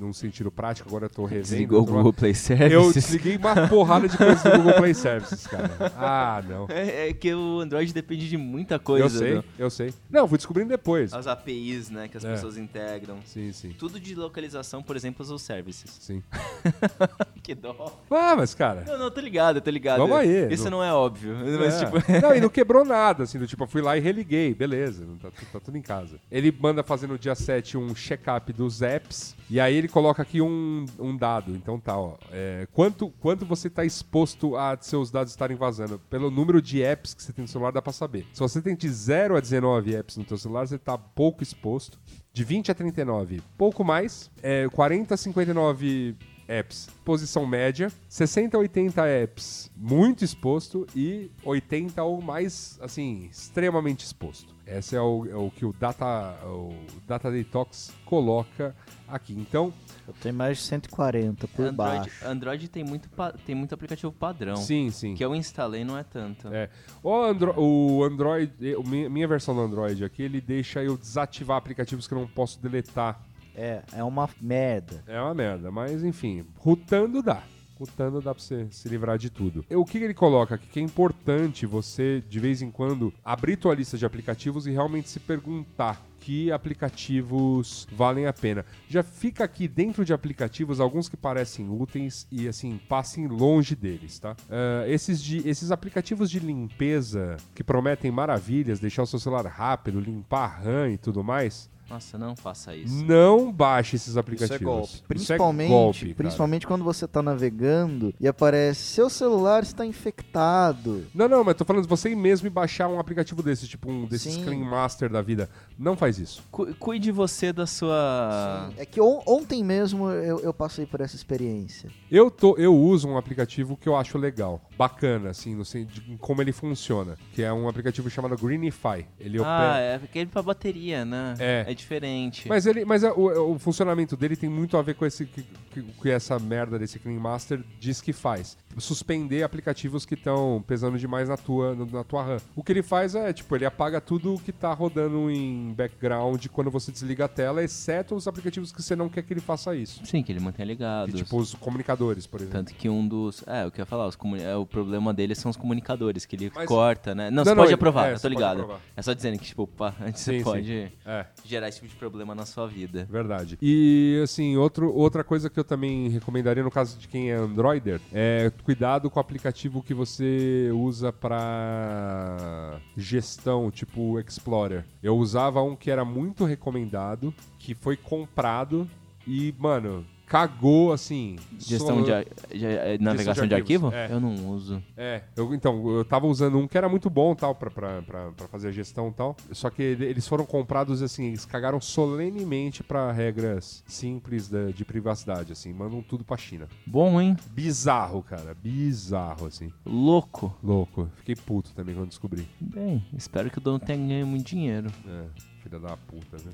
C: num sentido prático, agora eu tô revendo.
D: Desligou o Google Play
C: Eu
D: Services.
C: desliguei uma porrada de coisas do Google Play Services, cara. Ah, não.
D: É, é que o Android depende de muita coisa.
C: Eu sei,
D: né?
C: eu sei. Não, fui descobrindo depois.
D: As APIs, né, que as
C: É.
D: pessoas integram.
C: Sim, sim.
D: Tudo de localização, por exemplo, os services.
C: Sim.
D: Que dó.
C: Ah, mas, cara.
D: Não, não, tô ligado, tô ligado.
C: Vamos aí,
D: Isso
C: não-
D: não, é óbvio. Mas,
C: É.
D: tipo,
C: Não, e não quebrou nada, assim, do tipo, eu fui lá e religuei, beleza, não tá, tá tudo em casa. Ele manda fazer no dia 7 um check-up dos apps, e aí ele coloca aqui um, um dado, então tá, ó, é, quanto, quanto você tá exposto a seus dados estarem vazando? Pelo número de apps que você tem no celular dá pra saber. Se você tem de 0 a 19 apps no teu celular, você tá pouco exposto. De 20 a 39, pouco mais. É, 40 a 59 apps, posição média, 60 a 80 apps, muito exposto, e 80 ou mais, assim, extremamente exposto. Esse é o, é o que o Data, o Data Detox coloca aqui. Então,
B: Eu tenho mais de 140 por
D: Android,
B: baixo.
D: Android tem muito, tem muito aplicativo padrão.
C: sim, sim.
D: Que eu instalei não é tanto.
C: É. O, Andro o Android, minha versão do Android aqui, ele deixa eu desativar aplicativos que eu não posso deletar.
B: É, é uma merda.
C: É uma merda, mas enfim, rutando dá. Rutando dá pra você se livrar de tudo. O que ele coloca aqui que é importante você, de vez em quando, abrir tua lista de aplicativos e realmente se perguntar que aplicativos valem a pena. Já fica aqui dentro de aplicativos alguns que parecem úteis e assim, passem longe deles, tá? Ah, esses, de, esses aplicativos de limpeza que prometem maravilhas, deixar o seu celular rápido, limpar a RAM e tudo mais,
D: Nossa, não faça isso.
C: não baixe esses
B: Isso
C: aplicativos.
B: é golpe.
C: Isso é
B: Principalmente,
C: golpe, cara.
B: principalmente quando você tá navegando e aparece seu celular está infectado.
C: Não, não, mas tô falando de você mesmo e baixar um aplicativo desses, tipo um desses
B: Sim.
C: Clean Master da vida. Não faz isso.
D: Cu- Cuide você da sua.
B: É que on- ontem mesmo eu, eu passei por essa experiência.
C: Eu, tô, eu uso um aplicativo que eu acho legal, bacana, assim, no sen- de como ele funciona, que é um aplicativo chamado Greenify. Ele
D: Ah,
C: opera.
D: é aquele pra bateria, né?
C: É.
D: É diferente.
C: Mas, ele, mas é, o, o funcionamento dele tem muito a ver com esse que, que, que essa merda desse Clean Master diz que faz. Suspender aplicativos que estão pesando demais na tua, na tua RAM. O que ele faz é, tipo, ele apaga tudo que tá rodando em background quando você desliga a tela, exceto os aplicativos que você não quer que ele faça isso.
D: Sim, que ele mantenha ligado.
C: Tipo, os comunicadores, por exemplo.
D: Tanto que um dos. É, o que eu ia falar, os comuni- é, o problema dele são os comunicadores, que ele
C: Mas-
D: corta, né? Não,
C: Não,
D: você
C: não,
D: pode
C: ele-
D: aprovar,
C: é,
D: eu tô ligado. É só dizendo que, tipo, pá, antes
C: Sim, sim.
D: você pode
C: É.
D: gerar esse tipo de problema na sua vida.
C: Verdade. E, assim, outro, outra coisa que eu também recomendaria no caso de quem é Androider é cuidado com o aplicativo que você usa pra gestão, tipo Explorer. Eu usava um que era muito recomendado, que foi comprado e, mano, cagou, assim.
D: Gestão de, ar- de- é, navegação de,
C: arquivos,
D: arquivo?
C: é.
D: Eu não uso.
C: É, eu, então, eu tava usando um que era muito bom, tal, pra, pra, pra, pra fazer a gestão e tal. Só que ele- eles foram comprados, assim, eles cagaram solenemente pra regras simples da- de privacidade, assim. Mandam tudo pra China.
D: Bom, hein?
C: Bizarro, cara. Bizarro, assim.
D: Louco.
C: Louco. Fiquei puto também quando descobri.
D: Bem, espero que o dono tenha ganho muito dinheiro.
C: É, filha da puta, né?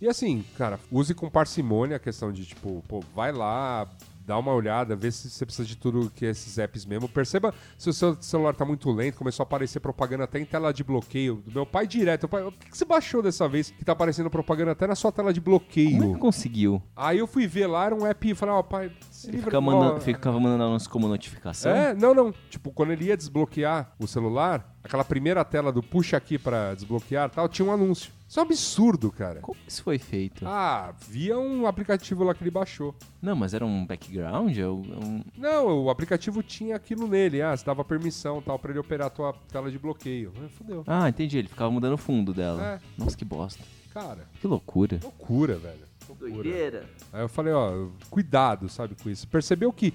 C: e assim, cara, use com parcimônia a questão de, tipo, pô, vai lá, dá uma olhada, vê se você precisa de tudo que esses apps mesmo. Perceba se o seu celular tá muito lento, começou a aparecer propaganda até em tela de bloqueio. Do meu pai direto. Pai, o que, que você baixou dessa vez que tá aparecendo propaganda até na sua tela de
D: Como é
C: bloqueio?
D: que conseguiu?
C: Aí eu fui ver lá, era um app e falei, ó, pai, se
D: Ele fica mandando, ficava mandando anúncio como notificação?
C: é, não, não. Tipo, quando ele ia desbloquear o celular, aquela primeira tela do puxa aqui pra desbloquear e tal, tinha um anúncio. Isso é um absurdo, cara.
D: Como isso foi feito?
C: Ah, via um aplicativo lá que ele baixou.
D: Não, mas era um background? É um- um-
C: Não, o aplicativo tinha aquilo nele. Ah, você dava permissão tal pra ele operar a tua tela de bloqueio. Ah, Fudeu.
D: Ah, entendi. Ele ficava mudando o fundo dela.
C: É.
D: Nossa, que bosta.
C: Cara,
D: Que loucura.
C: loucura, velho. Loucura. Aí eu falei, ó, cuidado, sabe, com isso. Percebeu que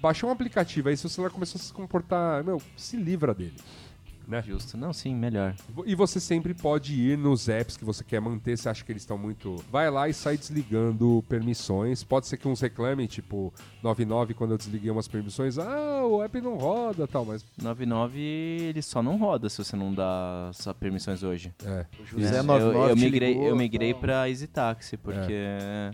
C: baixou um aplicativo, aí seu celular começou a se comportar. Meu, se livra dele. Né?
D: Justo. Não, sim, melhor.
C: E você sempre pode ir nos apps que você quer manter, você acha que eles estão muito. Vai lá e sai desligando permissões. Pode ser que uns reclamem, tipo, 99, quando eu desliguei umas permissões, ah, o app não roda tal, mas.
D: 99 ele só não roda se você não dá só permissões hoje.
C: É.
B: O
D: É,
B: José
D: eu,
B: 99
D: eu
B: te
D: migrei,
B: ligou,
D: eu migrei pra Easy Taxi, porque.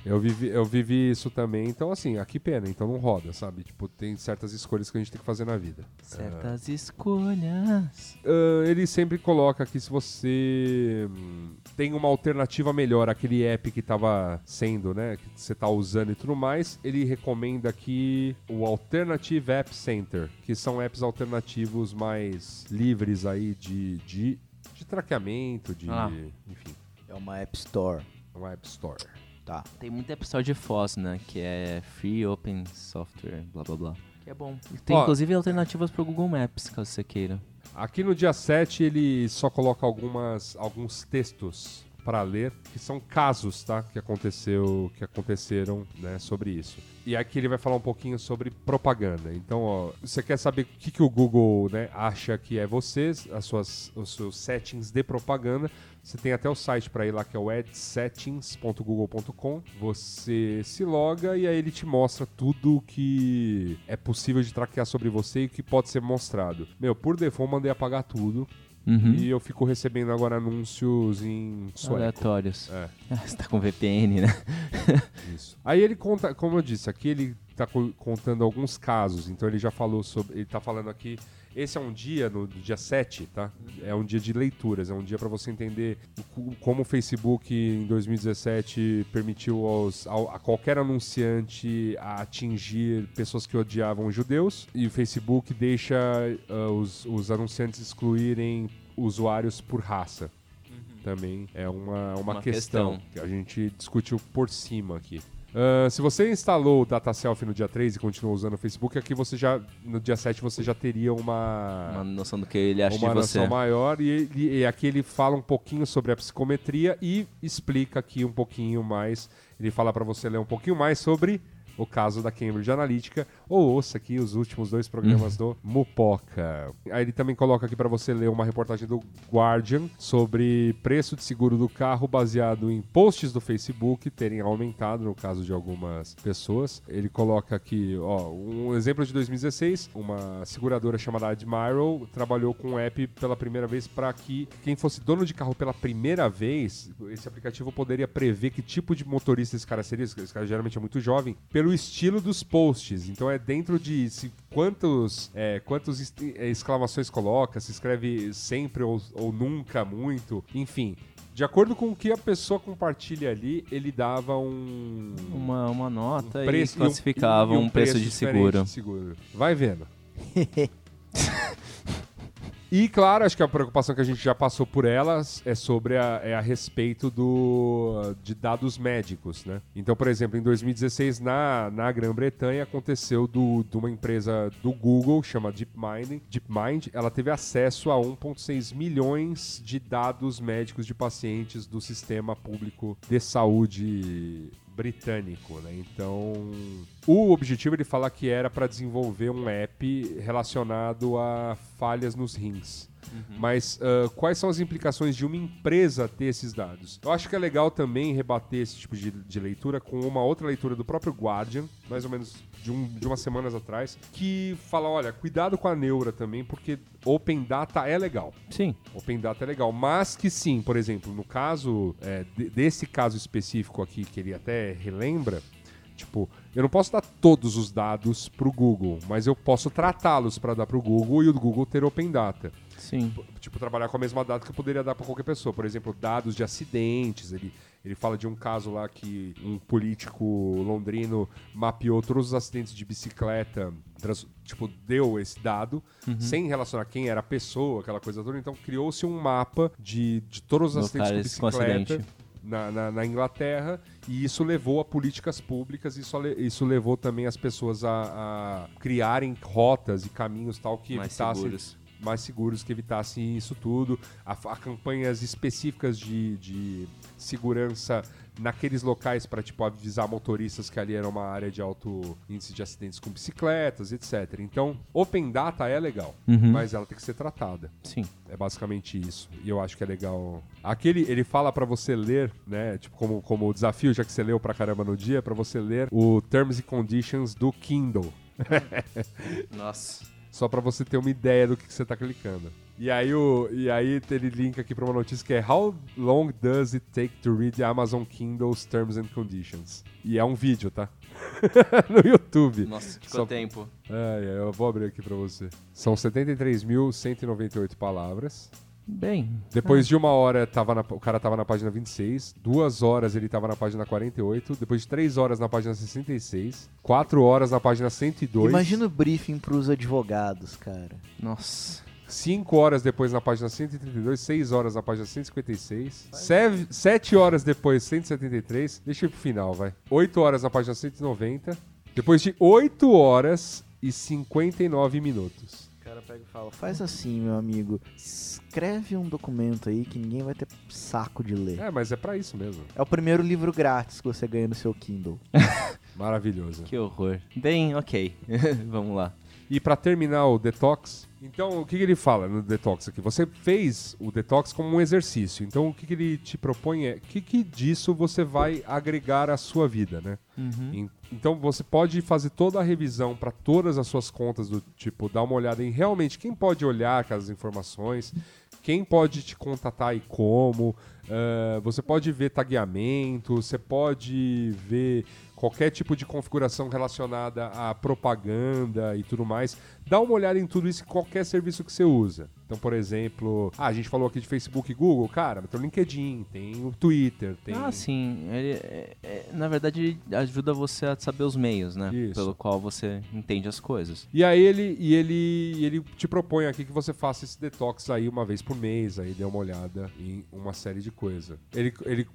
C: Eu vivi, eu vivi isso também, então assim, aqui pena, então não roda, sabe? Tipo, tem certas escolhas que a gente tem que fazer na vida.
D: Certas escolhas.
C: Ah, ele sempre coloca que se você hum, tem uma alternativa melhor, aquele app que estava sendo, né, que você está usando e tudo mais, ele recomenda aqui o Alternative App Center, que são apps alternativos mais livres aí de, de, de traqueamento, de,
D: Ah.
C: enfim,
B: É uma App Store.
C: uma App Store.
B: Tá.
D: Tem muita App Store de FOSS, né? Que é Free Open Software, blá blá blá. Que é bom. Tem
C: Ó.
D: inclusive alternativas pro Google Maps, caso você queira.
C: Aqui no dia 7 ele só coloca algumas, alguns textos para ler, que são casos, tá? Que aconteceu, que aconteceram, né, sobre isso. E aqui ele vai falar um pouquinho sobre propaganda. Então, ó, você quer saber o que, que o Google, né, acha que é você, as suas, os seus settings de propaganda. Você tem até o site para ir lá que é o adsettings.google.com. Você se loga e aí ele te mostra tudo que é possível de traquear sobre você e que pode ser mostrado. Meu, por default mandei apagar tudo
D: Uhum.
C: e eu fico recebendo agora anúncios em sueco.
D: Aleatórios.
C: É.
D: Ah, você tá com VPN, né?
C: Isso. Aí ele conta, como eu disse, aqui ele tá co- contando alguns casos, então ele já falou sobre. Ele tá falando aqui. Esse é um dia, no do dia 7, tá? É um dia de leituras, é um dia para você entender como o Facebook em 2017 permitiu aos, ao- a qualquer anunciante a atingir pessoas que odiavam judeus, e o Facebook deixa ah, os, os anunciantes excluírem usuários por raça. Também é uma, uma,
D: Uma
C: questão,
D: questão.
C: que a gente discutiu por cima aqui. Ah, se você instalou o Data Selfie no dia 3 e continuou usando o Facebook, aqui você já, no dia 7 você já teria uma,
D: Uma noção do que ele acha
C: uma
D: de você.
C: noção maior. E, ele- e aqui ele fala um pouquinho sobre a psicometria e explica aqui um pouquinho mais. Ele fala para você ler um pouquinho mais sobre o caso da Cambridge Analytica, ou ouça aqui os últimos dois programas do Mupoca. Aí ele também coloca aqui para você ler uma reportagem do Guardian sobre preço de seguro do carro baseado em posts do Facebook terem aumentado no caso de algumas pessoas. Ele coloca aqui, ó, um exemplo de 2016, uma seguradora chamada Admiral trabalhou com um app pela primeira vez para que quem fosse dono de carro pela primeira vez, esse aplicativo poderia prever que tipo de motorista esse cara seria, esse cara geralmente é muito jovem, pelo estilo dos posts. Então é dentro de se, quantos, é, quantos é, exclamações coloca, se escreve sempre ou, ou nunca muito, enfim. De acordo com o que a pessoa compartilha ali, ele dava um,
D: Uma, uma nota
C: um preço
D: e classificava
C: e
D: um, preço, de
C: diferente
D: seguro.
C: de seguro. Vai vendo. E claro, acho que a preocupação que a gente já passou por elas é sobre a, é a respeito do, de dados médicos, né? Então, por exemplo, em 2016, na, na Grã-Bretanha, aconteceu do, de uma empresa do Google, chama DeepMind, DeepMind, ela teve acesso a 1,6 milhões de dados médicos de pacientes do sistema público de saúde britânico, né? Então, o objetivo ele fala que era para desenvolver um app relacionado a falhas nos rins. Mas ah, quais são as implicações de uma empresa ter esses dados? Eu acho que é legal também rebater esse tipo de, de leitura com uma outra leitura do próprio Guardian, mais ou menos de, um, de umas semanas atrás, que fala: olha, cuidado com a neura também, porque Open Data é legal.
D: Sim.
C: Open Data é legal, mas que sim, por exemplo, no caso é, de- desse caso específico aqui, que ele até relembra, tipo, eu não posso dar todos os dados pro Google, mas eu posso tratá-los para dar pro Google e o Google ter Open Data.
D: Sim.
C: Tipo, trabalhar com a mesma data que eu poderia dar para qualquer pessoa. Por exemplo, dados de acidentes. Ele, ele fala de um caso lá que um político londrino mapeou todos os acidentes de bicicleta, trans- tipo, deu esse dado, sem relacionar quem era a pessoa, aquela coisa toda. Então, criou-se um mapa de, de todos os acidentes de bicicleta. Na, na- na Inglaterra, e isso levou a políticas públicas, isso, le- isso levou também as pessoas a, a criarem rotas e caminhos tal que
D: Mais
C: evitassem
D: seguros.
C: Mais seguros que evitassem isso tudo. A, a campanhas específicas de, de segurança naqueles locais para tipo avisar motoristas que ali era uma área de alto índice de acidentes com bicicletas, etc. Então, Open Data é legal,
D: Uhum.
C: mas ela tem que ser tratada.
D: Sim.
C: É basicamente isso. E eu acho que é legal. Aquele, ele fala pra você ler, né? Tipo, como, como desafio, já que você leu pra caramba no dia, pra você ler o Terms and Conditions do Kindle.
D: Nossa.
C: Só pra você ter uma ideia do que, que você tá clicando. E aí, o, e aí ele linka aqui pra uma notícia que é How long does it take to read Amazon Kindle's Terms and Conditions? E é um vídeo, tá? no YouTube.
D: Nossa, ficou
C: Só-
D: tempo.
C: Ai, eu vou abrir aqui pra você. São 73.198 palavras.
D: Bem.
C: Depois de uma hora, tava na- o cara tava na página 26. Duas horas ele tava na página 48. Depois de três horas na página 66. Quatro horas na página 102.
B: Imagina o briefing pros advogados, cara.
D: Nossa.
C: Cinco horas depois na página 132. Seis horas na página 156. Seve- Sete horas depois, 173. Deixa eu ir pro final, vai. Oito horas na página 190. Depois de oito horas e 59 minutos.
B: Cara pega e fala: faz assim, meu amigo. Escreve um documento aí que ninguém vai ter saco de ler.
C: É, mas é pra isso mesmo.
B: É o primeiro livro grátis que você ganha no seu Kindle.
C: Maravilhoso.
D: Que horror. Bem, ok. Vamos lá.
C: E pra terminar o detox, então o que, que ele fala no detox aqui? Você fez o detox como um exercício. Então o que, que ele te propõe é o que, que disso você vai agregar à sua vida, né? En- Então você pode fazer toda a revisão para todas as suas contas do tipo dar uma olhada em realmente quem pode olhar aquelas informações, quem pode te contatar e como. Ah, você pode ver tagueamento, você pode ver qualquer tipo de configuração relacionada à propaganda e tudo mais. Dá uma olhada em tudo isso em qualquer serviço que você usa. Então, por exemplo, ah, a gente falou aqui de Facebook e Google, cara, tem o LinkedIn, tem o Twitter, tem.
D: Ah, sim. Ele, é- é- na verdade, ele ajuda você a saber os meios, né?
C: Isso.
D: Pelo qual você entende as coisas.
C: E aí ele, e ele, ele te propõe aqui que você faça esse detox aí uma vez por mês, aí dê uma olhada em uma série de coisas. Ele, ele,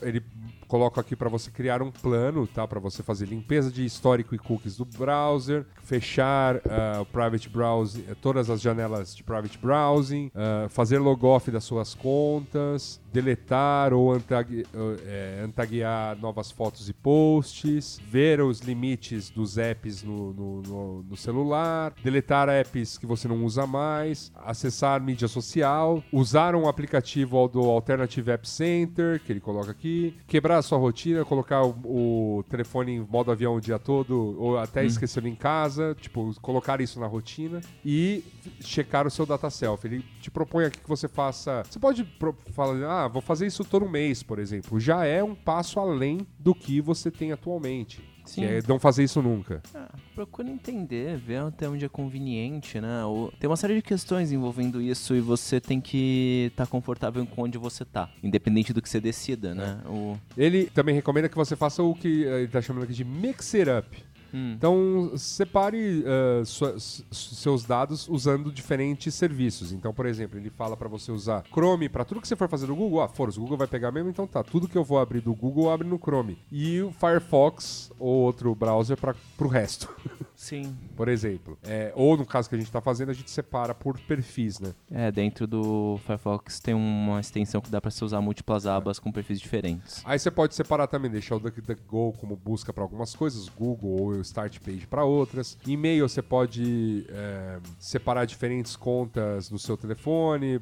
C: ele coloca aqui para você criar um plano, tá? Para você fazer limpeza de histórico e cookies do browser, fechar ah, o private browsing, eh, todas as janelas de private browsing, ah, fazer logoff das suas contas, deletar ou antag, eh, antaguear novas fotos e posts, ver os limites dos apps no, no, no- no celular, deletar apps que você não usa mais, acessar mídia social, usar um aplicativo do Alternative App Center, que ele coloca aqui, quebrar a sua rotina, colocar o, o telefone em modo avião o dia todo, ou até esquecer em casa, tipo, colocar isso na rotina e checar o seu data self. Ele te propõe aqui que você faça. Você pode falar, ah, vou fazer isso todo mês, por exemplo. Já é um passo além do que você tem atualmente.
D: Sim.
C: É não fazer isso nunca.
D: Ah, procura entender, ver até onde é conveniente, né? Ou- tem uma série de questões envolvendo isso e você tem que estar confortável com onde você tá, independente do que você decida, né? O...
C: Ele também recomenda que você faça o que eh, ele tá chamando aqui de mix it up.
D: Hum.
C: Então, separe ah, sua- seus dados usando diferentes serviços. Então, por exemplo, ele fala para você usar Chrome para tudo que você for fazer no Google. Ah, for, o Google vai pegar mesmo, então tá. Tudo que eu vou abrir do Google, abre no Chrome. E o Firefox ou outro browser para pro resto,
D: Sim.
C: por exemplo. É, ou no caso que a gente tá fazendo, a gente separa por perfis, né?
D: É, dentro do Firefox tem uma extensão que dá pra você usar múltiplas abas com perfis diferentes.
C: Aí você pode separar também, deixar o DuckDuckGo como busca para algumas coisas, Google ou o Start Page para outras. E-mail você pode é, separar diferentes contas no seu telefone,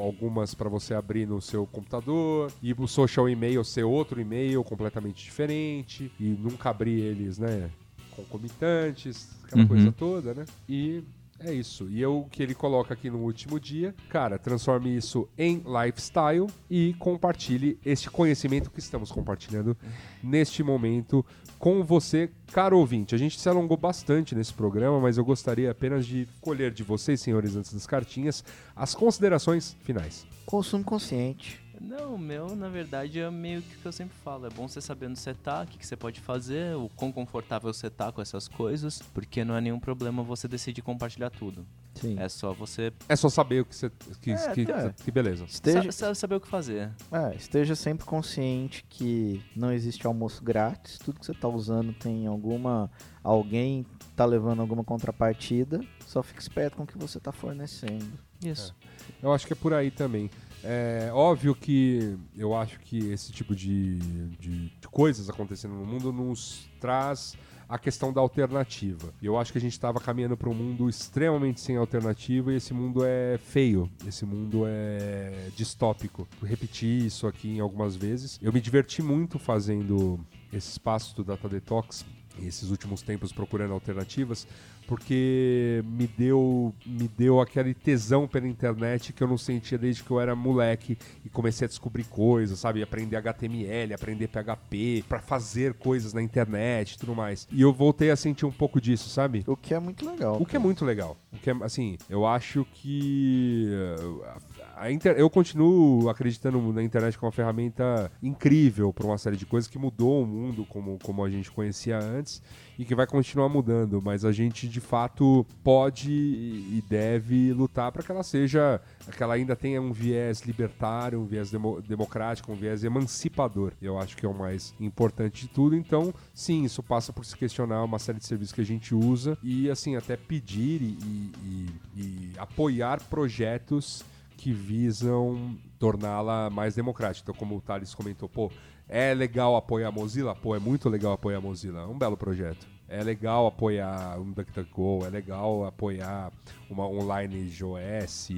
C: algumas para você abrir no seu computador. E o social e-mail ser outro e-mail completamente diferente e nunca abrir eles, né, concomitantes, aquela
D: Uhum.
C: coisa toda, né? E é isso. E eu, o que ele coloca aqui no último dia, cara, transforme isso em lifestyle e compartilhe este conhecimento que estamos compartilhando neste momento com você, caro ouvinte. A gente se alongou bastante nesse programa, mas eu gostaria apenas de colher de vocês, senhores, antes das cartinhas, as considerações finais.
B: Consumo consciente.
D: Não, o meu, na verdade, é meio que o que eu sempre falo. É bom você saber onde você tá, o que, que você pode fazer, o quão confortável você tá com essas coisas, porque não é nenhum problema você decidir compartilhar tudo.
B: Sim.
D: É só você
C: É só saber o que você. Que,
B: É,
C: que,
B: é.
C: que beleza.
B: Esteja,
D: sa- sa- saber o que fazer.
B: é, esteja sempre consciente que não existe almoço grátis. Tudo que você tá usando tem alguma. Alguém tá levando alguma contrapartida. Só fique esperto com o que você tá fornecendo.
D: Isso.
C: Eu acho que é por aí também. É óbvio que eu acho que esse tipo de, de, de coisas acontecendo no mundo nos traz a questão da alternativa. E eu acho que a gente estava caminhando para um mundo extremamente sem alternativa e esse mundo é feio, esse mundo é distópico. Eu repeti isso aqui em algumas vezes. Eu me diverti muito fazendo esse espaço do Data Detox esses últimos tempos procurando alternativas, porque me deu me deu aquele tesão pela internet que eu não sentia desde que eu era moleque e comecei a descobrir coisas, sabe, aprender HTML, aprender PHP, pra fazer coisas na internet, e tudo mais. E eu voltei a sentir um pouco disso, sabe?
B: O que é muito legal.
C: O que é muito legal. O que é, assim, eu acho que uh, a inter- eu continuo acreditando na internet como uma ferramenta incrível para uma série de coisas que mudou o mundo como, como a gente conhecia antes e que vai continuar mudando, mas a gente de fato pode e deve lutar para que ela seja, que ela ainda tenha um viés libertário, um viés demo- democrático, um viés emancipador. Eu acho que é o mais importante de tudo. Então, sim, isso passa por se questionar uma série de serviços que a gente usa e assim até pedir e, e- e apoiar projetos que visam torná-la mais democrática. Então, como o Thales comentou, pô, é legal apoiar a Mozilla? Pô, é muito legal apoiar a Mozilla. É um belo projeto. É legal apoiar um DuckDuckGo, é legal apoiar uma online JOS,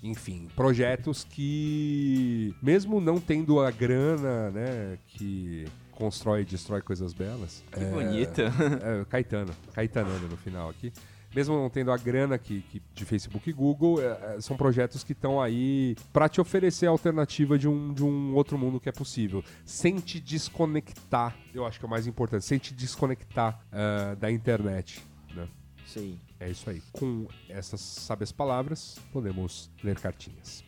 C: enfim, projetos que, mesmo não tendo a grana, né, que constrói e destrói coisas belas.
D: Que bonita.
C: É, Caetano, Caetanando no final aqui. Mesmo não tendo a grana que, que de Facebook e Google, é, é, são projetos que estão aí para te oferecer a alternativa de um, de um outro mundo que é possível. Sem te desconectar, eu acho que é o mais importante, sem te desconectar ah, da internet. Né?
B: Sim.
C: É isso aí. Com essas sábias palavras, podemos ler cartinhas.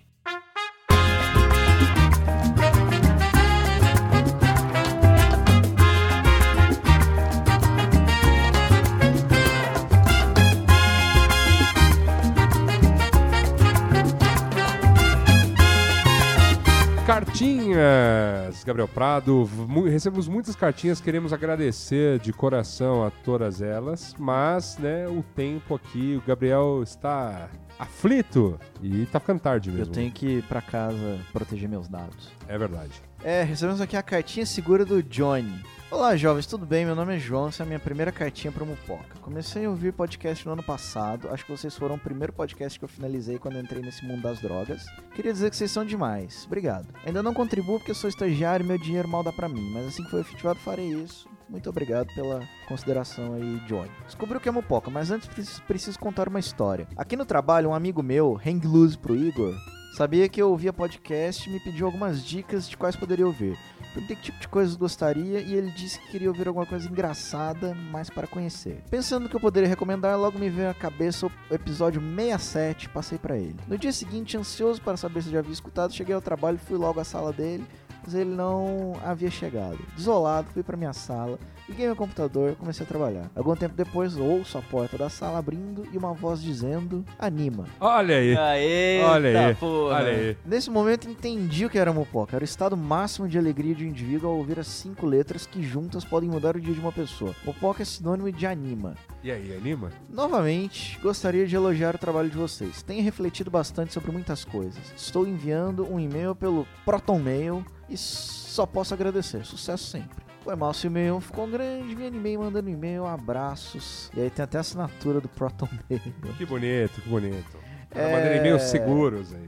C: Cartinhas, Gabriel Prado. Recebemos muitas cartinhas, queremos agradecer de coração a todas elas, mas, né, o tempo aqui, o Gabriel está aflito e tá ficando tarde
B: Eu
C: mesmo.
B: tenho que ir pra casa proteger meus dados.
C: É verdade.
B: É, recebemos aqui a cartinha segura do Johnny. Olá, jovens, tudo bem? Meu nome é João, essa é a minha primeira cartinha para Mupoca. Comecei a ouvir podcast no ano passado, acho que vocês foram o primeiro podcast que eu finalizei quando entrei nesse mundo das drogas. Queria dizer que vocês são demais, obrigado. Ainda não contribuo porque sou estagiário e meu dinheiro mal dá pra mim, mas assim que for efetivado farei isso. Muito obrigado pela consideração aí, Johnny. Descobri o que é Mupoca, mas antes preciso, preciso contar uma história. Aqui no trabalho, um amigo meu, hang loose pro Igor, Sabia que eu ouvia podcast e me pediu algumas dicas de quais poderia ouvir. Perguntei que tipo de coisas gostaria e ele disse que queria ouvir alguma coisa engraçada, mas para conhecer. Pensando que eu poderia recomendar, logo me veio à cabeça o episódio 67, passei para ele. No dia seguinte, ansioso para saber se já havia escutado, cheguei ao trabalho e fui logo à sala dele, mas ele não havia chegado. Desolado, fui para minha sala, liguei meu computador e comecei a trabalhar. Algum tempo depois, ouço a porta da sala abrindo e uma voz dizendo: Anima.
C: Olha aí.
D: Aê,
C: Olha aí.
D: porra.
C: Olha aí.
B: Nesse momento entendi o que era Mupoca. Era o estado máximo de alegria de um indivíduo ao ouvir as cinco letras que juntas podem mudar o dia de uma pessoa. Mupoca é sinônimo de anima.
C: E aí, anima?
B: Novamente, gostaria de elogiar o trabalho de vocês. Tenho refletido bastante sobre muitas coisas. Estou enviando um e-mail pelo Proton Mail e só posso agradecer. Sucesso sempre. Foi mal se o e-mail ficou grande, me animei mandando e-mail, abraços. E aí tem até a assinatura do Proton Mail.
C: Que bonito, que bonito. Tá
B: É.
C: mandando e-mails seguros aí.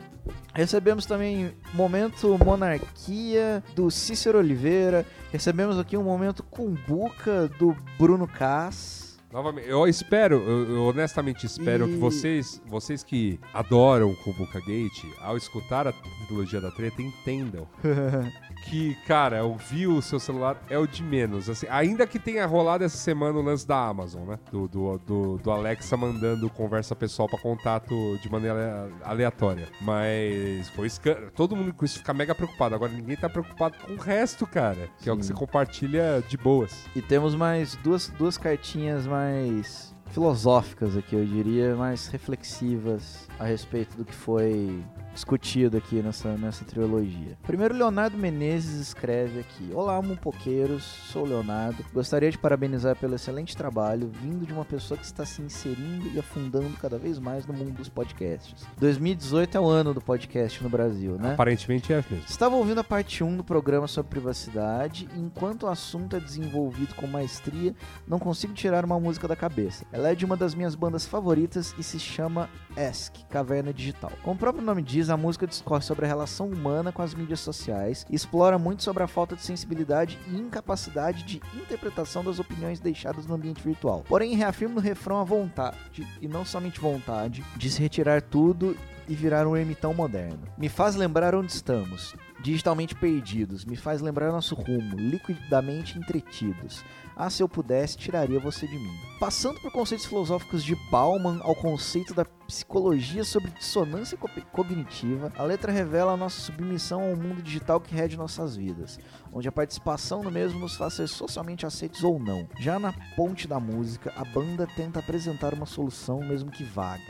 B: Recebemos também momento monarquia do Cícero Oliveira. Recebemos aqui um momento cumbuca do Bruno Cass.
C: Novamente, eu espero, eu, honestamente espero
B: E-
C: que vocês, vocês que adoram o Kubuka Gate, ao escutar a trilogia da treta, entendam que, cara, ouvir o seu celular é o de menos. Assim, ainda que tenha rolado essa semana o lance da Amazon, né? Do, do, do, do Alexa mandando conversa pessoal pra contato de maneira aleatória. Mas foi escândalo. Todo mundo com isso fica mega preocupado. Agora ninguém tá preocupado com o resto, cara. Que é o que
B: Sim.
C: você compartilha de boas.
B: E temos mais duas, duas cartinhas mais filosóficas aqui, eu diria, mais reflexivas a respeito do que foi discutido aqui nessa, nessa trilogia. Primeiro, Leonardo Menezes escreve aqui: Olá, mupoqueiros, sou o Leonardo. Gostaria de parabenizar pelo excelente trabalho vindo de uma pessoa que está se inserindo e afundando cada vez mais no mundo dos podcasts. 2018 é o ano do podcast no Brasil, né?
C: Aparentemente é mesmo.
B: Estava ouvindo a parte 1 do programa sobre privacidade e enquanto o assunto é desenvolvido com maestria, não consigo tirar uma música da cabeça. Ela é de uma das minhas bandas favoritas e se chama Ask, Caverna Digital. Como o próprio nome diz, a música discorre sobre a relação humana com as mídias sociais e explora muito sobre a falta de sensibilidade e incapacidade de interpretação das opiniões deixadas no ambiente virtual. Porém, reafirma no refrão a vontade, e não somente vontade, de se retirar tudo e virar um ermitão moderno. Me faz lembrar onde estamos, digitalmente perdidos, me faz lembrar nosso rumo, liquidamente entretidos. Ah, se eu pudesse, tiraria você de mim. Passando por conceitos filosóficos de Bauman ao conceito da psicologia sobre dissonância co- cognitiva, a letra revela a nossa submissão ao mundo digital que rege nossas vidas, onde a participação no mesmo nos faz ser socialmente aceitos ou não. Já na ponte da música, a banda tenta apresentar uma solução, mesmo que vaga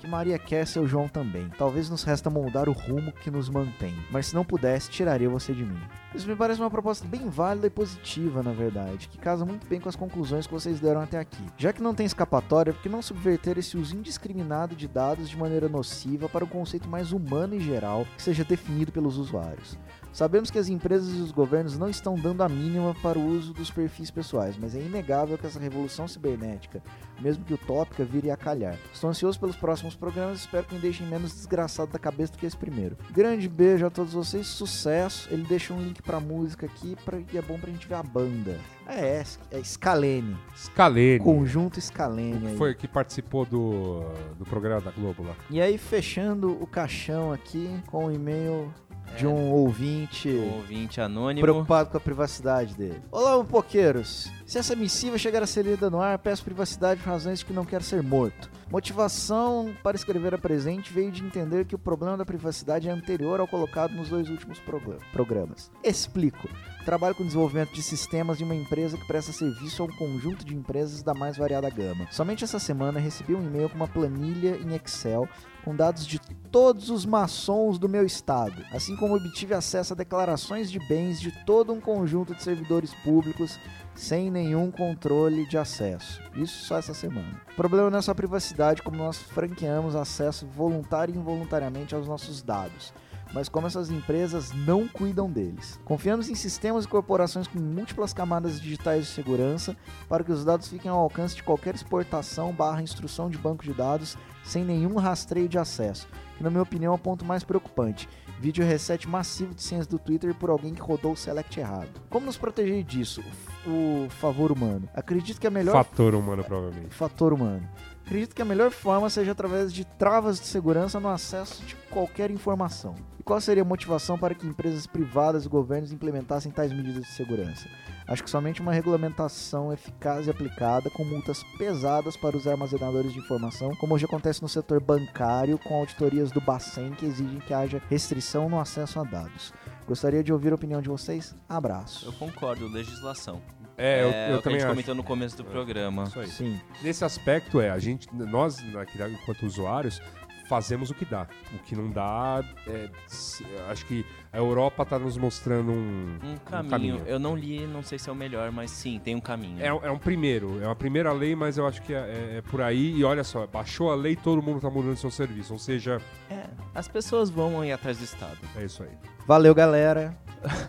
B: que Maria quer seu João também. Talvez nos resta moldar o rumo que nos mantém. Mas se não pudesse, tiraria você de mim. Isso me parece uma proposta bem válida e positiva, na verdade, que casa muito bem com as conclusões que vocês deram até aqui. Já que não tem escapatória, por que não subverter esse uso indiscriminado de dados de maneira nociva para um conceito mais humano e geral que seja definido pelos usuários? Sabemos que as empresas e os governos não estão dando a mínima para o uso dos perfis pessoais, mas é inegável que essa revolução cibernética, mesmo que utópica, vire a calhar. Estou ansioso pelos próximos programas e espero que me deixem menos desgraçado da cabeça do que esse primeiro. Grande beijo a todos vocês, sucesso. Ele deixa um link pra música aqui pra, e é bom pra gente ver a banda. É, é, é Scalene.
C: Scalene.
B: Conjunto Scalene aí.
C: Foi que participou do, do programa da Globo lá.
B: E aí, fechando o caixão aqui com o e-mail de
D: É.
B: um ouvinte.
D: Um ouvinte anônimo.
B: Preocupado com a privacidade dele. Olá, mupoqueiros! Se essa missiva chegar a ser lida no ar, peço privacidade por razões de que não quero ser morto. Motivação para escrever a presente veio de entender que o problema da privacidade é anterior ao colocado nos dois últimos progra- programas. Explico. Trabalho com desenvolvimento de sistemas de uma empresa que presta serviço a um conjunto de empresas da mais variada gama. Somente essa semana recebi um e-mail com uma planilha em Excel com dados de todos os maçons do meu estado, assim como obtive acesso a declarações de bens de todo um conjunto de servidores públicos sem nenhum controle de acesso. Isso só essa semana. O problema não é só a privacidade, como nós franqueamos acesso voluntário e involuntariamente aos nossos dados. Mas como essas empresas não cuidam deles. Confiamos em sistemas e corporações com múltiplas camadas digitais de segurança para que os dados fiquem ao alcance de qualquer exportação barra instrução de banco de dados sem nenhum rastreio de acesso, que na minha opinião é o ponto mais preocupante. Vídeo reset massivo de senhas do Twitter por alguém que rodou o select errado. Como nos proteger disso? O favor humano. Acredito que a melhor
C: Fator humano, provavelmente.
B: fator humano. Acredito que a melhor forma seja através de travas de segurança no acesso de qualquer informação. E qual seria a motivação para que empresas privadas e governos implementassem tais medidas de segurança? Acho que somente uma regulamentação eficaz e aplicada, com multas pesadas para os armazenadores de informação, como hoje acontece no setor bancário, com auditorias do Bacen que exigem que haja restrição no acesso a dados. Gostaria de ouvir a opinião de vocês. Abraço.
D: Eu concordo, legislação.
C: É, eu, eu
D: o que a
C: também
D: gente
C: acho.
D: comentou no começo do programa.
C: Isso aí.
B: Sim.
C: Nesse aspecto, é, a gente, nós, aqui, enquanto usuários, fazemos o que dá. O que não dá, é, se- acho que a Europa está nos mostrando um,
D: Um
C: um
D: caminho. Eu não li, não sei se é o melhor, mas sim, tem um caminho.
C: É, é um primeiro, é uma primeira lei, mas eu acho que é, é- é por aí. E olha só, baixou a lei, todo mundo tá mudando seu serviço. Ou seja,
D: É, as pessoas vão ir atrás do Estado.
C: é isso aí.
B: Valeu, galera.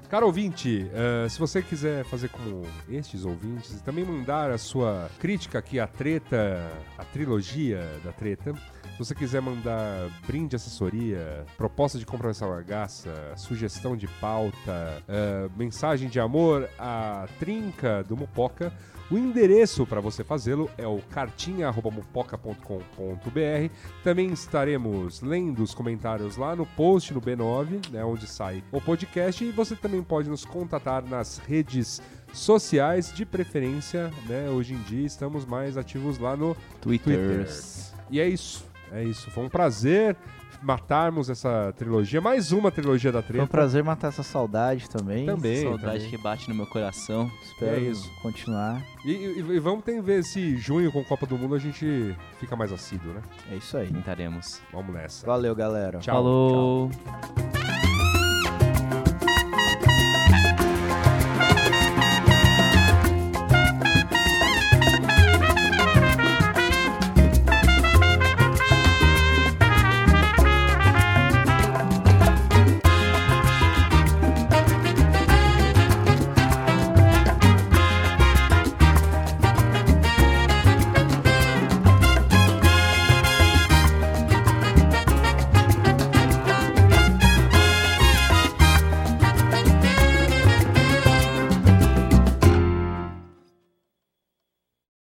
C: Caro ouvinte, eh, se você quiser fazer como estes ouvintes e também mandar a sua crítica aqui à treta, à trilogia da treta, se você quiser mandar brinde, assessoria, proposta de comprovação bagaça, sugestão de pauta, eh, mensagem de amor à trinca do Mupoca, o endereço para você fazê-lo é o cartinha.mupoca.com.br. Também estaremos lendo os comentários lá no post no B9, né, onde sai o podcast. E você também pode nos contatar nas redes sociais, de preferência. Né, hoje em dia estamos mais ativos lá no
D: Twitters.
C: E é isso. É isso. Foi um prazer matarmos essa trilogia, mais uma trilogia da
B: Foi um
C: treta.
B: prazer matar essa saudade também.
C: Também.
D: Saudade
C: também.
D: que bate no meu coração.
B: Espero
C: É isso.
B: continuar.
C: E, e- e vamos ter ver se junho com Copa do Mundo a gente fica mais assíduo, né?
B: É isso aí.
D: Tentaremos.
C: Vamos nessa.
B: Valeu, galera.
C: Tchau.
D: Falou.